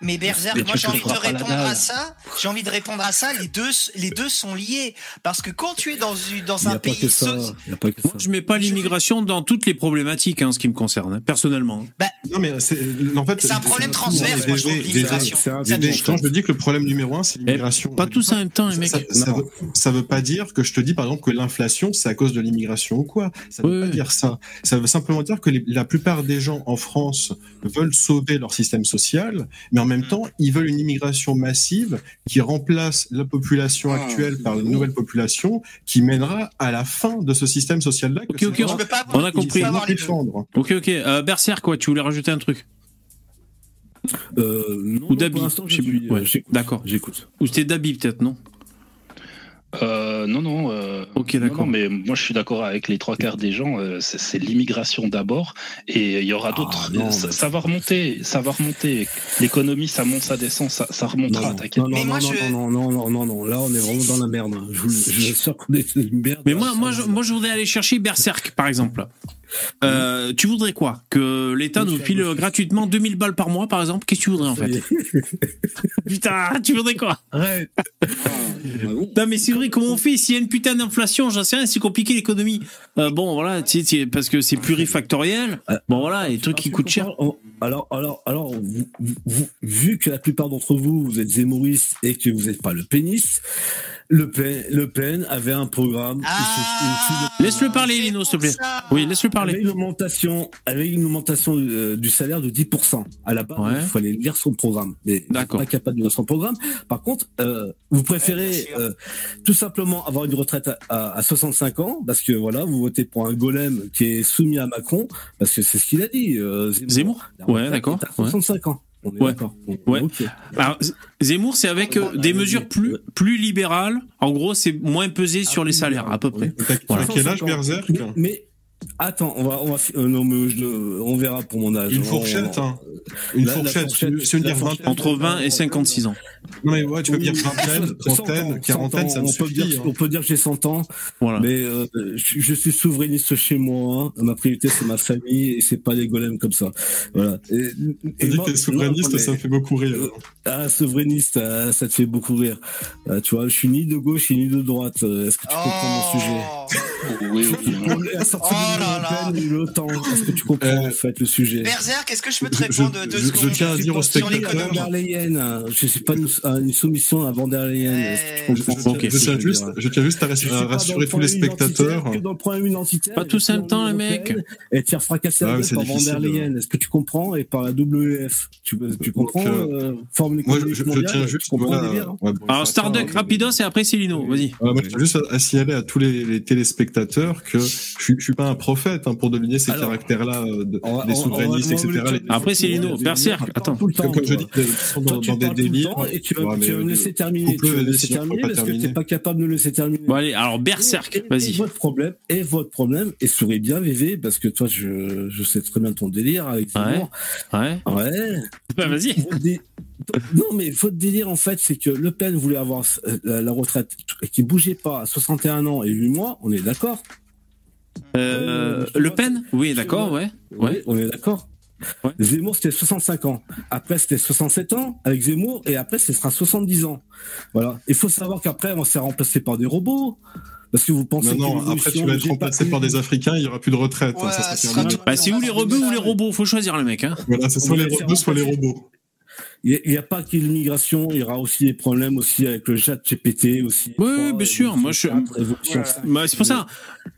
Mais Berserk, Mais moi j'ai envie de répondre à ça. J'ai envie de répondre à ça. Les deux, les deux sont liés parce que quand tu es dans une dans un pays que ça. so-. Moi, je mets pas l'immigration dans toutes les problématiques, hein, ce qui me concerne, hein, personnellement. Non, mais c'est, en fait. Un problème transverse, moi, je dis que le problème numéro un, c'est l'immigration. Pas tous en même temps, les mecs. Ça, ça, veut, ça veut pas dire que je te dis par exemple que l'inflation c'est à cause de l'immigration ou quoi. Ça veut Oui, pas dire ça. Ça veut simplement dire que les- la plupart des gens en France veulent sauver leur système social, mais en même temps ils veulent une immigration massive qui remplace la population Ah, actuelle par une nouvelle population qui mènera à la fin de ce système social-là. Ok, ok, Je peux pas avoir- On a compris. Ok, ok. Euh, Berserk, quoi, tu voulais rajouter un truc Euh, non, Ou Dabi, pour l'instant, je sais plus. suis- Ouais, euh. D'accord. J'écoute. Ou c'était Dabi, peut-être, non Euh, non, non. euh, Ok, d'accord. non, mais moi je suis d'accord avec les trois quarts des gens. euh, c'est c'est l'immigration d'abord, et il y aura Ah, d'autres. non, ça, mais- ça va remonter, ça va remonter. L'économie, ça monte, ça descend, ça, ça remontera. Non, T'inquiète. non, non, non, je- non, non, non, non, non, là on est vraiment dans la merde. hein. Je vous, je vous assure qu'on est dans une merde. Mais moi, moi, je, moi, je voudrais aller chercher Berserk, par exemple. Euh, tu voudrais quoi Que l'État nous file gratuitement 2000 balles par mois, par exemple? Qu'est-ce que tu voudrais, en fait? Putain, tu voudrais quoi? Arrête. Non, mais c'est vrai, comment on fait S'il y a une putain d'inflation, j'en sais rien, c'est compliqué l'économie. Euh, bon, voilà, parce que c'est plurifactoriel. Bon, voilà, les trucs qui coûtent cher. Oh, Alors, alors, alors, vous- vous- vous- vu que la plupart d'entre vous, vous êtes zémoristes et que vous n'êtes pas le pénis, Le Pen, le Pen avait un programme. qui Ah, se- Laisse-le parler, Lino, s'il te plaît. Oui, laisse-le parler. Avec une augmentation, avec une augmentation euh, du salaire de 10%. À la base, Ouais. il fallait lire son programme. Mais D'accord. pas capable de lire son programme. Par contre, euh, vous préférez euh, tout simplement avoir une retraite à, à- à 65 ans, parce que voilà, vous votez pour un golem qui est soumis à Macron, parce que c'est ce qu'il a dit. Euh, Zemmour La Ouais, d'accord. est À 65 ans. On est Ouais. d'accord. Ouais. Alors, Zemmour, c'est avec euh, des mesures plus, plus libérales. En gros, c'est moins pesé sur les salaires, à peu près. Voilà. quel âge, Berserk Mais, mais attends, on va, on va, fi- euh, non, mais je- on verra pour mon âge. Une On- fourchette, hein. Une La- la fourchette, fourchette, dire fourchette. 20 Entre 20 et 56 ans. Non, mais ouais, tu peux Oui, dire oui. vingtaine, 100 ans, trentaine, 100 quarantaine, ça me on peut suffit. dire, hein. on peut dire que j'ai 100 ans, Voilà. mais euh, je, je suis souverainiste chez moi. hein. Ma priorité, c'est ma famille et c'est pas des golems comme ça. Voilà. Et, Tu et dis moi- que souverainiste, non, mais- ça me fait beaucoup rire. Ah, souverainiste, ah, ça te fait beaucoup rire. Ah, tu vois, je suis ni de gauche ni de droite. Euh, Est-ce que tu comprends mon sujet? Oui, oui. La sortie Oh de là et l'OTAN. Est-ce que tu comprends Euh, en fait le sujet? Berserk, est-ce que je peux te Je- répondre je- deux je- je tiens à dire aux spectateurs- hein. je suis pas une, une soumission tu Euh, comprends Ok. Je tiens juste, veux dire je tiens juste à rassurer, tous les spectateurs. Pas tous en même temps, les mecs. Et te faire fracasser Ah par der Leyen. Est-ce que tu comprends Et par la WEF. Tu, tu comprends euh, euh, Forme Moi, je, tiens Tu juste, comprends voilà, délire, hein ouais, bon, Alors, Starduck, hein. rapidos, et après, c'est Lino. Vas-y. Moi, je tiens juste à, à signaler à tous les, les téléspectateurs que je suis, je suis pas un prophète hein, pour deviner ces caractères-là euh, des souverainistes, etc. Après, c'est Lino. Tout le Berserk, attends. tout le temps, Comme, je dis, dans, tu des délires. Tu vas, Ouais, tu vas mais me laisser terminer. Tu vas me laisser terminer parce que t'es pas capable de me laisser terminer. Bon, allez, alors, Berserk, vas-y. votre problème, et votre problème, et souris bien, VV, parce que toi, je, je sais très bien ton délire avec Zemmour. Ouais. Ouais. Bah, vas-y. Non, mais votre délire, en fait, c'est que Le Pen voulait avoir euh, la, la retraite qui bougeait pas à 61 ans et 8 mois, on est d'accord? Euh, Le Pen? Oui, d'accord, ouais. Ouais. Oui, on est d'accord. Ouais. Zemmour, c'était 65 ans. Après, c'était 67 ans avec Zemmour, et après, ce sera 70 ans. Voilà. Il faut savoir qu'après, on s'est remplacé par des robots. Parce que vous pensez Non, que non, après tu vas être remplacé par des Africains, il y aura plus de retraite. hein, Ouais, Bah, c'est ou les robots ou les robots? Faut choisir, le mec, hein. Voilà, c'est soit les robots, soit les robots. Il n'y a, pas que l'immigration, il y aura aussi des problèmes aussi avec le chat GPT aussi. Oui, oui, bien sûr. Moi, je. Bah, c'est pour ça.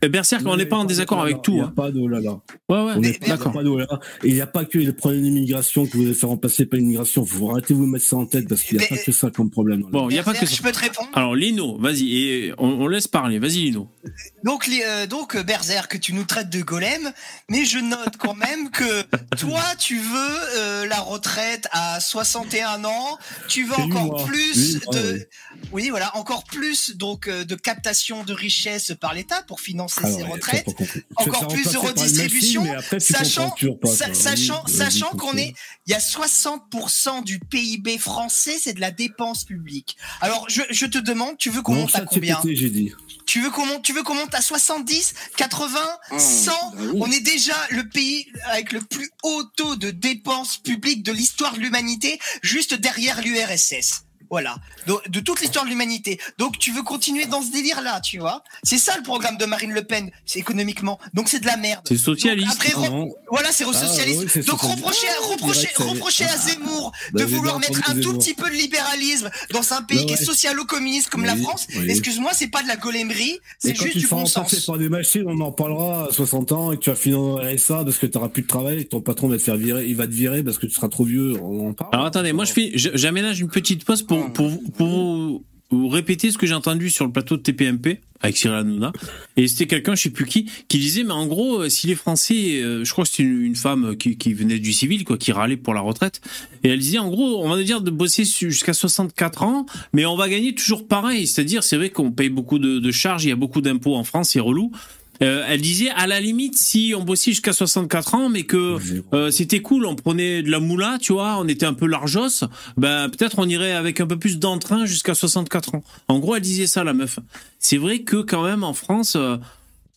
Berserk, on n'est pas en désaccord avec tout. Il n'y a hein. pas de oh là là. Ouais, ouais. On n'est D'accord. pas de là là. Et il n'y a pas que les problèmes d'immigration que vous allez faire remplacer par l'immigration. Vous arrêtez de vous mettre ça en tête parce qu'il n'y a pas que ça comme problème. Bon, il n'y a pas que ça. Je peux te répondre? Alors, Lino, vas-y, et on, on laisse parler. Vas-y, Lino. Donc, les, euh, donc euh, Berserk, que tu nous traites de golem, mais je note quand même que toi, tu veux euh, la retraite à 61 ans, tu veux encore moi. plus Oui, de, oui. oui, voilà, encore plus donc euh, de captation de richesse par l'État pour financer ses ouais, retraites. Encore plus de redistribution, machine, après, sachant, pas, sa- sachant, Oui, sachant qu'on est, il y a 60% du PIB français, c'est de la dépense publique. Alors, je, je te demande, tu veux qu'on monte à combien? GPT, j'ai dit. Tu veux qu'on monte, tu veux qu'on monte à 70, 80, 100 On est déjà le pays avec le plus haut taux de dépenses publiques de l'histoire de l'humanité, juste derrière l'URSS. Voilà, Donc, de toute l'histoire de l'humanité. Donc tu veux continuer dans ce délire-là, tu vois C'est ça le programme de Marine Le Pen, c'est économiquement. Donc c'est de la merde. C'est socialiste. Donc, après, re- Non. voilà, c'est Ah, socialiste. Donc socialiste. reprocher, à Ah. Zemmour Bah, de j'ai vouloir mettre un tout Zemmour. petit peu de libéralisme dans un pays Ouais, qui est socialo-communiste comme la France. oui. Excuse-moi, c'est pas de la golemerie, Et c'est juste tu du bon sens. par des machines, on en parlera à 60 ans et que tu vas finir en RSA parce que tu n'auras plus de travail et que ton patron va te faire virer, il va te virer parce que tu seras trop vieux. On en parle. Alors attendez, moi je fais, je- j'aménage une petite pause pour pour vous- pour vous, vous répéter ce que j'ai entendu sur le plateau de TPMP avec Cyril Hanouna. Et c'était quelqu'un, je sais plus qui, qui disait, mais en gros, euh, si les Français, euh, je crois que c'était une, une femme qui, qui venait du civil, quoi, qui râlait pour la retraite, et elle disait, en gros, on va dire de bosser jusqu'à 64 ans, mais on va gagner toujours pareil. C'est-à-dire, c'est vrai qu'on paye beaucoup de, de charges, il y a beaucoup d'impôts en France, c'est relou. Euh, elle disait à la limite si on bossait jusqu'à 64 ans mais que euh, c'était cool on prenait de la moula tu vois on était un peu largos ben peut-être on irait avec un peu plus d'entrain jusqu'à 64 ans. En gros elle disait ça la meuf. C'est vrai que quand même en France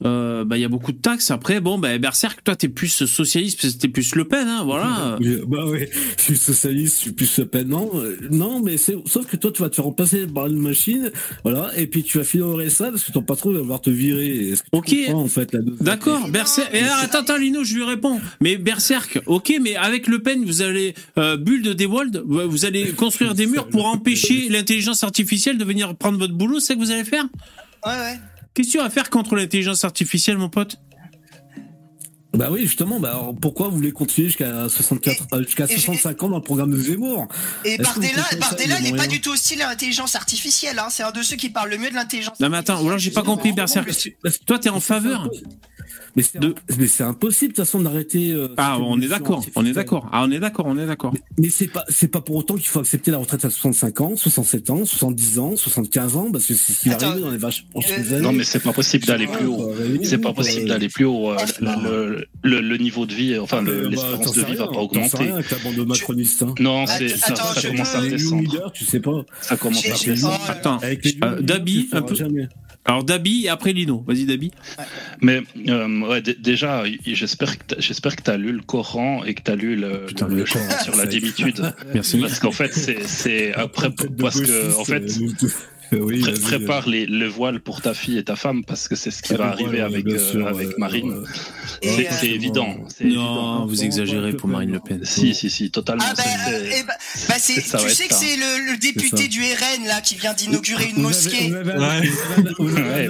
euh, euh, bah, il y a beaucoup de taxes après bon ben Berserk toi t'es plus socialiste t'es plus Le Pen hein, voilà Oui, Bah oui, je suis socialiste, je suis plus Le Pen. Non, euh, non, mais c'est sauf que toi tu vas te faire remplacer par une machine, voilà, et puis tu vas finir au RSA parce que ton patron va vouloir te virer. Est-ce que tu Ok. comprends, en fait la dose D'accord, Berserk. Et alors, attends, attends, Lino, je lui réponds. Mais Berserk, ok, mais avec Le Pen, vous allez euh, bulle de Dewald, vous allez construire des murs pour empêcher l'intelligence artificielle de venir prendre votre boulot, c'est ça que vous allez faire? Ouais, ouais. Qu'est-ce que tu vas faire contre l'intelligence artificielle, mon pote Bah oui, justement, bah alors pourquoi vous voulez continuer jusqu'à 64, euh, jusqu'à et j'ai- 65 ans dans le programme de Zemmour? Et Bardella, Bardella n'est pas du tout hostile à l'intelligence artificielle. Hein. C'est un de ceux qui parle le mieux de l'intelligence. Non, mais attends, ou alors j'ai pas compris, Berserk. Toi, t'es en faveur Mais c'est impossible de toute façon d'arrêter. euh, Ah, on est d'accord, on est d'accord. Ah, on est d'accord, on est d'accord. Mais c'est pas c'est pas pour autant qu'il faut accepter la retraite à 65 ans, 67 ans, 70 ans, 75 ans parce que c'est ce qui arriver dans les vaches prochaines euh. Non, mais c'est pas possible d'aller plus haut. C'est pas possible d'aller plus haut. euh, Le, le- le- le niveau de vie, enfin, Ah, bah, l'espérance t'en de vie va rien, pas t'en sais augmenter. rien avec la bande de macronistes. Hein. Non, c'est ça, attends, ça commence peux- à descendre. leaders, tu sais pas. Ça commence à descendre. oh, Attends, Avec les Euh, Dabi, un peu- Jamais. alors Dabi et après Lino. Vas-y, Dabi. Mais euh, ouais, déjà, j'espère que t'as- j'espère que tu as lu le Coran et que tu as lu le, Putain, le le Coran, sur la démitude. Merci. Parce qu'en fait, c'est après parce que en fait. Euh, oui, pré- vas-y, prépare les, le voile pour ta fille et ta femme parce que c'est ce qui Ah, va arriver avec, euh, avec Marine. ouais. C'est euh, évident. Non, évident. vous exagérez pour Marine Le Pen. Si, si, si, totalement. Ah bah, euh, eh bah, bah, tu sais que c'est le, le député du RN là qui vient d'inaugurer une mosquée. Vous avez,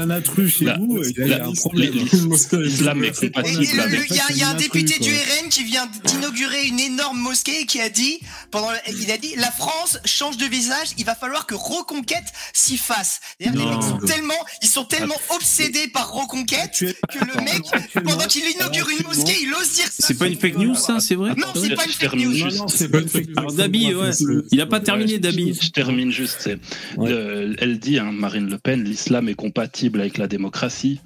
un- intrus chez vous, il y a un problème. L'islam est compatible avec. Il y a, député du. RN qui vient d'inaugurer une énorme mosquée et qui a dit, pendant, la- il a dit, la France change de visage, il va falloir que Reconquête s'y fasse. Les mecs sont tellement, ils sont tellement obsédés par Reconquête que le mec, pendant qu'il inaugure une mosquée, il ose dire ça. C'est pas une fake news, ça, c'est vrai Non, c'est pas une fake news. Alors Dabi, ouais, il a pas terminé Dabi. Je, termine juste. le- elle dit, hein, Marine Le Pen, l'islam est compatible avec la démocratie.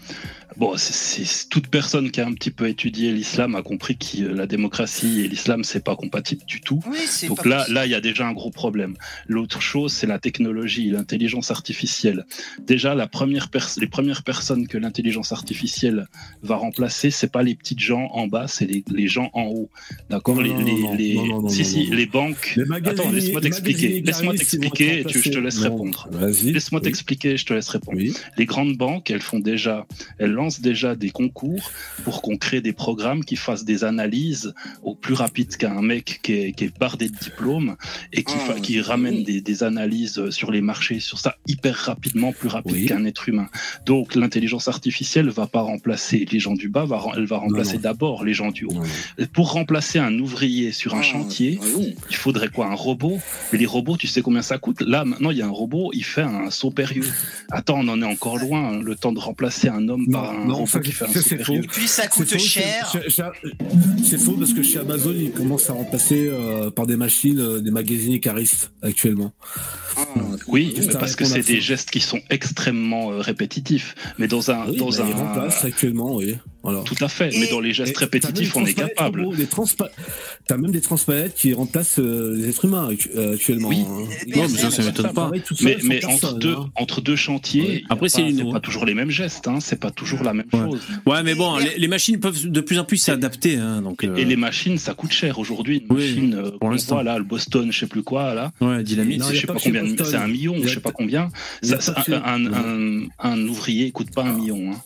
Bon, c'est- toute personne qui a un petit peu étudié l'islam a compris que euh, la démocratie et l'islam c'est pas compatible du tout. Oui, Donc là, possible. là, il y a déjà un gros problème. L'autre chose, c'est la technologie, l'intelligence artificielle. Déjà, la première pers- les premières personnes que l'intelligence artificielle va remplacer, c'est pas les petites gens en bas, c'est les, les gens en haut. D'accord? Non, Les, non, les, si, non, si, non. les banques. Attends, laisse-moi t'expliquer. Laisse-moi t'expliquer et tu- je te laisse répondre. Non, Vas-y. Laisse-moi Oui. t'expliquer, je te laisse répondre. Oui. Les grandes banques, elles font déjà, elles lance déjà des concours pour qu'on crée des programmes qui fassent des analyses au plus rapide qu'un mec qui est, qui est bardé de diplômes et qui, qui ramène des, des analyses sur les marchés, sur ça hyper rapidement, plus rapide Oui. qu'un être humain. Donc l'intelligence artificielle va pas remplacer les gens du bas, va, elle va remplacer non. d'abord les gens du haut. Non, non. Pour remplacer un ouvrier sur un Ah, chantier, ah oui. il faudrait quoi Un robot? Mais les robots, tu sais combien ça coûte? Là, maintenant, il y a un robot, il fait un saut périlleux. Attends, on en est encore loin. hein, Le temps de remplacer un homme par un non, ça, un c'est faux. Puis ça coûte cher. c'est- faux parce que chez Amazon, ils commencent à remplacer euh, par des machines euh, des magazines caristes actuellement. Ah, Oui, mais parce que c'est des gestes qui sont extrêmement euh, répétitifs. Mais dans un, Oui, dans bah, ils un, remplacent actuellement, oui. Voilà. tout à fait. Et- mais dans les gestes Et répétitifs, on est capable. T'as même des transpalettes qui remplacent euh, les êtres humains actu- actuellement. Oui. hein. Non, mais ça, ça m'étonne pas. Pareil, Mais, mais entre deux, hein. entre deux chantiers, Après, c'est pas- toujours les mêmes gestes. Hein, c'est pas toujours la même Ouais. chose. Ouais, mais bon, les, les machines peuvent de plus en plus s'adapter. Hein, donc, euh, Et les machines, ça coûte cher aujourd'hui. Une Oui, machine, euh, pour l'instant. là, le Boston, je sais plus quoi, là. ouais, dynamite. Non, je sais pas pas combien, c'est un million, je sais pas combien. Ça, un, un, un, un ouvrier, coûte pas un million. Hein.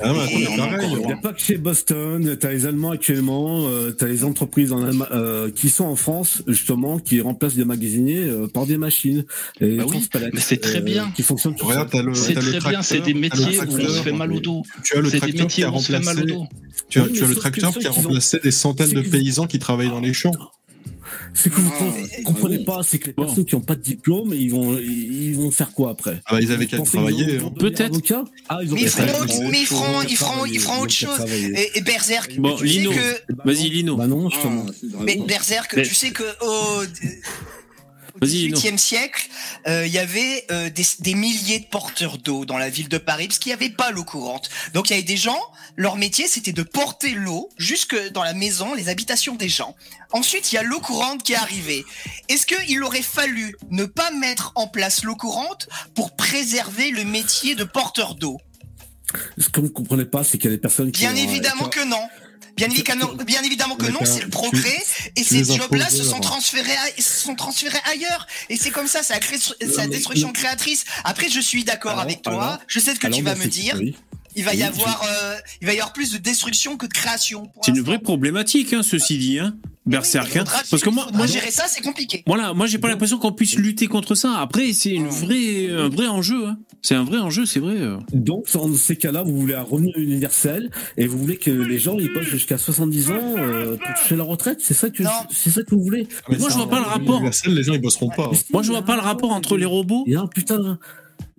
Ah, On pareil, Il n'y a pas que chez Boston, t'as les Allemands actuellement, euh, t'as les entreprises en Allema- euh, qui sont en France justement, qui remplacent des magasiniers euh, par des machines. Et Bah oui, mais c'est très bien. Qui fonctionnent tout C'est très bien, c'est des métiers où on se fait mal au dos. Tu as le C'est des tracteur qui a remplacé. dos. Tu as, tu as le tracteur qui a remplacé des centaines c'est de paysans qui travaillent dans les champs. Ce que vous Ah, com- comprenez pas, c'est que les Bon. personnes qui n'ont pas de diplôme, ils vont, ils vont faire quoi après? Ah bah, ils avaient qu'à travailler. hein. ils vont devenir Peut-être. Ah, ils ont Mais ils feront ils feront- ils feront- autre chose. Et, et Berserk, Bon, tu Lino. sais que Vas-y. Lino. Bah non, justement. mais Berserk, Mais- tu sais que au. 18e siècle, euh, il y avait euh, des, des milliers de porteurs d'eau dans la ville de Paris parce qu'il n'y avait pas l'eau courante. Donc il y avait des gens, leur métier c'était de porter l'eau jusque dans la maison, les habitations des gens. Ensuite, il y a l'eau courante qui est arrivée. Est-ce qu'il aurait fallu ne pas mettre en place l'eau courante pour préserver le métier de porteur d'eau? Ce que vous comprenez pas, c'est qu'il y a des personnes qui Bien ont, euh, évidemment qui ont- que non. Bien évidemment, bien évidemment que non, c'est le progrès et ces jobs-là se sont transférés, à- se sont transférés ailleurs. Et c'est comme ça, c'est la, cré- destruction créatrice. Après, je suis d'accord avec toi. alors, je sais ce que tu vas me dire. oui. Il va y avoir, euh, il va y avoir plus de destruction que de création. C'est une vraie problématique, hein, ceci dit, hein, Berserk. Oui, hein. Parce que moi, moi, gérer ça, c'est compliqué. voilà, moi, j'ai pas l'impression qu'on puisse lutter contre ça. Après, c'est une Mm. vraie, un vrai enjeu. Hein. C'est un vrai enjeu, c'est vrai. euh. Donc, dans ces cas-là, vous voulez un revenu universel et vous voulez que les gens ils bossent jusqu'à 70 ans euh, pour toucher la retraite. C'est ça que c'est ça que vous voulez? Ah, mais Moi, je vois pas le rapport. universel, les gens ils bosseront pas. hein. Moi, je vois pas le rapport entre les robots un putain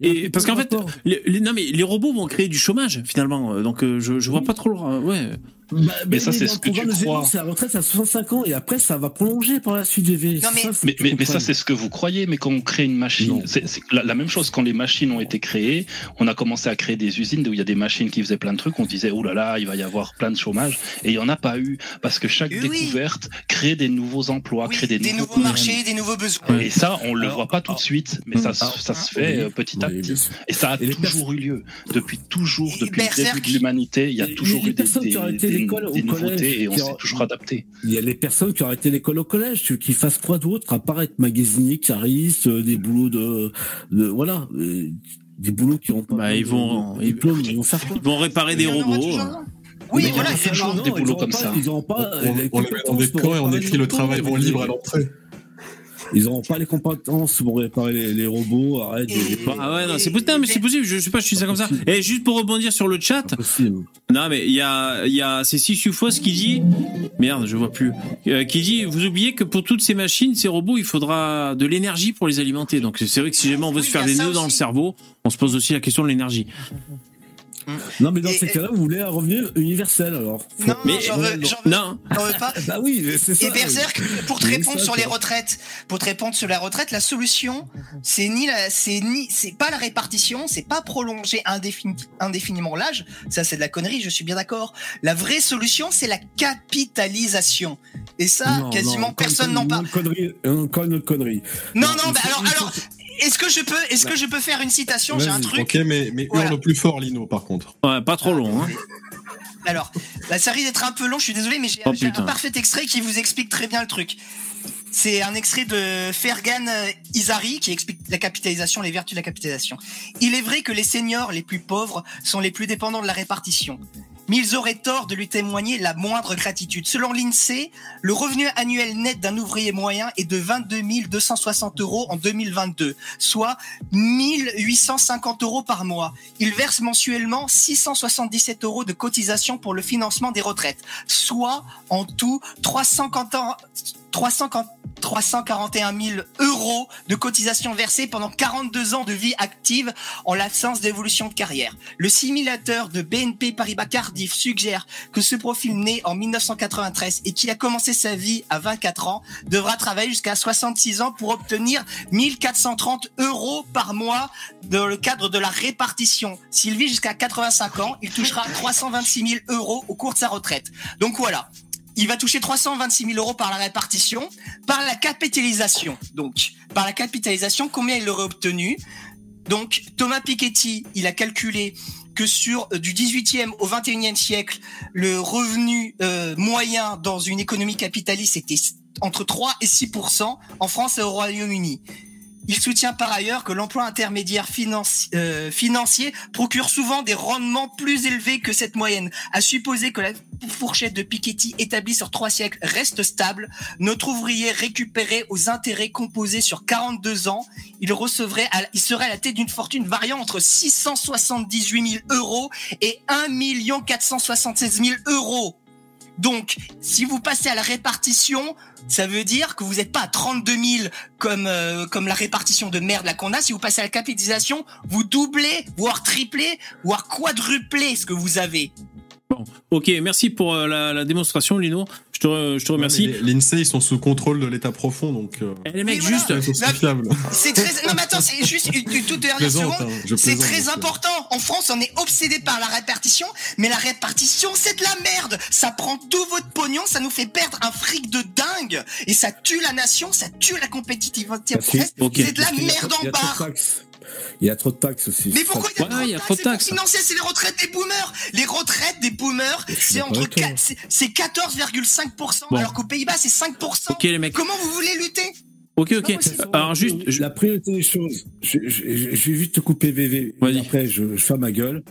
et parce qu'en fait, les, les- non mais les robots vont créer du chômage finalement. euh, Donc, euh, je, je vois pas trop. le Ouais. Bah, Mais ça, c'est ce le que tu crois. C'est la retraite à 65 ans et après ça va prolonger par la suite. Non, mais- Ça, Mais, mais, mais c'est ce que vous croyez, mais quand on crée une machine, c'est la, la même chose quand les machines ont été créées, on a commencé à créer des usines où il y a des machines qui faisaient plein de trucs, on disait, oh là là, il va y avoir plein de chômage, et il y en a pas eu, parce que chaque oui. découverte crée des nouveaux emplois, Oui, crée des, des nouveaux, nouveaux marchés, des nouveaux besoins. Et ça, on le Alors, voit pas tout de suite, mais ça, se- ça se fait oui, euh, petit à petit. Et ça a toujours eu lieu. Depuis toujours, depuis le début de l'humanité, il y a toujours eu des, ont l'école au collège, et on s'est ont- toujours adapté. Il y a les personnes qui ont arrêté l'école au collège, tu- qui fassent quoi d'autre à part être magasinier, cariste, euh, des boulots de, de voilà, euh, des boulots qui ont pas Bah, de- ils vont- de diplôme, ils vont faire quoi? Ils vont réparer des robots. Oui, Mais voilà. il y a toujours des ils boulots comme ça. Ils n'auront pas On, les on les met dans des compétences pour camps et on réparer écrit le travail vont ils libre à l'entrée. Ils n'auront pas les compétences pour réparer les, les robots. Arrête. Et- de- Ah ouais, non, c'est possible, non, mais c'est possible, je sais pas, je suis ça comme ça. Et juste pour rebondir sur le chat, non, mais il y a, il y a, c'est Sissufos qui dit, merde, je vois plus, euh, qui dit, vous oubliez que pour toutes ces machines, ces robots, il faudra de l'énergie pour les alimenter. Donc c'est vrai que si jamais on veut Oui, se faire des nœuds dans le cerveau, on se pose aussi la question de l'énergie. Non, mais dans Et- ces cas-là, vous voulez un revenu universel alors. Faut- Non, Mais- j'en veux, Non, veux pas. Bah oui, c'est ça. Et Berserk, pour te répondre ça, sur les retraites, pour te répondre sur la retraite, la solution, c'est ni la, c'est ni, c'est pas la répartition, c'est pas prolonger indéfini- indéfiniment l'âge. Ça, c'est de la connerie, je suis bien d'accord. La vraie solution, c'est la capitalisation. Et ça, Non, quasiment non, personne n'en parle. encore une autre connerie. Non, Non, bah alors, est-ce que je peux, est-ce que je peux faire une citation? J'ai un truc. Ok, mais, mais Voilà. hurle plus fort, Lino, par contre. ouais, pas trop long. Hein. Alors, bah, ça risque d'être un peu long, je suis désolé, mais j'ai Oh, un parfait extrait qui vous explique très bien le truc. C'est un extrait de Fergan Isari qui explique la capitalisation, les vertus de la capitalisation. Il est vrai que les seniors les plus pauvres sont les plus dépendants de la répartition. Mais ils auraient tort de lui témoigner la moindre gratitude. Selon l'INSEE, le revenu annuel net d'un ouvrier moyen est de 22 260 euros en 2022, soit 1850 euros par mois. Il verse mensuellement 677 euros de cotisation pour le financement des retraites, soit en tout 350 ans, 340 341 000 euros de cotisation versées pendant 42 ans de vie active en l'absence d'évolution de carrière. Le simulateur de BNP Paribas Suggère que ce profil né en 1993 et qui a commencé sa vie à 24 ans devra travailler jusqu'à 66 ans pour obtenir 1430 euros par mois dans le cadre de la répartition. S'il vit jusqu'à 85 ans, il touchera 326 000 euros au cours de sa retraite. Donc voilà il va toucher 326 000 euros par la répartition, par la capitalisation. Donc, par la capitalisation, combien il aurait obtenu? Donc, Thomas Piketty, il a calculé que sur euh, du 18e au 21e siècle, le revenu euh, moyen dans une économie capitaliste était entre 3 et 6 en France et au Royaume-Uni. Il soutient par ailleurs que l'emploi intermédiaire euh, financier procure souvent des rendements plus élevés que cette moyenne. À supposer que la fourchette de Piketty établie sur trois siècles reste stable, notre ouvrier récupéré aux intérêts composés sur 42 ans, il recevrait, il serait à la tête d'une fortune variant entre 678 000 euros et 1 476 000 euros. Donc, si vous passez à la répartition, ça veut dire que vous n'êtes pas à 32 000 comme euh, comme la répartition de merde là qu'on a. Si vous passez à la capitalisation, vous doublez, voire triplez, voire quadruplez ce que vous avez. Bon, ok, merci pour euh, la, la, démonstration, Lino. Je te, je te remercie. Ouais, L'INSEE, ils sont sous contrôle de l'État profond, donc. Euh... Et les mecs, voilà. juste. C'est très. Non, mais attends, c'est juste une, une toute dernière seconde. Hein, c'est très important. En France, on est obsédé par la répartition, mais la répartition, c'est de la merde. Ça prend tout votre pognon, ça nous fait perdre un fric de dingue, et ça tue la nation, ça tue la compétitivité. Okay. C'est de la merde en barre. Il y a trop de taxes aussi. Mais pourquoi il y a, ouais, il y a trop de taxes Financier, c'est les retraites des boomers? Les retraites des boomers, c'est entre 4, c'est 14,5%, bon. alors qu'aux Pays-Bas, c'est 5%. Ok, les mecs. Comment vous voulez lutter? Ok, ok. Alors juste, je... la priorité des choses. Je, je, je, vais juste te couper VV. Après, je, je ferme ma gueule.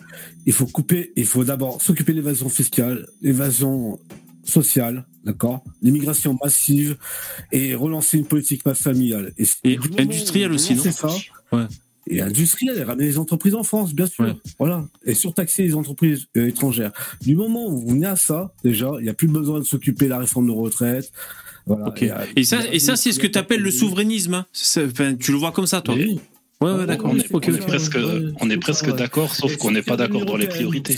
Il faut couper. Il faut d'abord s'occuper de l'évasion fiscale, l'évasion sociale, d'accord, l'immigration massive et relancer une politique familiale. Et, et industrielle aussi, non? C'est ça. Ouais et industriel, et ramener les entreprises en France, bien sûr. Ouais. Voilà. Et surtaxer les entreprises euh, étrangères. Du moment où vous venez à ça, déjà, il n'y a plus besoin de s'occuper de la réforme de retraite. Voilà. Okay. Et, et, ça, et ça, c'est ce que tu appelles le souverainisme. Hein. Tu le vois comme ça, toi. Oui. Ouais, ouais, d'accord. On est, okay, on est presque, on est presque d'accord, sauf qu'on n'est pas d'accord dans les priorités.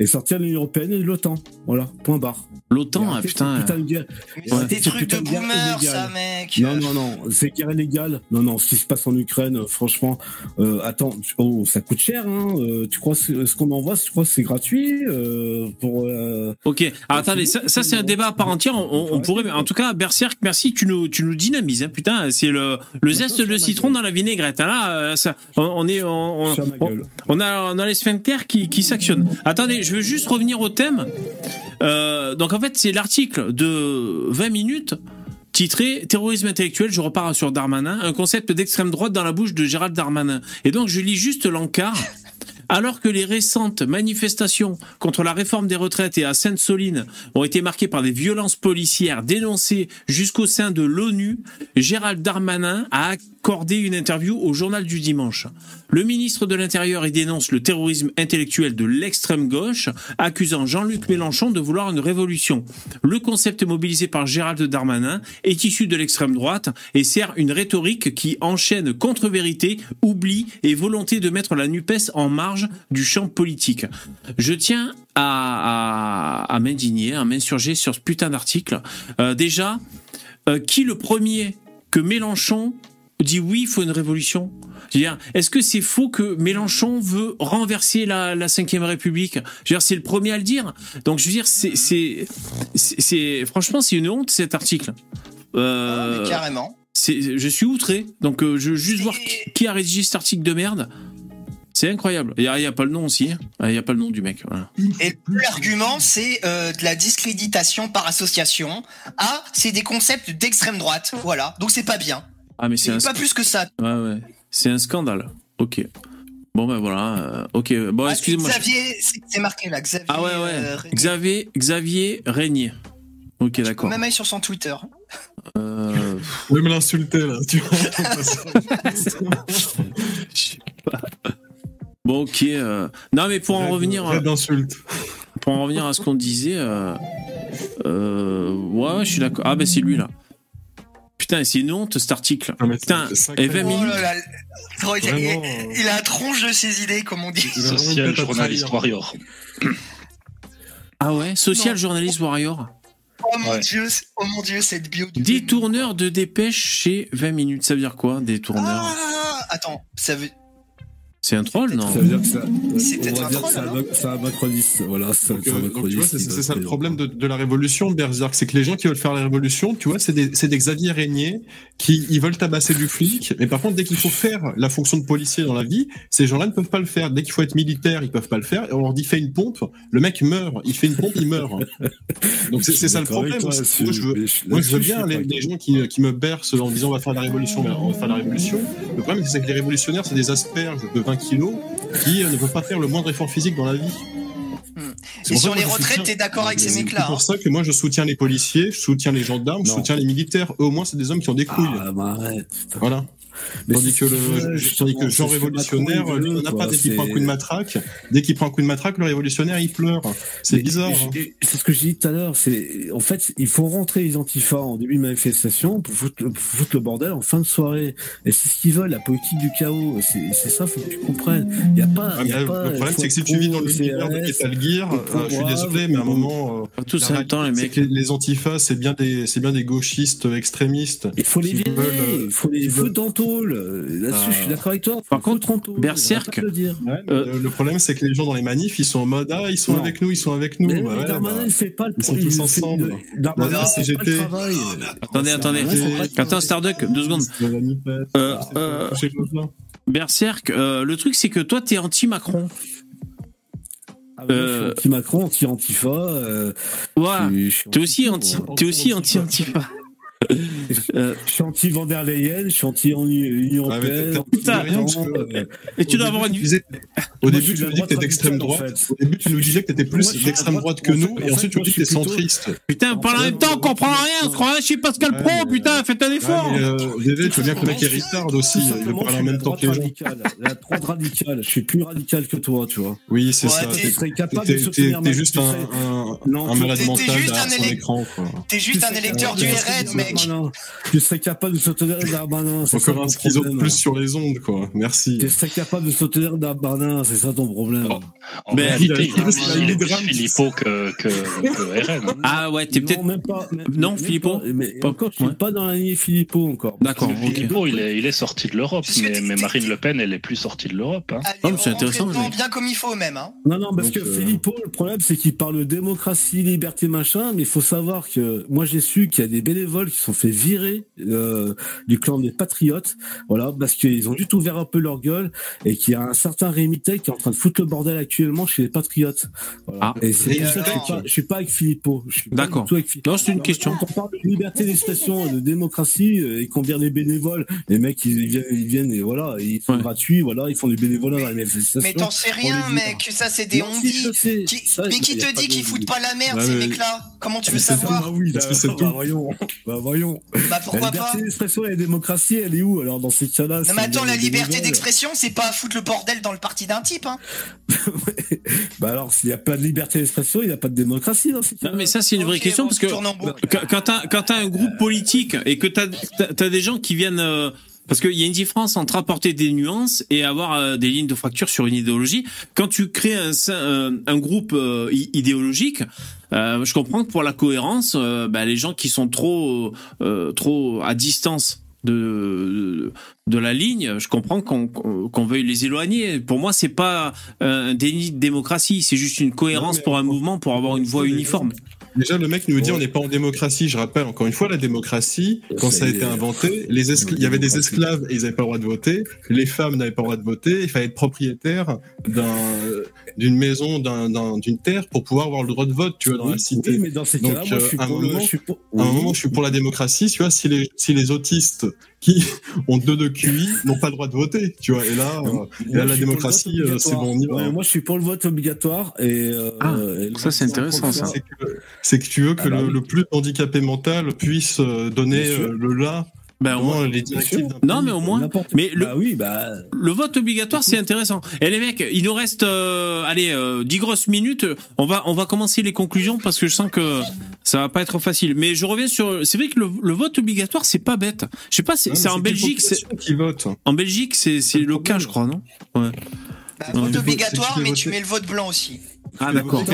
Et sortir de l'Union Européenne et de l'OTAN. Voilà, point barre. L'OTAN, ah, putain. putain de guerre. Ouais. Des trucs de boomer, ça, mec. Non, non, non, c'est guerre illégale. Non, non, ce qui se passe en Ukraine, franchement, euh, attends, oh, ça coûte cher, hein. Euh, tu crois ce, ce qu'on envoie, tu crois que c'est gratuit euh, pour. ok, Alors, attendez, ça, ça c'est un débat à part entière. On, on pourrait, en tout cas, Berserk, merci, tu nous, tu nous dynamises, hein, putain. C'est le, le zeste de citron dans la vinaigrette. Hein, là, ça, on est, on, on, on a, on a les sphincters qui, qui s'actionnent. Attendez, je veux juste revenir au thème. Euh, donc en fait, c'est l'article de 20 minutes titré Terrorisme intellectuel, je repars sur Darmanin, un concept d'extrême droite dans la bouche de Gérald Darmanin. Et donc je lis juste l'encart. Alors que les récentes manifestations contre la réforme des retraites et à Sainte-Soline ont été marquées par des violences policières dénoncées jusqu'au sein de l'ONU, Gérald Darmanin a accordé une interview au journal du dimanche. Le ministre de l'Intérieur y dénonce le terrorisme intellectuel de l'extrême gauche, accusant Jean-Luc Mélenchon de vouloir une révolution. Le concept mobilisé par Gérald Darmanin est issu de l'extrême droite et sert une rhétorique qui enchaîne contre-vérité, oubli et volonté de mettre la NUPES en marge du champ politique. Je tiens à m'indigner, à m'insurger sur ce putain d'article. Euh, déjà, euh, qui le premier que Mélenchon dit oui, il faut une révolution est-ce que c'est faux que Mélenchon veut renverser la, la 5ème République? C'est le premier à le dire. Donc, je veux dire, c'est, c'est, c'est, franchement, c'est une honte cet article. Euh, ah, mais carrément. C'est, je suis outré. Donc, euh, je veux juste et... voir qui, qui a rédigé cet article de merde. C'est incroyable. Il n'y a, il y a pas le nom aussi. hein. Il n'y a pas le nom du mec. Voilà. Et l'argument, c'est euh, de la discréditation par association. Ah, c'est des concepts d'extrême droite. Voilà. Donc c'est pas bien. Ah, mais c'est un, pas plus que ça. ouais, ouais. C'est un scandale. Ok. Bon, ben voilà. euh, ok. Bon, Ah, excusez-moi. Xavier, c'est marqué là. Xavier. Ah ouais, ouais. euh, Régnier. Xavier, Xavier Régnier. Ok, d'accord. Même aller sur son Twitter. Euh, Vous pouvez me l'insulter là, tu vois. je sais pas. Bon, ok. euh, Non, mais pour en revenir, d'insultes. pour en revenir à ce qu'on disait, euh... euh, ouais, ouais, je suis d'accord. Ah, ben c'est lui là. Putain, c'est une honte cet article. Non, Putain, et 20 Oh minutes. là là. Il, Vraiment, il- il a un tronche de ses idées, comme on dit. A Social journaliste warrior. Ah ouais, Social Non. Journalist Warrior. Oh mon Ouais. dieu, oh mon dieu, cette bio. Détourneur de dépêche chez 20 minutes. Ça veut dire quoi, détourneur? Ah, attends, ça veut. C'est un troll, non Ça veut dire que ça, C'est peut-être va un troll, c'est un, c'est macroniste. Voilà, ça le problème de, de la révolution de Berserk, c'est que les gens qui veulent faire la révolution, tu vois, c'est des, c'est des Xavier Régnier qui ils veulent tabasser du flic, mais par contre, dès qu'il faut faire la fonction de policier dans la vie, ces gens-là ne peuvent pas le faire. Dès qu'il faut être militaire, ils peuvent pas le faire. Et on leur dit fais une pompe, le mec meurt. Il fait une pompe, il meurt. Donc c'est ça le problème. toi Moi, je veux, moi, je bien les, gens qui, qui me bercent en disant on va faire la révolution, mais on va faire la révolution. Le problème, c'est que les révolutionnaires, c'est des asperges de 20 kilos qui euh, ne peuvent pas faire le moindre effort physique dans la vie. C'est Et sur les retraites, t'es d'accord avec ces c'est mecs-là pour hein ça que moi je soutiens les policiers, je soutiens les gendarmes, je soutiens les militaires. Eux, au moins, c'est des hommes qui ont des couilles. Ah, bah arrête. Voilà. Mais Tandis que le, tandis que Jean révolutionnaire, Macron, il lui, il veut, n'en a quoi, pas dès qu'il prend un coup de matraque. Dès qu'il prend un coup de matraque, le révolutionnaire, il pleure. C'est bizarre. hein. C'est ce que j'ai dit tout à l'heure. C'est en fait, il faut rentrer les antifas en début de manifestation pour foutre, le- pour foutre le bordel en fin de soirée. Et c'est ce qu'ils veulent, la politique du chaos. C'est ça, faut que tu comprennes. Il y a pas. Ah, y a le pas- problème, c'est que si tu vis dans l'univers de Metal Gear, euh, je suis désolé, mais à un moment, euh, tous en temps, les mecs. c'est que les antifas, c'est bien des, c'est bien des gauchistes extrémistes. Il faut les virer, euh, il faut les qui Euh, Ah. je suis d'accord avec toi. Par contre, Berserk, le. Ouais, Euh, le- problème, c'est que les gens dans les manifs, ils sont en mode, ah, ils sont Non. avec nous, ils sont avec nous. Mais Bah oui, ouais, Darmanin, bah, il fait pas le ils sont tous ensemble. Darmanin, Bah, fait travail. Attendez, attendez. Starduck, deux secondes. Euh, euh. Berserk, le truc, c'est que toi, t'es anti-Macron. Ah, bah, Euh, Je suis anti-Macron, anti-Antifa. Euh, Ouais. T'es aussi anti- anti, t'es aussi anti-antifa. Euh, Je suis anti van der Leyen, je suis anti Union Ah, mais Européenne. euh, et tu Au dois début, avoir une tu disais- Au début, tu nous la dis que t'es d'extrême droite. en. Au début, tu nous disais que t'étais plus d'extrême droite que nous, en et ensuite tu nous dis que t'es centriste. Putain, parle en même temps, on comprend rien. On rien. Je suis Pascal Pro, mais- putain, faites un effort. Mais, euh, Dédé, tu vois bien que le mec est retard aussi, il veut parler je en suis même temps que les gens. La droite radicale. Je suis plus radical que toi, tu vois. Oui, c'est ça. t'es- Je serais capable T'es de t'es- soutenir t'es ma- juste tu un, malade mental juste derrière un son écran. T'es juste un électeur du RN, soutenir mec. Tu serais capable de soutenir Darmanin, Encore un schizo de plus sur les ondes, quoi. Merci. Tu serais capable de soutenir Darmanin, c'est ça ton problème. Oh. En Mais réalité, il est- plus. Philippot que, que, que RN. hein. Ah ouais, t'es Non, peut-être. même pas. même- Non, même Philippot Mais Pas- encore, je suis pas dans la lignée Philippot encore. D'accord. Philippot, il est, il est sorti de l'Europe, mais, Marine Le Pen, elle est plus sortie de l'Europe. Hein. Oh, mais c'est intéressant, bien comme il faut même. Hein. Non, non, parce que euh, Philippot, le problème, c'est qu'il parle de démocratie, liberté, machin, mais il faut savoir que moi, j'ai su qu'il y a des bénévoles qui se sont fait virer euh, du clan des Patriotes, voilà, parce qu'ils ont juste ouvert un peu leur gueule et qu'il y a un certain Rémi Tech qui est en train de foutre le bordel actuellement chez les Patriotes. Voilà. Ah. et c'est Et pour ça que je suis pas- je suis pas avec Philippot. Je suis pas D'accord. du tout. Non, c'est une Alors, question. Quand on parle de liberté d'expression et de démocratie euh, et qu'on vient des bénévoles, les mecs, ils viennent, ils viennent et voilà, ils sont Ouais. gratuits, voilà, ils font du bénévolat dans les manifestations. Mais t'en sais rien, mec. Ça, c'est des Non, si. Qui- Mais qui te dit qu'ils foutent pas la merde, Ouais, ces mecs-là? Comment tu veux savoir? Ça, oui, Parce là, que c'est bah, tout. voyons, bah, voyons. Bah La pourquoi liberté d'expression et la démocratie, elle est où alors dans ces cas-là Non mais attends, la liberté d'expression, c'est pas foutre le bordel dans le parti d'un type. Hein. Bah alors, s'il n'y a pas de liberté d'expression, il n'y a pas de démocratie dans ces cas-là. Non, mais ça, c'est une vraie question bon, parce tu que quand, t'as quand t'as un groupe politique et que t'as as, des gens qui viennent euh, parce qu'il y a une différence entre apporter des nuances et avoir euh, des lignes de fracture sur une idéologie. Quand tu crées un, un, un groupe euh, idéologique, euh, je comprends que pour la cohérence, euh, bah, les gens qui sont trop euh, trop à distance de, de, la ligne, je comprends qu'on qu'on veuille les éloigner. Pour moi, c'est pas un déni de démocratie, c'est juste une cohérence pour un mouvement pour avoir une voix uniforme. Déjà, le mec nous dit on n'est pas en démocratie. Je rappelle encore une fois, la démocratie, quand ça a été inventé, les il y avait des esclaves et ils n'avaient pas le droit de voter. Les femmes n'avaient pas le droit de voter. Il fallait être propriétaire d'un, d'une maison, d'un, d'un- d'une terre pour pouvoir avoir le droit de vote, tu vois, dans Oui, la cité. oui, mais dans ces cas-là, moi, je suis euh, le- je suis pour- à un moment, je suis pour la démocratie, tu vois. Si les, si les autistes qui ont deux de QI n'ont pas le droit de voter, tu vois. Et là, euh, Moi, et là la démocratie, vote euh, c'est bon, on y va. Ouais, moi, je suis pour le vote obligatoire et. euh, Ah, et ça, c'est vote intéressant, ça. C'est que, tu veux que Ah bah le, oui. le plus handicapé mental puisse euh, donner le là Ben, au moins- dans les directives sûr. d'un Non, pays. mais au moins. Mais le, Bah oui, bah. le vote obligatoire, c'est intéressant. Et les mecs, il nous reste, euh, allez, euh, 10 grosses minutes. On va, on va commencer les conclusions parce que je sens que ça va pas être facile. Mais je reviens sur. C'est vrai que le, le vote obligatoire, c'est pas bête. Je sais pas, c'est en des Belgique. qui votent. En Belgique, c'est c'est le cas, je crois, non? Ouais. Bah, Non, vote obligatoire, mais voter. tu mets le vote blanc aussi. Ah, d'accord.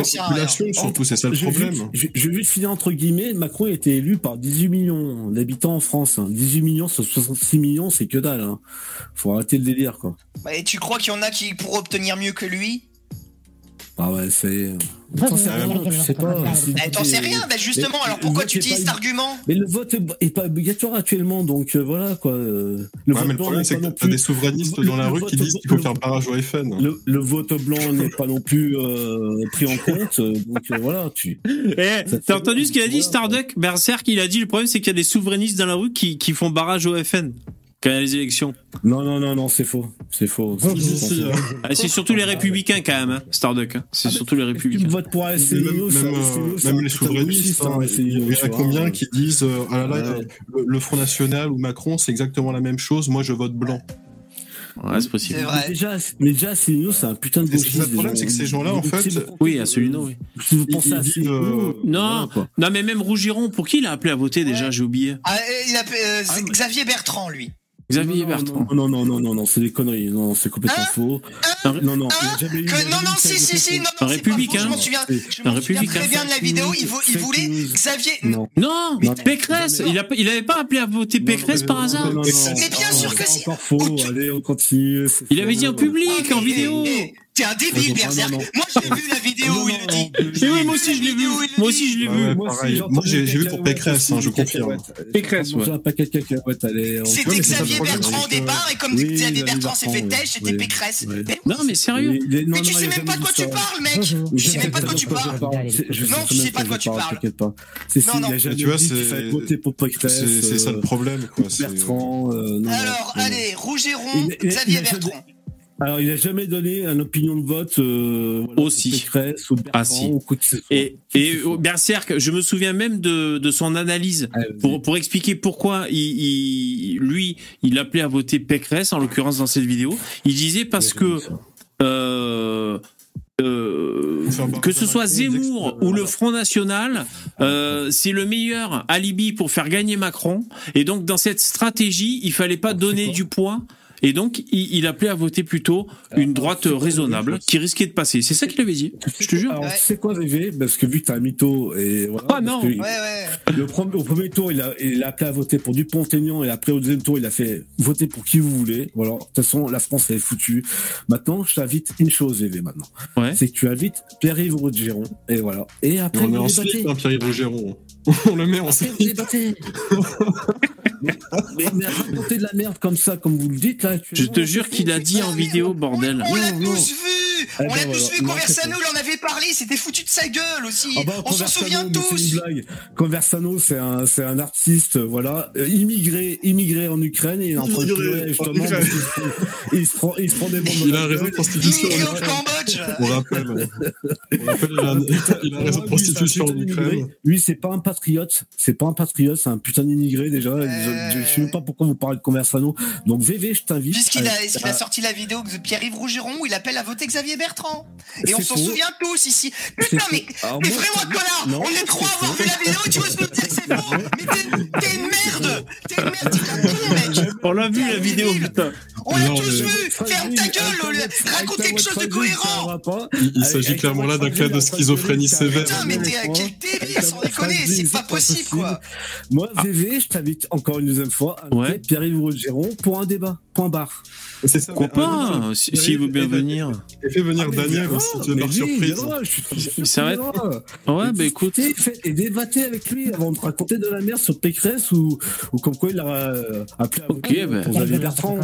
Surtout, c'est ça le Je vais problème. juste- Je je vais juste finir entre guillemets. Macron a été élu par 18 millions d'habitants en France. hein. 18 millions sur 66 millions, c'est que dalle. Hein. Faut arrêter le délire, quoi. Bah, Et tu crois qu'il y en a qui pourraient obtenir mieux que lui Ah ouais, c'est. T'en sais rien, tu sais pas. Eh, T'en sais rien, bah justement, Mais alors pourquoi tu utilises cet argument? Mais le vote est- pas obligatoire actuellement, donc euh, voilà quoi. euh, Le Ouais, vote mais le blanc problème, n'est c'est pas que non t'as plus- des souverainistes le- dans la rue qui disent qu'il faut faire barrage au FN. Le, le vote blanc n'est pas non plus euh, pris en compte, euh, donc euh, voilà, tu. Eh, t'as entendu ce qu'il a dit, Starduck? Berserk, il a dit le problème, c'est qu'il y a des souverainistes dans la rue qui, qui font barrage au FN quand il y a les élections. Non, non, non, non, c'est faux, c'est faux. Hein. Ah, c'est surtout les républicains quand même, hein, Starduck. hein. C'est surtout les Tu républicains. votes pour Même, ça- même, euh, c'est même un les souverainistes, hein, hein, il y en a combien qui disent euh, ah là là, Ouais. le, le Front National ou Macron, c'est exactement la même chose, moi je vote blanc. Ouais, c'est possible. C'est Mais déjà, mais déjà, Asselineau, c'est un putain de c'est gauchiste. le problème, c'est que ces gens-là, en fait, c'est Oui, Asselineau, oui. Si vous pensez à Asselineau, euh, Non, non, mais même Rougiron, pour qui il a appelé à voter déjà, j'ai oublié. Ah, euh, il a, euh, Ah, c'est mais- Xavier Bertrand, lui. Xavier non, Bertrand. Non, non, non, non, non, c'est des conneries. Non, c'est complètement Hein faux. Hein Non, non, il Hein jamais eu- non, non, si, si, si, non, non, faux, républicain. Je m'en souviens, très bien de la vidéo. Il, voulait. Xavier. Non. Non, Non, Pécresse, non, il, avait pas appelé à voter Pécresse Non, par non, hasard non, non, Mais non. bien sûr que c'est si. encore faux. Oh, Allez, on continue. Il avait dit en public, en vidéo. T'es un débile, Berserk. non, non. Moi, j'ai vu la vidéo Non, où il non, le dit. Mais oui, moi aussi je l'ai vu. Moi aussi je l'ai vu. Moi j'ai vu pour Pécresse, hein, je confirme. Pécresse, ouais. un paquet de cacahuètes, allez. on- C'était Xavier Bertrand au départ, et comme Xavier Bertrand s'est fait têche, c'était. Pécresse. Non, mais sérieux. Mais tu sais même pas de quoi tu parles, mec. Tu sais même pas de quoi tu parles. Non, sais tu sais pas de quoi tu je parles. T'inquiète pas. C'est Non, si, non. il a jamais tu vois, c'est- ça le euh, problème, quoi. c'est- Bertrand. euh, Alors, allez, Rougeron, Xavier Bertrand. Alors, il a jamais donné une opinion de vote euh, voilà, Aussi. pour Pécresse ou Bertrand Ah, si. ou quoi que ce soit. Et, et au Berserk, je me souviens même de, de son analyse Ah, pour, pour expliquer pourquoi il, il- lui, il appelait à voter Pécresse, en l'occurrence dans cette vidéo. Il disait parce que euh, euh, que à ce soit Zemmour ou le Front National, euh, c'est le meilleur alibi pour faire gagner Macron. Et donc dans cette stratégie, il fallait pas donner du poids. Et donc il, il appelait à voter plutôt une droite raisonnable qui risquait de passer. C'est ça qu'il avait dit. Je te jure. Alors, Ouais. tu sais quoi, VV Parce que vu que t'es un mytho et voilà. Ah, non. que Ouais, ouais. Le premier, au premier tour, il a, il a appelé à voter pour Dupont-Aignan et après au deuxième tour, il a fait voter pour qui vous voulez. Voilà. De toute façon, la France elle est foutue. Maintenant, je t'invite une chose, VV, maintenant. Ouais. C'est que tu invites Pierre-Yves Rogeron et voilà. Et après, On est vous en slip, hein, Pierre-Yves Rougeron. On le met en slip. mais, raconter de la merde comme ça, comme vous le dites, là. tu- Je te jure qu'il a dit en vidéo, bordel. On l'a tous vu Eh On ben l'a tous vu, Non, Conversano, c'est il en avait parlé, c'était foutu de sa gueule aussi Ah bah, On s'en Conversano, souvient tous une blague. Conversano, c'est un, c'est un artiste, voilà, euh, immigré, immigré en Ukraine, et il est en justement, il se prend, il se prend des bombes. Il a raison de prostitution Immigré au. Cambodge On rappelle. On rappelle, il a, raison de Ah, prostitution en. Ukraine. Lui, c'est pas un patriote, c'est pas un patriote, c'est un putain d'immigré déjà. Je, je sais même pas pourquoi vous parlez de Conversano. Donc VV, je t'invite. Puisqu'il a, à- qu'il a à- sorti la vidéo de Pierre-Yves Rougeron où il appelle à voter Xavier Bertrand. Et on s'en souvient tous ici. Putain, mais, vraiment, je- connard Non, On est trois à avoir vu la vidéo et tu oses me dire que c'est faux Mais t'es une merde T'es une merde, t'es un con, mec On l'a vu la un vidéo, putain. On l'a tous vu Ferme ta gueule, raconte quelque chose de cohérent Il, il s'agit clairement là d'un cas de schizophrénie sévère. Putain, mais t'es quel débile, sans déconner, c'est pas possible, quoi Moi, VV, je t'invite encore une deuxième fois Ouais. Pierre-Yves Rogeron pour un débat. Point barre. C'est ça. Pas Ah, si- S'il veut bien venir. Et fais venir Ah, Daniel viendra, aussi, tu lui, surprise. viendra, je suis Ça va être-. Ouais, bah écoute. Et débattez avec lui avant de raconter de la merde sur Pécresse ou, ou comme quoi il a euh, appelé à Ok, ben. Bertrand.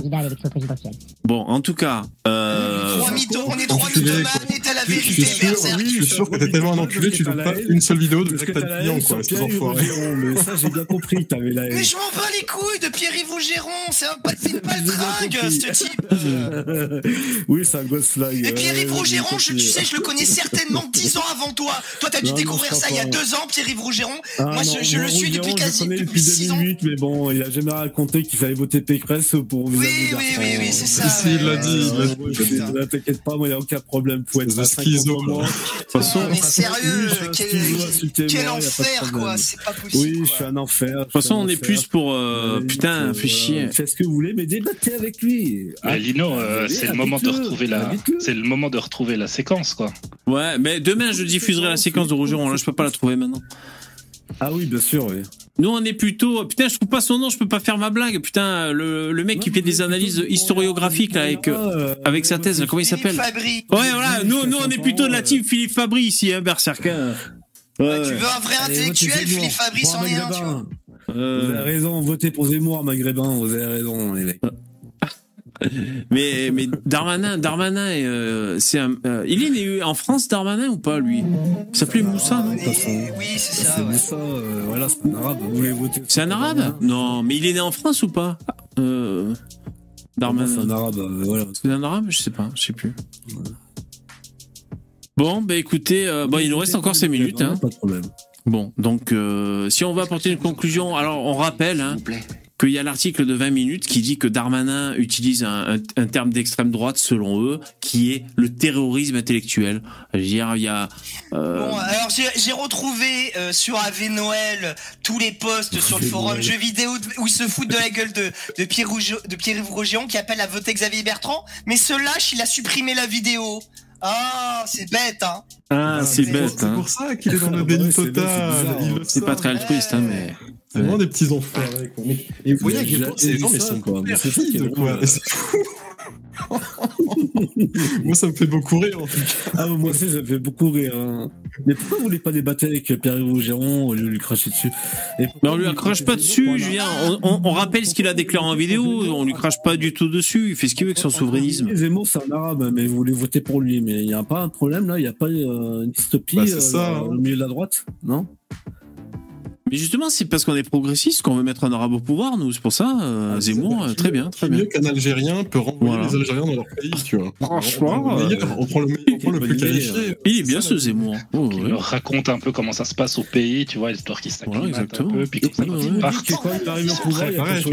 Bon, en tout cas, euh, Trois mythos- on est trois mythomanes et t'as la vérité, Berserk. oui, je suis sûr que t'es tellement un enculé, tu trouves pas une seule vidéo de que t'as haine quoi, ces enfoirés. Mais ça j'ai bien compris t'avais la haine. Mais je m'en bats les couilles de Pierre-Yves Rougeron, c'est un pas c'est compris. ce type. oui, c'est un gosse flag. Et Pierre-Yves Rougeron, je, tu sais, je le connais certainement dix ans avant toi. Toi, t'as dû Non, découvrir ça il y a crois pas. deux ans, Pierre-Yves Rougeron. Ah, moi, non, je, le suis Rougeron, depuis je quasi connais depuis six ans. 2008, mais bon, il a jamais raconté qu'il fallait voter Pécresse pour Oui, oui, Bertrand. oui, oui, c'est ça. Si, il l'a dit, ne T'inquiète pas, moi, il n'y a aucun problème. Faut être schizo, 50 moi. de toute façon, Mais sérieux, Oui, quel, enfer, quoi. C'est pas possible. Oui, je suis un enfer. de toute façon, on est plus pour. euh, putain, fais chier. Faites ce que vous voulez, mais débattez avec lui. Mais Lino, euh, c'est le moment de retrouver la, c'est le moment de retrouver la séquence, quoi. Ouais, mais demain, je diffuserai la séquence de Rougeron. Là, je peux pas la trouver maintenant. Ah oui, bien sûr, oui. Nous, on est plutôt. Putain, je trouve pas son nom, je peux pas faire ma blague. Putain, le, le mec qui fait des analyses historiographiques là, avec, euh, avec sa thèse, là, comment il s'appelle Philippe Fabry. Ouais, voilà, nous, nous, on est plutôt de la team Philippe Fabry ici, hein, Berserker. Ouais, Tu veux un vrai Allez, intellectuel. Philippe Fabry, c'en est un, tu vois. Euh, Vous avez raison, votez pour Zemmour, Maghrébin, vous avez raison, les mecs. mais, mais Darmanin, Darmanin, euh, c'est un. euh, il est né en France, Darmanin ou pas, lui? Il s'appelait Moussa, non? Oui, c'est ça. C'est ouais. ça, euh, voilà, c'est un arabe. Vous voulez voter C'est un arabe? Non, mais il est né en France ou pas? Euh, C'est un Darmanin. arabe, euh, voilà. C'est un arabe? Je sais pas, je sais plus. Bon, bah écoutez, euh, bon, il nous reste encore 5 minutes. Hein. Pas de problème. Bon, donc euh, si on va apporter une conclusion, alors on rappelle hein, qu'il y a l'article de 20 minutes qui dit que Darmanin utilise un, un- un terme d'extrême droite, selon eux, qui est le terrorisme intellectuel. Je veux dire, il y a... euh, Bon, alors j'ai retrouvé euh, sur AV Noël tous les posts sur le forum jeux vidéo où ils se foutent de la gueule de, de Pierre de Pierre Rougeon qui appelle à voter Xavier Bertrand. Mais ce lâche, il a supprimé la vidéo. Ah, c'est bête, hein. Ah, c'est c'est- bête. C'est hein. pour ça qu'il est dans le déni c'est- total. c'est hein. pas très altruiste, hein, mais... C'est vraiment des petits enfoirés, quoi. Mais- Et vous voyez à quel J'ai point ces gens, sont quoi. C'est drôle. quoi. C'est fou. Moi, ça me fait beaucoup rire, en tout cas. Ah, moi aussi, ça me fait beaucoup rire. hein. Mais pourquoi vous voulez pas débattre avec Pierre Rougeron au lieu de lui cracher dessus Et Mais on lui votez pas dessus, Voilà. Julien. On, on- on rappelle ce qu'il a déclaré en vidéo, on lui crache pas du tout dessus, il fait ce qu'il veut avec son souverainisme. Zemmour, c'est un arabe, mais vous voulez voter pour lui. Mais il n'y a pas un problème là, il n'y a pas euh, une dystopie Bah, euh, ça, hein. au milieu de la droite, non? Mais justement, c'est parce qu'on est progressiste qu'on veut mettre un arabe au pouvoir, nous. C'est pour ça, euh, Ah, Zemmour, euh, très bien, très bien. mieux qu'un Algérien peut renvoyer Voilà. les Algériens dans leur pays, tu vois. Franchement, on prend le meilleur, on prend le, meilleur, on prend le plus qualifié. Il est bien ce Zemmour. Oh, Il ouais. leur raconte un peu comment ça se passe au pays, tu vois, l'histoire qui s'acclimate Voilà, exactement. un peu, puis comme ça, Ouais, quand ils partent.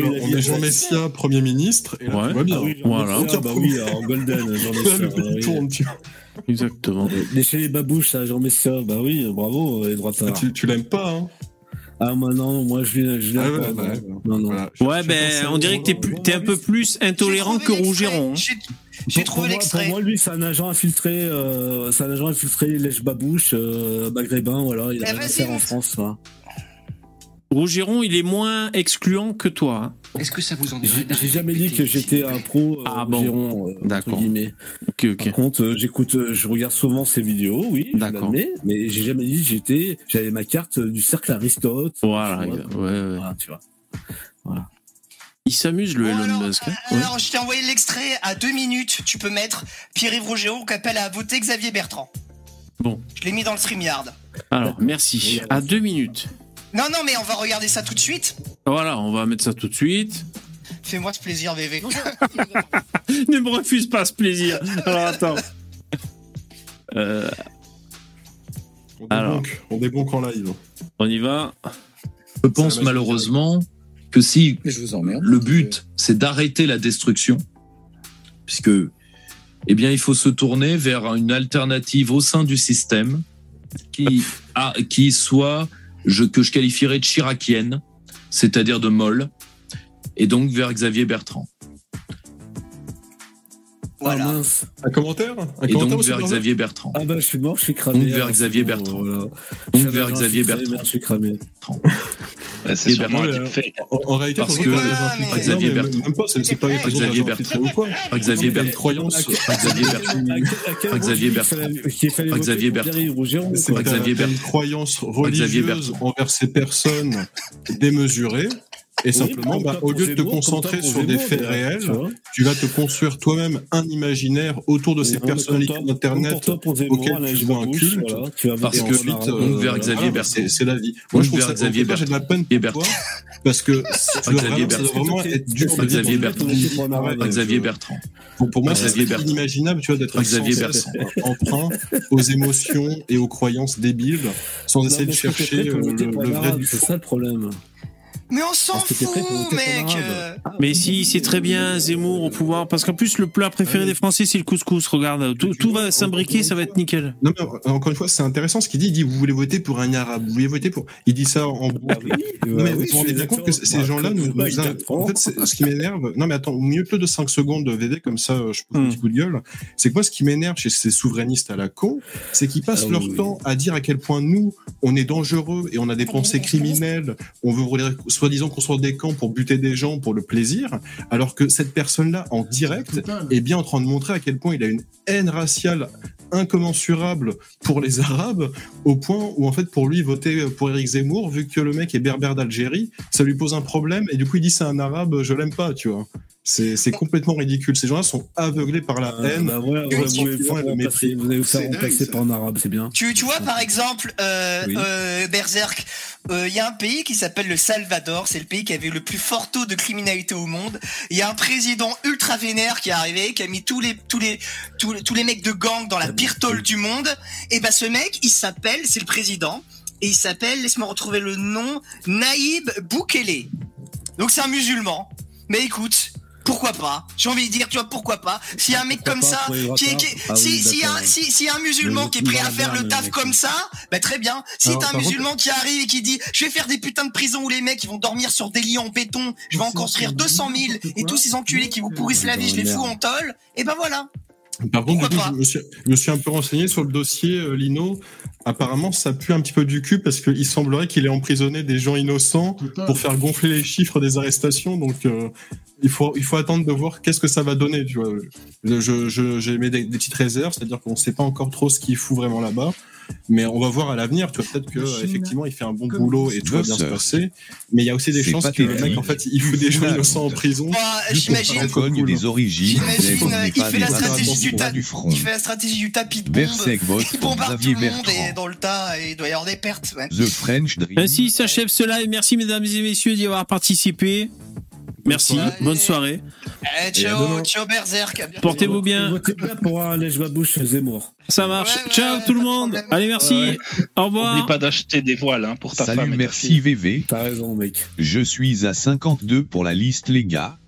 on est. Jean Messia, Premier ministre, et là, Ouais. tout va bien. Ah Voilà. Messia, bah oui, en Golden, Jean Là, Messia. oui. tourne, tu vois. Exactement. Lécher les babouches à Jean Messia, bah oui, bravo, les Ah, droitards. tu, tu l'aimes pas, hein Ah, moi non, moi je l'ai- je Ah pas, ouais, non. Non. Voilà. Ouais, ben, on dirait que t'es plus- t'es un peu plus intolérant que Rougeron. hein. J'ai- trouvé pour moi- l'extrait. Pour moi, lui, c'est un agent infiltré, euh, c'est un agent infiltré lèche babouche, euh, maghrébin, voilà, il a Eh, rien à faire en. France, là. Rougeron, il est moins excluant que toi. hein. Est-ce que ça vous en J'ai j'ai jamais dit que j'étais un pro euh, Ah bon. Giron, euh, entre D'accord. guillemets. Ok, ok. Par contre, euh, j'écoute, euh, je regarde souvent ses vidéos, oui, D'accord. mais j'ai jamais dit que j'étais, j'avais ma carte du cercle Aristote. Voilà, tu vois, ouais, ouais. voilà, tu vois. Il s'amuse, le Bon, Elon alors, Musk. hein. Ouais. Alors, je t'ai envoyé l'extrait à deux minutes. Tu peux mettre Pierre-Yves Rougeron qui appelle à voter Xavier Bertrand. Bon. Je l'ai mis dans le StreamYard. Alors, merci. À deux minutes. Non, non, mais on va regarder ça tout de suite. Voilà, on va mettre ça tout de suite. Fais-moi ce plaisir, bébé. ne me refuse pas ce plaisir. Alors, attends. Euh, On Alors. débonque, on débonque en live. on y va. Je pense malheureusement que si Mais je vous emmerde. le but c'est d'arrêter la destruction, puisque eh bien il faut se tourner vers une alternative au sein du système qui a, qui soit que je qualifierais de chiracienne, c'est-à-dire de molle, et donc vers Xavier Bertrand. Voilà. Ah, mince. Un commentaire? Un Et commentaire donc vers Xavier Bertrand. Ah bah, je suis mort, je suis cramé. Donc vers alors, Xavier c'est bon, Bertrand. voilà. Donc J'avais vers Xavier Bertrand. Je suis cramé. Bah, c'est sûrement ben, un deepfake. En, en réalité, Parce on que- Xavier Bertrand. Même pas, c'est pas Xavier Bertrand. ou quoi. Pas Xavier Bertrand. croyance. Xavier Bertrand. Xavier Bertrand. Xavier Bertrand. Xavier Bertrand. croyance Xavier religieuse Bertrand. envers ces personnes démesurées. Et simplement, bah, au lieu de te concentrer sur des faits réels, tu vas te construire toi-même un imaginaire autour de ces personnalités d'Internet auxquelles tu vois un culte. voilà, tu vas Parce que- ensuite, euh, vers Xavier bah, Bertrand. c'est la vie. Moi, je trouve ça, Xavier j'ai de la peine pour toi, parce que Xavier vraiment, ça doit Bertrand. vraiment être dur de Xavier Bertrand. Xavier. Pour, moi, c'est inimaginable, tu vois, d'être emprunt aux émotions et aux croyances débiles, sans essayer de chercher euh, le, vrai du C'est ça le problème. Mais on s'en que fout, mec. euh. Mais si, c'est très bien, Zemmour au pouvoir, parce qu'en plus, le plat préféré des Français, c'est le couscous. Regarde, tout, tout va s'imbriquer, ça va être nickel. Non, mais encore une fois, c'est intéressant ce qu'il dit. Il dit, vous voulez voter pour un arabe, vous voulez voter pour. Il dit ça en Ah oui, mais vous oui, vous rendez bien compte que ces Bah, gens-là nous. En fait, ce qui m'énerve. Non, mais attends, au mieux peu de 5 secondes de VD, comme ça, je pose un Hmm. petit coup de gueule. C'est que moi, ce qui m'énerve chez ces souverainistes à la con, c'est qu'ils passent Ah leur oui. temps à dire à quel point nous, on est dangereux et on a des pensées criminelles. On veut, voler- soi-disant, construire des camps pour buter des gens pour le plaisir. Alors que cette personne-là, en direct, est bien en train de montrer à quel point il a une haine raciale incommensurable pour les Arabes, au point où en fait pour lui voter pour Eric Zemmour, vu que le mec est berbère d'Algérie, ça lui pose un problème et du coup il dit c'est un Arabe, je l'aime pas, tu vois. C'est c'est complètement ridicule. Ces gens-là sont aveuglés par la Ah, haine. bah vous remplacer- allez faire remplacer par un arabe, c'est bien. Tu, tu vois, par exemple, euh, Oui. euh, Berserk, euh, il y a un pays qui s'appelle le Salvador, c'est le pays qui avait le plus fort taux de criminalité au monde. Il y a un président ultra vénère qui est arrivé, qui a mis tous les tous les tous, les- tous les mecs de gang dans la pire tôle du monde. Et ben ce mec, il s'appelle, c'est le président, et il s'appelle, laisse-moi retrouver le nom, Naïb Boukele. Donc c'est un musulman. Mais écoute. Pourquoi pas. J'ai envie de dire, tu vois, pourquoi pas. Si un mec Pourquoi comme pas ça, qui est, qui Ah si, oui, si, un, si, si un musulman qui est prêt à faire le taf comme ça, bah très bien. Si t'as un contre- musulman qui arrive et qui dit je vais faire des putains de prisons où les mecs ils vont dormir sur des lits en béton, je vais en construire 200 000 et tous ces enculés qui vous pourrissent la vie, je les fous en tôle, et ben voilà. Par contre, du coup, je me, suis, je me suis un peu renseigné sur le dossier euh, Lino. Apparemment, ça pue un petit peu du cul parce qu'il semblerait qu'il ait emprisonné des gens innocents pour faire gonfler les chiffres des arrestations. Donc, euh, il faut il faut attendre de voir qu'est-ce que ça va donner. Tu vois, je je j'ai mis des, des petites réserves, c'est-à-dire qu'on sait pas encore trop ce qu'il fout vraiment là-bas. Mais on va voir à l'avenir, tu vois, peut-être que euh, effectivement il fait un bon boulot et tout va bien se passer. Mais il y a aussi des chances que le mec, en fait, il fout des gens innocents en prison. Pour j'imagine, cool. des origines, euh, il fait la stratégie du tas, du front. il fait la stratégie du tapis de bombe, il bombarde tout le monde et dans le tas, et il doit y avoir des pertes. The French Dream. Ainsi s'achève ce live. Merci mesdames et messieurs d'y avoir participé. Merci, soirée. bonne soirée. Eh, ciao, ciao Berserk. Portez-vous bien. Votez bien pour un lèche babouche Zemmour. Ça marche. Ouais, ouais, Ciao ouais, tout le monde. problème. Allez, merci. Ouais. Au revoir. N'oublie pas d'acheter des voiles hein, pour ta. Salut, merci. VV. T'as raison, mec. Je suis à 52 pour la liste, les gars.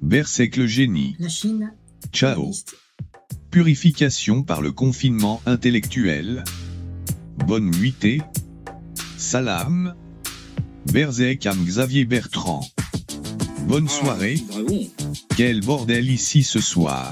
Berserk le génie. La Chine. Ciao. Purification par le confinement intellectuel. Bonne nuitée. Salam. Berserk am Xavier Bertrand. Bonne soirée. Quel bordel ici ce soir.